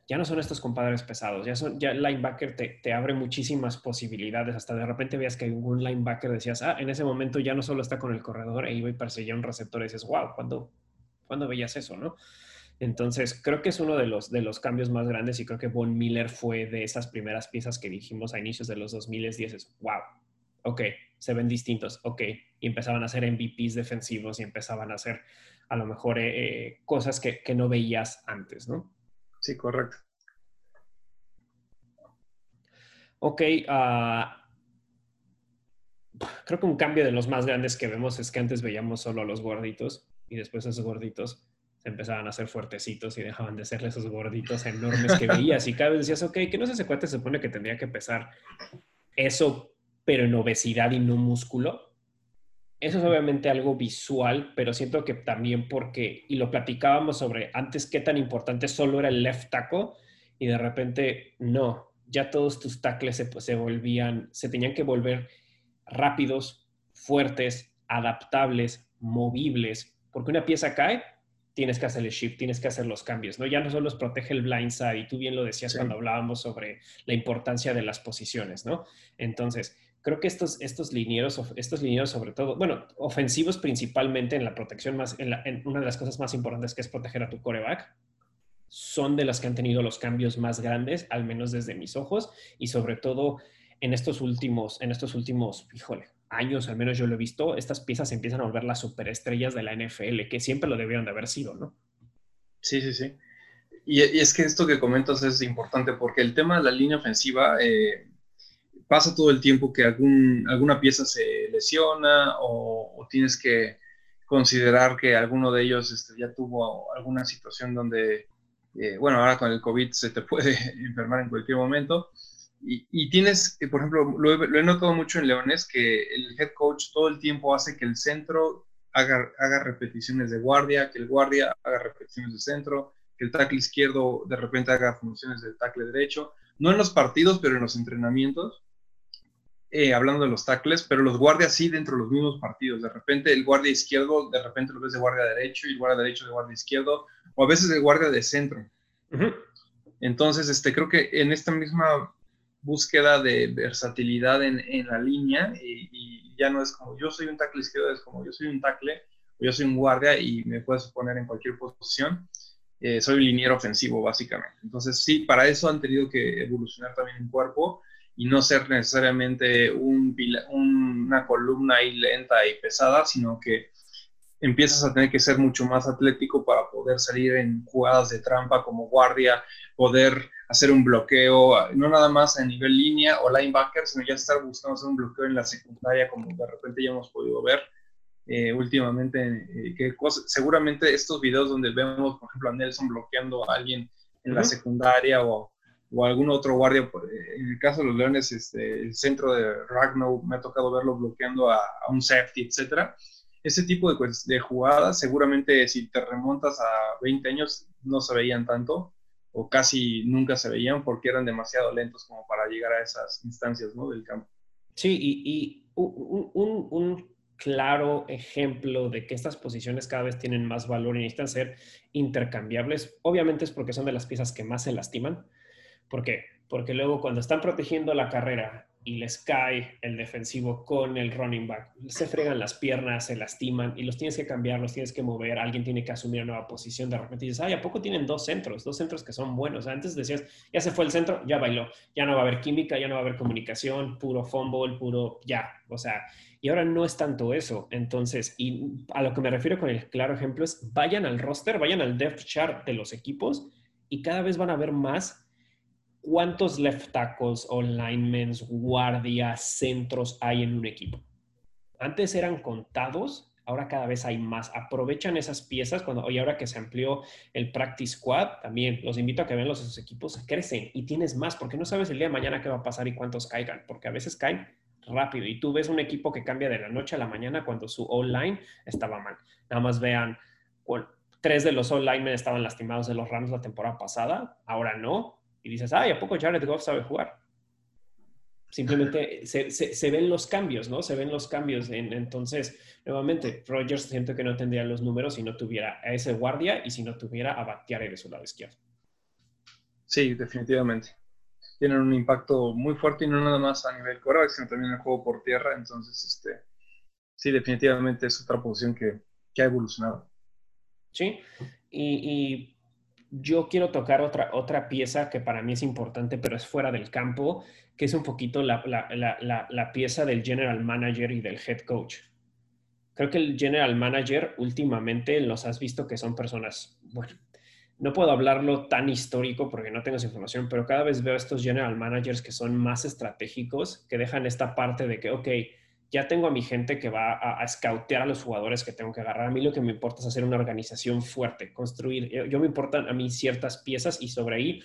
ya no son estos compadres pesados, ya son, ya linebacker te, te, abre muchísimas posibilidades, hasta de repente veas que un linebacker decías, ah, en ese momento ya no solo está con el corredor e iba y perseguía un receptor y dices, wow, ¿cuándo, ¿cuándo veías eso, no? Entonces, creo que es uno de los, de los cambios más grandes y creo que Von Miller fue de esas primeras piezas que dijimos a inicios de los 2010, es, wow, ok, se ven distintos, ok, y empezaban a hacer MVPs defensivos y empezaban a hacer a lo mejor eh, eh, cosas que, que no veías antes, ¿no? Sí, correcto. Ok, ah, creo que un cambio de los más grandes que vemos es que antes veíamos solo a los gorditos y después esos gorditos se empezaban a hacer fuertecitos y dejaban de ser esos gorditos enormes que veías y cada vez decías, ok, que no sé ese cuate se supone que tendría que pesar eso, pero en obesidad y no músculo. Eso es obviamente algo visual, pero siento que también porque, y lo platicábamos sobre antes qué tan importante solo era el left tackle, y de repente no, ya todos tus tackles se, se volvían, se tenían que volver rápidos, fuertes, adaptables, movibles, porque una pieza cae, tienes que hacer el shift, tienes que hacer los cambios, ¿no? Ya no solo protege el blindside, y tú bien lo decías cuando hablábamos sobre la importancia de las posiciones, ¿no? Entonces, creo que estos, estos linieros, estos linieros sobre todo, bueno, ofensivos principalmente en la protección más, en, una de las cosas más importantes que es proteger a tu coreback, son de las que han tenido los cambios más grandes, al menos desde mis ojos, y sobre todo en estos últimos, en estos últimos, híjole, años, al menos yo lo he visto, estas piezas empiezan a volver las superestrellas de la NFL, que siempre lo debieron de haber sido, ¿no? Sí, sí, sí. Y, es que esto que comentas es importante porque el tema de la línea ofensiva, eh, pasa todo el tiempo que algún, alguna pieza se lesiona o, tienes que considerar que alguno de ellos este, ya tuvo alguna situación donde, eh, bueno, ahora con el COVID se te puede enfermar en cualquier momento. Y, tienes, por ejemplo, lo he, notado mucho en Leones, que el head coach todo el tiempo hace que el centro haga, haga repeticiones de guardia, que el guardia haga repeticiones de centro, que el tackle izquierdo de repente haga funciones del tackle derecho. No en los partidos, pero en los entrenamientos eh, hablando de los tackles, pero los guardias sí dentro de los mismos partidos. De repente el guardia izquierdo, de repente lo ves de guardia derecho y el guardia derecho de guardia izquierdo, o a veces de guardia de centro. Entonces, este, creo que en esta misma búsqueda de versatilidad en, en la línea, y, ya no es como yo soy un tackle izquierdo, es como yo soy un tackle, o yo soy un guardia y me puedes poner en cualquier posición. eh, soy liniero ofensivo básicamente. Entonces sí, para eso han tenido que evolucionar también el cuerpo y no ser necesariamente un, una columna ahí lenta y pesada, sino que empiezas a tener que ser mucho más atlético para poder salir en jugadas de trampa como guardia, poder hacer un bloqueo, no nada más a nivel línea o linebacker, sino ya estar buscando hacer un bloqueo en la secundaria, como de repente ya hemos podido ver eh, últimamente, eh, que seguramente estos videos donde vemos, por ejemplo, a Nelson bloqueando a alguien en la secundaria o, o, algún otro guardia, eh, en el caso de los Leones, este, el centro de Ragnow, me ha tocado verlo bloqueando a, a un safety, etcétera. Ese tipo de, pues, de jugadas, seguramente si te remontas a 20 años, no se veían tanto o casi nunca se veían porque eran demasiado lentos como para llegar a esas instancias ¿no? del campo. Sí, y, un, un, claro ejemplo de que estas posiciones cada vez tienen más valor y necesitan ser intercambiables, obviamente es porque son de las piezas que más se lastiman. ¿Por qué? Porque luego cuando están protegiendo la carrera y les cae el defensivo con el running back. Se fregan las piernas, se lastiman y los tienes que cambiar, los tienes que mover, alguien tiene que asumir una nueva posición. De repente dices, ay, ¿a poco tienen dos centros? Dos centros que son buenos. Antes decías, ya se fue el centro, ya bailó, ya no va a haber química, ya no va a haber comunicación, puro fumble, puro ya. O sea, y ahora no es tanto eso. Entonces, y a lo que me refiero con el claro ejemplo es, vayan al roster, vayan al depth chart de los equipos y cada vez van a ver más ¿cuántos left tackles o linemen, guardias, centros hay en un equipo? Antes eran contados, ahora cada vez hay más. Aprovechan esas piezas cuando, y ahora que se amplió el practice squad, también los invito a que vean los esos equipos, crecen y tienes más, porque no sabes el día de mañana qué va a pasar y cuántos caigan, porque a veces caen rápido y tú ves un equipo que cambia de la noche a la mañana cuando su online estaba mal. Nada más vean, tres de los online estaban lastimados de los Rams la temporada pasada, ahora no, y dices, ay, ¿a poco Jared Goff sabe jugar? Simplemente se, ven los cambios, ¿no? Se ven los cambios. entonces, nuevamente, Rogers siento que no tendría los números si no tuviera a ese guardia y si no tuviera a Bakhtiari de su lado izquierdo. Sí, definitivamente. Tienen un impacto muy fuerte y no nada más a nivel coreback, sino también en el juego por tierra. Entonces, este, sí, definitivamente es otra posición que, ha evolucionado. Sí, y yo quiero tocar otra, otra pieza que para mí es importante, pero es fuera del campo, que es un poquito la, pieza del general manager y del head coach. Creo que el general manager últimamente los has visto que son personas, bueno, no puedo hablarlo tan histórico porque no tengo esa información, pero cada vez veo estos general managers que son más estratégicos, que dejan esta parte de que, ok, ya tengo a mi gente que va a, a, a los jugadores que tengo que agarrar. A mí lo que me importa es hacer una organización fuerte, construir. Yo, me importan a mí ciertas piezas y sobre ahí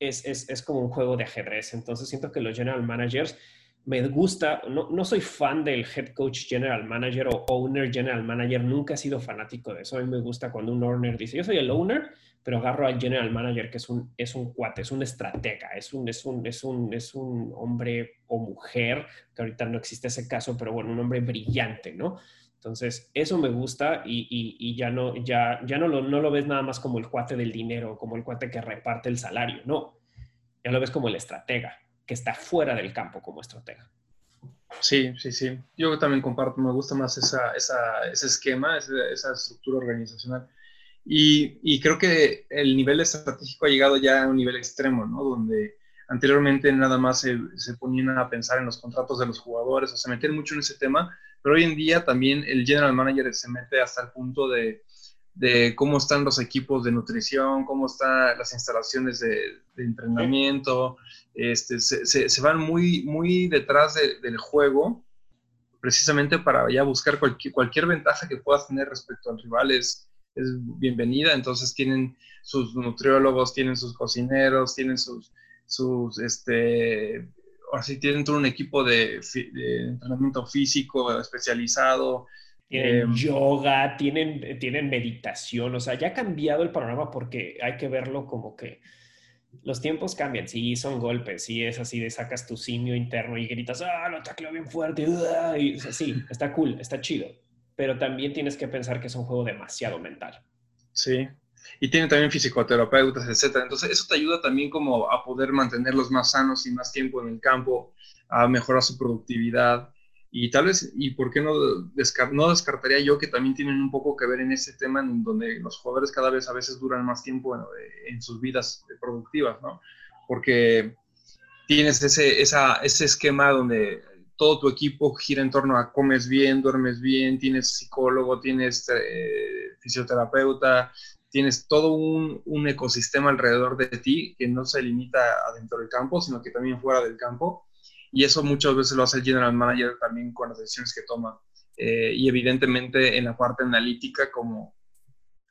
es, es, es, como un juego de ajedrez. Entonces siento que los general managers me gusta, no, no soy fan del head coach general manager o owner general manager, nunca he sido fanático de eso. A mí me gusta cuando un owner dice, yo soy el owner, pero agarro al general manager, que es un, es un cuate, es un estratega, es un, es, un, es, un, es un hombre o mujer, que ahorita no existe ese caso, pero bueno, un hombre brillante, ¿no? Entonces, eso me gusta y, y, ya, no, ya, ya no, lo, no lo ves nada más como el cuate del dinero, como el cuate que reparte el salario, no. Ya lo ves como el estratega, que está fuera del campo como estratega. Sí, sí, sí. Yo también comparto, me gusta más esa, esa, ese esquema, esa, esa estructura organizacional. Y, creo que el nivel estratégico ha llegado ya a un nivel extremo, ¿no? Donde anteriormente nada más se, ponían a pensar en los contratos de los jugadores o se metían mucho en ese tema, pero hoy en día también el general manager se mete hasta el punto de, cómo están los equipos de nutrición, cómo están las instalaciones de, entrenamiento, este, se, van muy, muy detrás del juego precisamente para ya buscar cualquier, cualquier ventaja que puedas tener respecto al rival es bienvenida. Entonces tienen sus nutriólogos, tienen sus cocineros, tienen sus, sus este, ahora sí tienen todo un equipo de, entrenamiento físico especializado. Tienen em, yoga, tienen, tienen meditación, o sea, ya ha cambiado el panorama porque hay que verlo como que los tiempos cambian, sí, son golpes, sí, es así de sacas tu simio interno y gritas, ah, lo tacleo bien fuerte, y, sí, está cool, está chido, pero también tienes que pensar que es un juego demasiado mental. Sí, y tiene también fisioterapeutas, etcétera. Entonces, eso te ayuda también como a poder mantenerlos más sanos y más tiempo en el campo, a mejorar su productividad. Y tal vez, y por qué no, no descartaría yo que también tienen un poco que ver en ese tema en donde los jugadores cada vez a veces duran más tiempo en, sus vidas productivas, ¿no? Porque tienes ese, esa, ese esquema donde todo tu equipo gira en torno a comes bien, duermes bien, tienes psicólogo, tienes eh, fisioterapeuta, tienes todo un, un, ecosistema alrededor de ti que no se limita adentro del campo, sino que también fuera del campo. Y eso muchas veces lo hace el general manager también con las decisiones que toma. Eh, y evidentemente en la parte analítica como,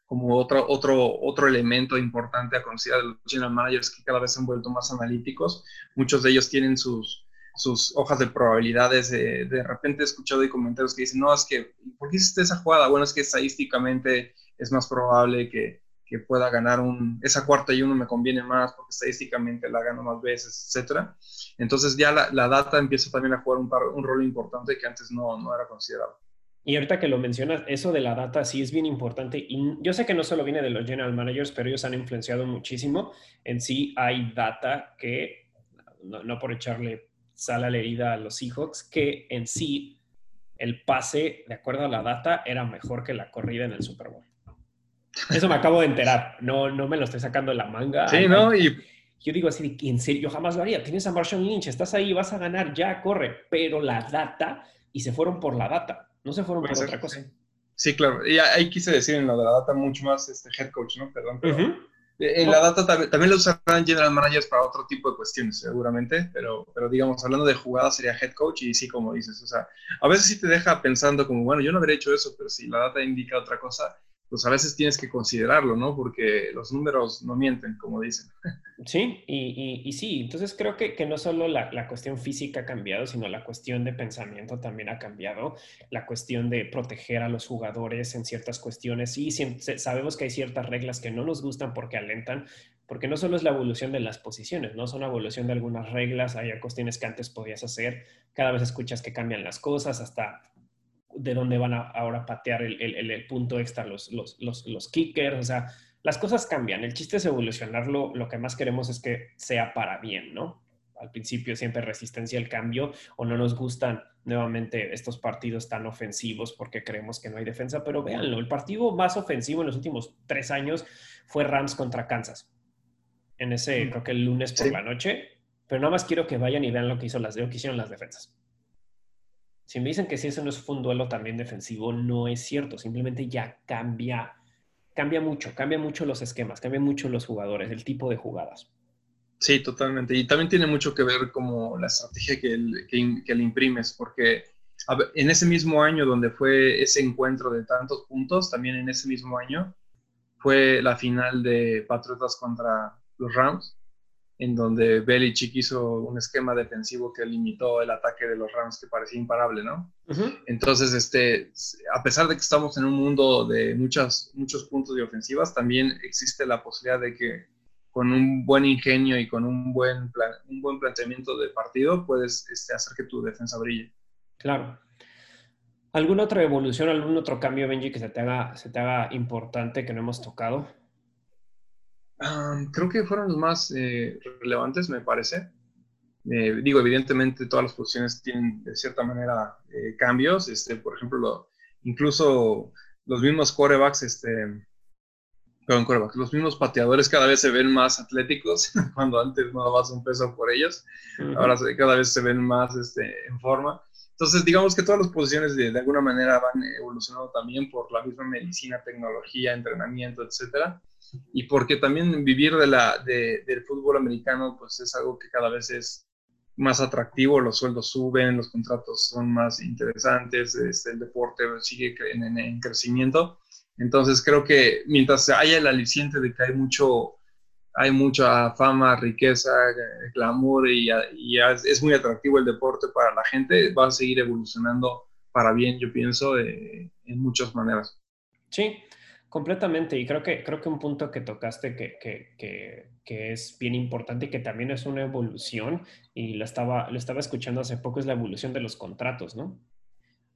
como otro, otro, otro elemento importante a considerar de los general managers que cada vez se han vuelto más analíticos. Muchos de ellos tienen sus, sus hojas de probabilidades. de repente he escuchado comentarios que dicen, no, es que, ¿por qué hiciste esa jugada? Bueno, es que estadísticamente es más probable que, que pueda ganar un, esa cuarta y uno me conviene más porque estadísticamente la gano más veces, etcétera. Entonces ya la, la, data empieza también a jugar un, un rol importante que antes no, no era considerado. Y ahorita que lo mencionas, eso de la data sí es bien importante. Y yo sé que no solo viene de los general managers, pero ellos han influenciado muchísimo. En sí hay data que, no por echarle sal a la herida a los Seahawks, que en sí el pase, de acuerdo a la data, era mejor que la corrida en el Super Bowl. Eso me acabo de enterar. No, no me lo estoy sacando de la manga. Sí, ¿no? Y yo digo así, en serio, yo jamás lo haría. Tienes a Marshall Lynch, estás ahí, vas a ganar, ya, corre. Pero la data, y se fueron por la data, no se fueron por otra cosa. Sí, claro. Y ahí quise decir en lo de la data mucho más este head coach, ¿no? Perdón. En la data también, también lo usarán general managers para otro tipo de cuestiones, seguramente, pero, pero digamos, hablando de jugadas sería head coach y sí, como dices, o sea, a veces sí te deja pensando como, bueno, yo no habría hecho eso, pero si la data indica otra cosa, pues a veces tienes que considerarlo, ¿no? Porque los números no mienten, como dicen. Sí, y, sí, entonces creo que, que no solo la, la, cuestión física ha cambiado, sino la cuestión de pensamiento también ha cambiado, la cuestión de proteger a los jugadores en ciertas cuestiones. Y sabemos que hay ciertas reglas que no nos gustan porque alentan, porque no solo es la evolución de las posiciones, no son la evolución de algunas reglas, hay cuestiones que antes podías hacer, cada vez escuchas que cambian las cosas, hasta de dónde van a ahora patear el, el, punto extra los, los, los, los, kickers, o sea, las cosas cambian. El chiste es evolucionarlo, lo que más queremos es que sea para bien, ¿no? Al principio siempre resistencia al cambio o no nos gustan nuevamente estos partidos tan ofensivos porque creemos que no hay defensa, pero véanlo, el partido más ofensivo en los últimos tres años fue Rams contra Kansas. En ese, mm. creo que el lunes por la noche, pero nada más quiero que vayan y vean lo que, hizo las, lo que hicieron las defensas. Si me dicen que si eso no es un duelo también defensivo, no es cierto. Simplemente ya cambia, cambia mucho, cambia mucho los esquemas, cambia mucho los jugadores, el tipo de jugadas. Sí, totalmente. Y también tiene mucho que ver como la estrategia que, que, le imprimes, porque en ese mismo año donde fue ese encuentro de tantos puntos, también en ese mismo año fue la final de Patriotas contra los Rams en donde Belichick hizo un esquema defensivo que limitó el ataque de los Rams que parecía imparable, ¿no? Entonces, este, a pesar de que estamos en un mundo de muchas, muchos puntos de ofensivas, también existe la posibilidad de que con un buen ingenio y con un buen, un buen planteamiento de partido puedes este, hacer que tu defensa brille. Claro. ¿Alguna otra evolución, algún otro cambio, Benji, que se te haga, se te haga importante que no hemos tocado? Creo que fueron los más eh, relevantes, me parece. Eh, digo, evidentemente todas las posiciones tienen de cierta manera eh, cambios. Este, por ejemplo, incluso los mismos corebacks, este, perdón, corebacks, los mismos pateadores cada vez se ven más atléticos, cuando antes no dabas un peso por ellos. Ahora cada vez se ven más este, en forma. Entonces, digamos que todas las posiciones de, de, alguna manera van evolucionando también por la misma medicina, tecnología, entrenamiento, etcétera y porque también vivir de la, de, del fútbol americano pues es algo que cada vez es más atractivo, los sueldos suben, los contratos son más interesantes, este, el deporte sigue en, en, crecimiento. Entonces creo que mientras haya el aliciente de que hay mucho, hay mucha fama, riqueza, glamour y, y es muy atractivo el deporte para la gente, va a seguir evolucionando para bien, yo pienso, en muchas maneras. Sí, Completamente, y creo que, creo que un punto que tocaste que, que, que, es bien importante y que también es una evolución, y lo estaba, lo estaba escuchando hace poco, es la evolución de los contratos, ¿no?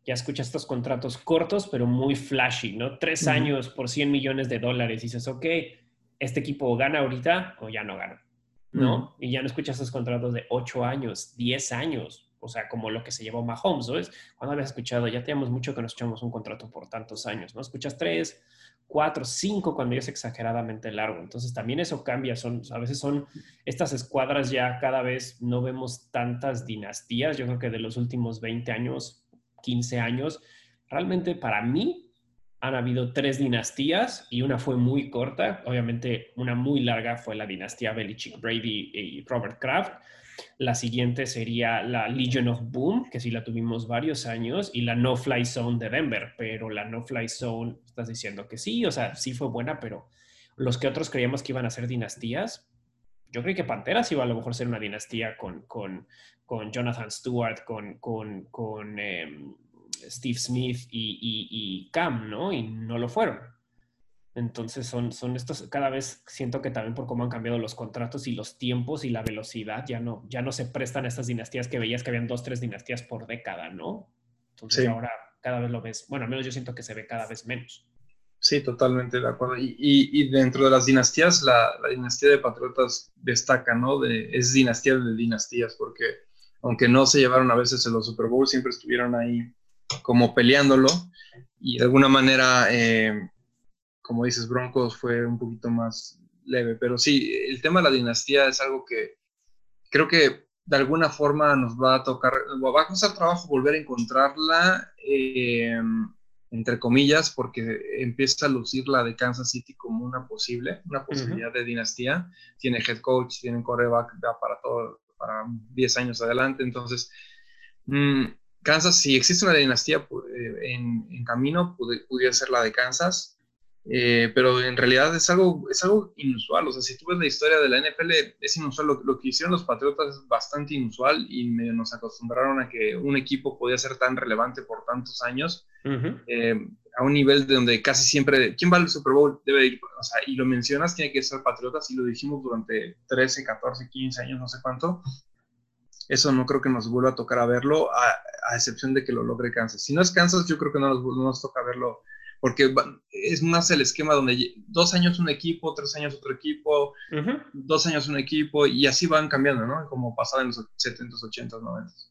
Ya escuchas estos contratos cortos, pero muy flashy, ¿no? Tres años por 100 millones de dólares, y dices, ok, este equipo gana ahorita o ya no gana, ¿no? Y ya no escuchas estos contratos de ocho años, diez años, o sea, como lo que se llevó Mahomes, ¿sabes? Cuando habías escuchado, ya teníamos mucho que nos echamos un contrato por tantos años, ¿no? Escuchas tres, cuatro, cinco cuando ya es exageradamente largo. Entonces también eso cambia. Son, a veces son estas escuadras ya cada vez no vemos tantas dinastías. Yo creo que de los últimos 20 años, 15 años, realmente para mí han habido tres dinastías y una fue muy corta. Obviamente una muy larga fue la dinastía Belichick Brady y Robert Kraft. La siguiente sería la Legion of Boom, que sí la tuvimos varios años, y la No Fly Zone de Denver, pero la No Fly Zone, estás diciendo que sí, o sea, sí fue buena, pero los que otros creíamos que iban a ser dinastías, yo creo que Panteras iba a lo mejor ser una dinastía con, con, con Jonathan Stewart, con, con, con em, Steve Smith y, y Cam, ¿no? Y no lo fueron. Entonces son, son estos, cada vez siento que también por cómo han cambiado los contratos y los tiempos y la velocidad, ya no, ya no se prestan a estas dinastías que veías que habían dos, tres dinastías por década, ¿no? Entonces ahora cada vez lo ves, bueno, al menos yo siento que se ve cada vez menos. Sí, totalmente de acuerdo. Y, y, dentro de las dinastías, la, la, dinastía de Patriotas destaca, ¿no? De, es dinastía de dinastías, porque aunque no se llevaron a veces en los Super Bowl, siempre estuvieron ahí como peleándolo y de alguna manera... Eh, como dices, Broncos fue un poquito más leve, pero sí, el tema de la dinastía es algo que creo que de alguna forma nos va a tocar, va a costar trabajo volver a encontrarla, eh, entre comillas, porque empieza a lucir la de Kansas City como una posible, una posibilidad de dinastía. Tiene head coach, tiene coreback para todo, para 10 años adelante. Entonces, mm, Kansas, si existe una dinastía eh, en, camino, pudiera ser la de Kansas. Eh, pero en realidad es algo, es algo inusual. O sea, si tú ves la historia de la NFL, es inusual. Lo, que hicieron los Patriotas es bastante inusual y nos acostumbraron a que un equipo podía ser tan relevante por tantos años, eh, a un nivel de donde casi siempre, ¿quién va al Super Bowl? Debe ir, o sea, y lo mencionas, tiene que ser Patriotas y lo dijimos durante 13, 14, 15 años, no sé cuánto. Eso no creo que nos vuelva a tocar a verlo, a, excepción de que lo logre Kansas. Si no es Kansas, yo creo que no nos, no nos toca verlo porque es más el esquema donde dos años un equipo, tres años otro equipo, dos años un equipo, y así van cambiando, ¿no? Como pasaba en los 70s, 80s, 90s.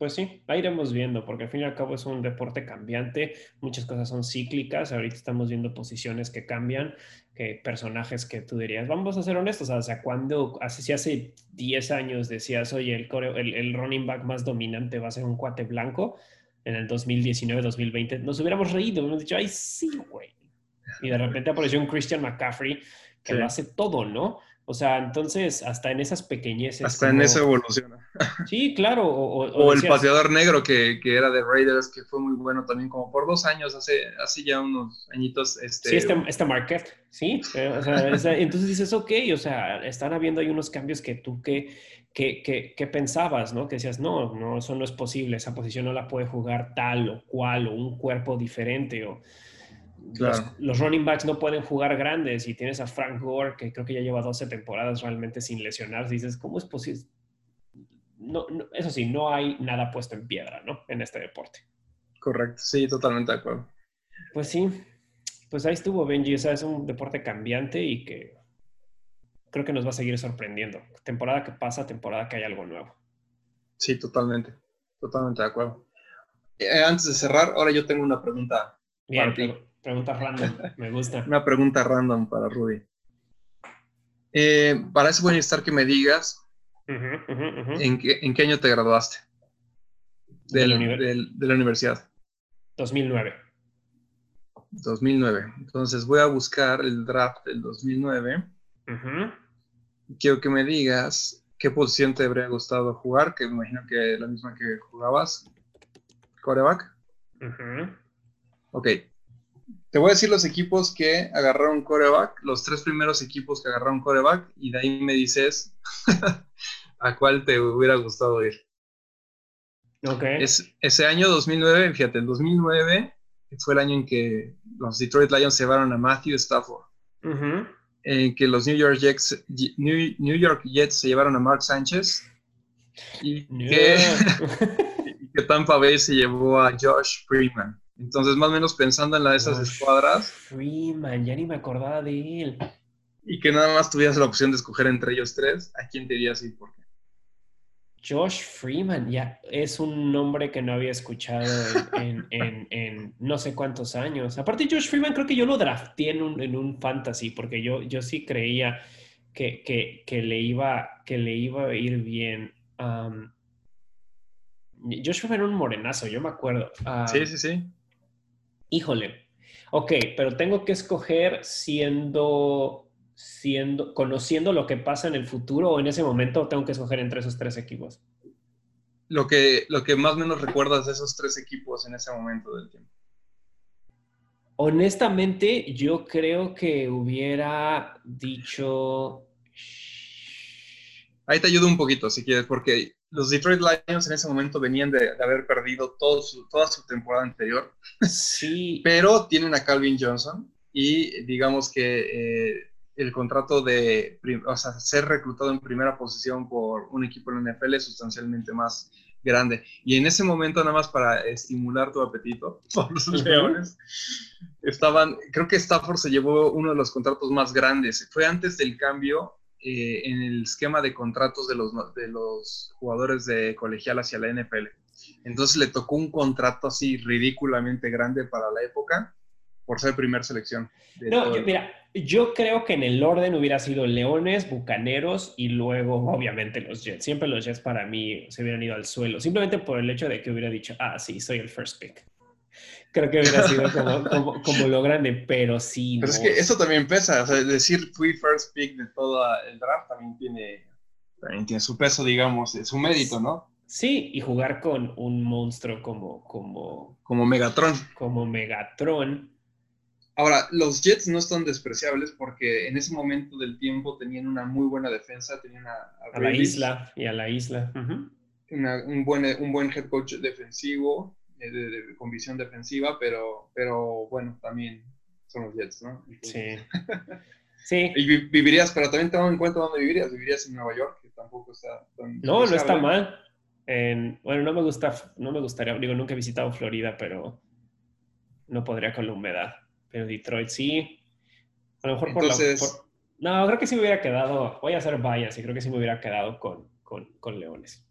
Pues sí, ahí iremos viendo, porque al fin y al cabo es un deporte cambiante, muchas cosas son cíclicas, ahorita estamos viendo posiciones que cambian, que personajes que tú dirías, vamos a ser honestos, o sea, cuando, hace, si hace 10 años decías, oye, el, el, el running back más dominante va a ser un cuate blanco, en el 2019-2020, nos hubiéramos reído, hubiéramos dicho, ay, sí, güey. Y de repente apareció un Christian McCaffrey que lo hace todo, ¿no? O sea, entonces, hasta en esas pequeñeces. Hasta en eso evoluciona. Sí, claro. O, el pateador negro que, que, era de Raiders, que fue muy bueno también, como por dos años, hace, hace ya unos añitos. Este... Sí, este, este Marquette, sí. Eh, o sea, entonces dices, ok, o sea, están habiendo ahí unos cambios que tú que ¿qué, pensabas, no? Que decías, no, no, eso no es posible, esa posición no la puede jugar tal o cual, o un cuerpo diferente, o los, running backs no pueden jugar grandes, y tienes a Frank Gore, que creo que ya lleva 12 temporadas realmente sin lesionarse, dices, ¿cómo es posible? No, eso sí, no hay nada puesto en piedra, ¿no? En este deporte. Correcto, sí, totalmente de acuerdo. Pues sí, pues ahí estuvo Benji, o sea, es un deporte cambiante y que creo que nos va a seguir sorprendiendo. Temporada que pasa, temporada que hay algo nuevo. Sí, totalmente. Totalmente de acuerdo. Eh, antes de cerrar, ahora yo tengo una pregunta. Bien, pregunta random. Me gusta. una pregunta random para Rudy. Eh, para eso voy a necesitar que me digas ¿en, qué, año te graduaste de, la, universidad. 2009. 2009. Entonces voy a buscar el draft del 2009 Quiero que me digas qué posición te habría gustado jugar, que me imagino que la misma que jugabas, coreback. Ok. Te voy a decir los equipos que agarraron coreback, los tres primeros equipos que agarraron coreback, y de ahí me dices a cuál te hubiera gustado ir. Ok. Es, ese año 2009, fíjate, el 2009 fue el año en que los Detroit Lions se llevaron a Matthew Stafford en que los New York Jets, New, York Jets se llevaron a Mark Sánchez y que, Tampa Bay se llevó a Josh Freeman. Entonces, más o menos pensando en la de esas escuadras. Freeman, ya ni me acordaba de él. Y que nada más tuvieras la opción de escoger entre ellos tres, ¿a quién te dirías y por qué? Josh Freeman, ya es un nombre que no había escuchado en, no sé cuántos años. Aparte, Josh Freeman creo que yo lo drafté en un, en un fantasy porque yo, yo sí creía que, le iba, que le iba a ir bien. Josh Freeman era un morenazo, yo me acuerdo. sí, sí, sí. Híjole. Ok, pero tengo que escoger siendo siendo, conociendo lo que pasa en el futuro o en ese momento tengo que escoger entre esos tres equipos? Lo que, lo que más o menos recuerdas de esos tres equipos en ese momento del tiempo. Honestamente, yo creo que hubiera dicho... Ahí te ayudo un poquito, si quieres, porque los Detroit Lions en ese momento venían de, haber perdido todo toda su temporada anterior. Sí. Pero tienen a Calvin Johnson y digamos que eh, el contrato de, o sea, ser reclutado en primera posición por un equipo en la NFL es sustancialmente más grande. Y en ese momento, nada más para estimular tu apetito por los leones, estaban, creo que Stafford se llevó uno de los contratos más grandes. Fue antes del cambio eh, en el esquema de contratos de los, de los jugadores de colegial hacia la NFL. Entonces le tocó un contrato así ridículamente grande para la época por ser primer selección. No, mira, yo creo que en el orden hubiera sido Leones, Bucaneros y luego, obviamente, los Jets. Siempre los Jets para mí se hubieran ido al suelo, simplemente por el hecho de que hubiera dicho, ah, sí, soy el first pick. Creo que hubiera sido como, lo grande, pero sí. Pero es que eso también pesa, o sea, decir fui first pick de todo el draft también tiene, también tiene su peso, digamos, su mérito, ¿no? Sí, y jugar con un monstruo como, como, como Megatron. Como Megatron Ahora, los Jets no están despreciables porque en ese momento del tiempo tenían una muy buena defensa, tenían a, a, la isla y a la isla. un, buen, un buen head coach defensivo, eh, de, con visión defensiva, pero, pero bueno, también son los Jets, ¿no? sí. sí. Y vivirías, pero también tengo en cuenta dónde vivirías. Vivirías en Nueva York, que tampoco está tan. No, no está mal. bueno, no me gusta, no me gustaría, digo, nunca he visitado Florida, pero no podría con la humedad. Pero Detroit sí. A lo mejor por la. no, creo que sí me hubiera quedado. Voy a hacer vallas y creo que sí me hubiera quedado con, con, con Leones.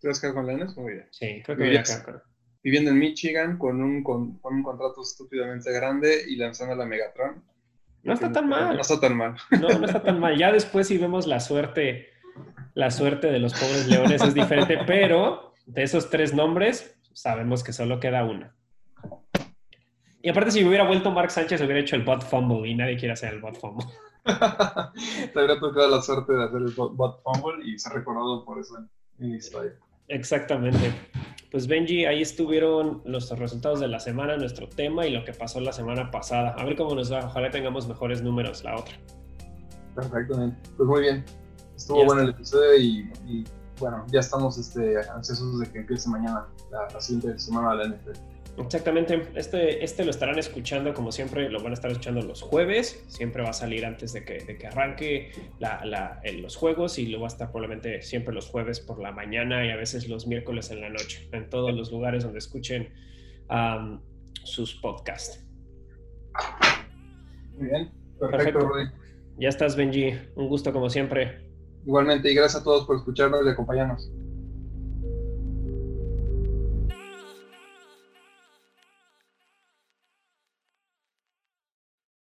¿Te vas a quedar con Leones? Muy bien. Sí, creo que me hubiera quedado con. Viviendo en Michigan con un, con, un contrato estúpidamente grande y lanzando la Megatron. No está tan mal. No está tan mal. No, no está tan mal. Ya después si vemos la suerte, la suerte de los pobres leones es diferente, pero de esos tres nombres sabemos que solo queda una. Y aparte, si me hubiera vuelto Mark Sánchez, hubiera hecho el bot fumble y nadie quiere hacer el bot fumble. Te habría tocado la suerte de hacer el bot fumble y ser recordado por eso en, historia. Exactamente. Pues Benji, ahí estuvieron los resultados de la semana, nuestro tema y lo que pasó la semana pasada. A ver cómo nos va. Ojalá tengamos mejores números la otra. Perfectamente. Pues muy bien. Estuvo bueno el episodio y, bueno, ya estamos este, ansiosos de que empiece mañana la, la siguiente semana de la NFL. Exactamente. Este, este lo estarán escuchando, como siempre, lo van a estar escuchando los jueves. Siempre va a salir antes de que, de que arranque la, los juegos y lo va a estar probablemente siempre los jueves por la mañana y a veces los miércoles en la noche, en todos los lugares donde escuchen sus podcasts. Muy bien. Perfecto, Perfecto. Ya estás, Benji. Un gusto como siempre. Igualmente, y gracias a todos por escucharnos y acompañarnos.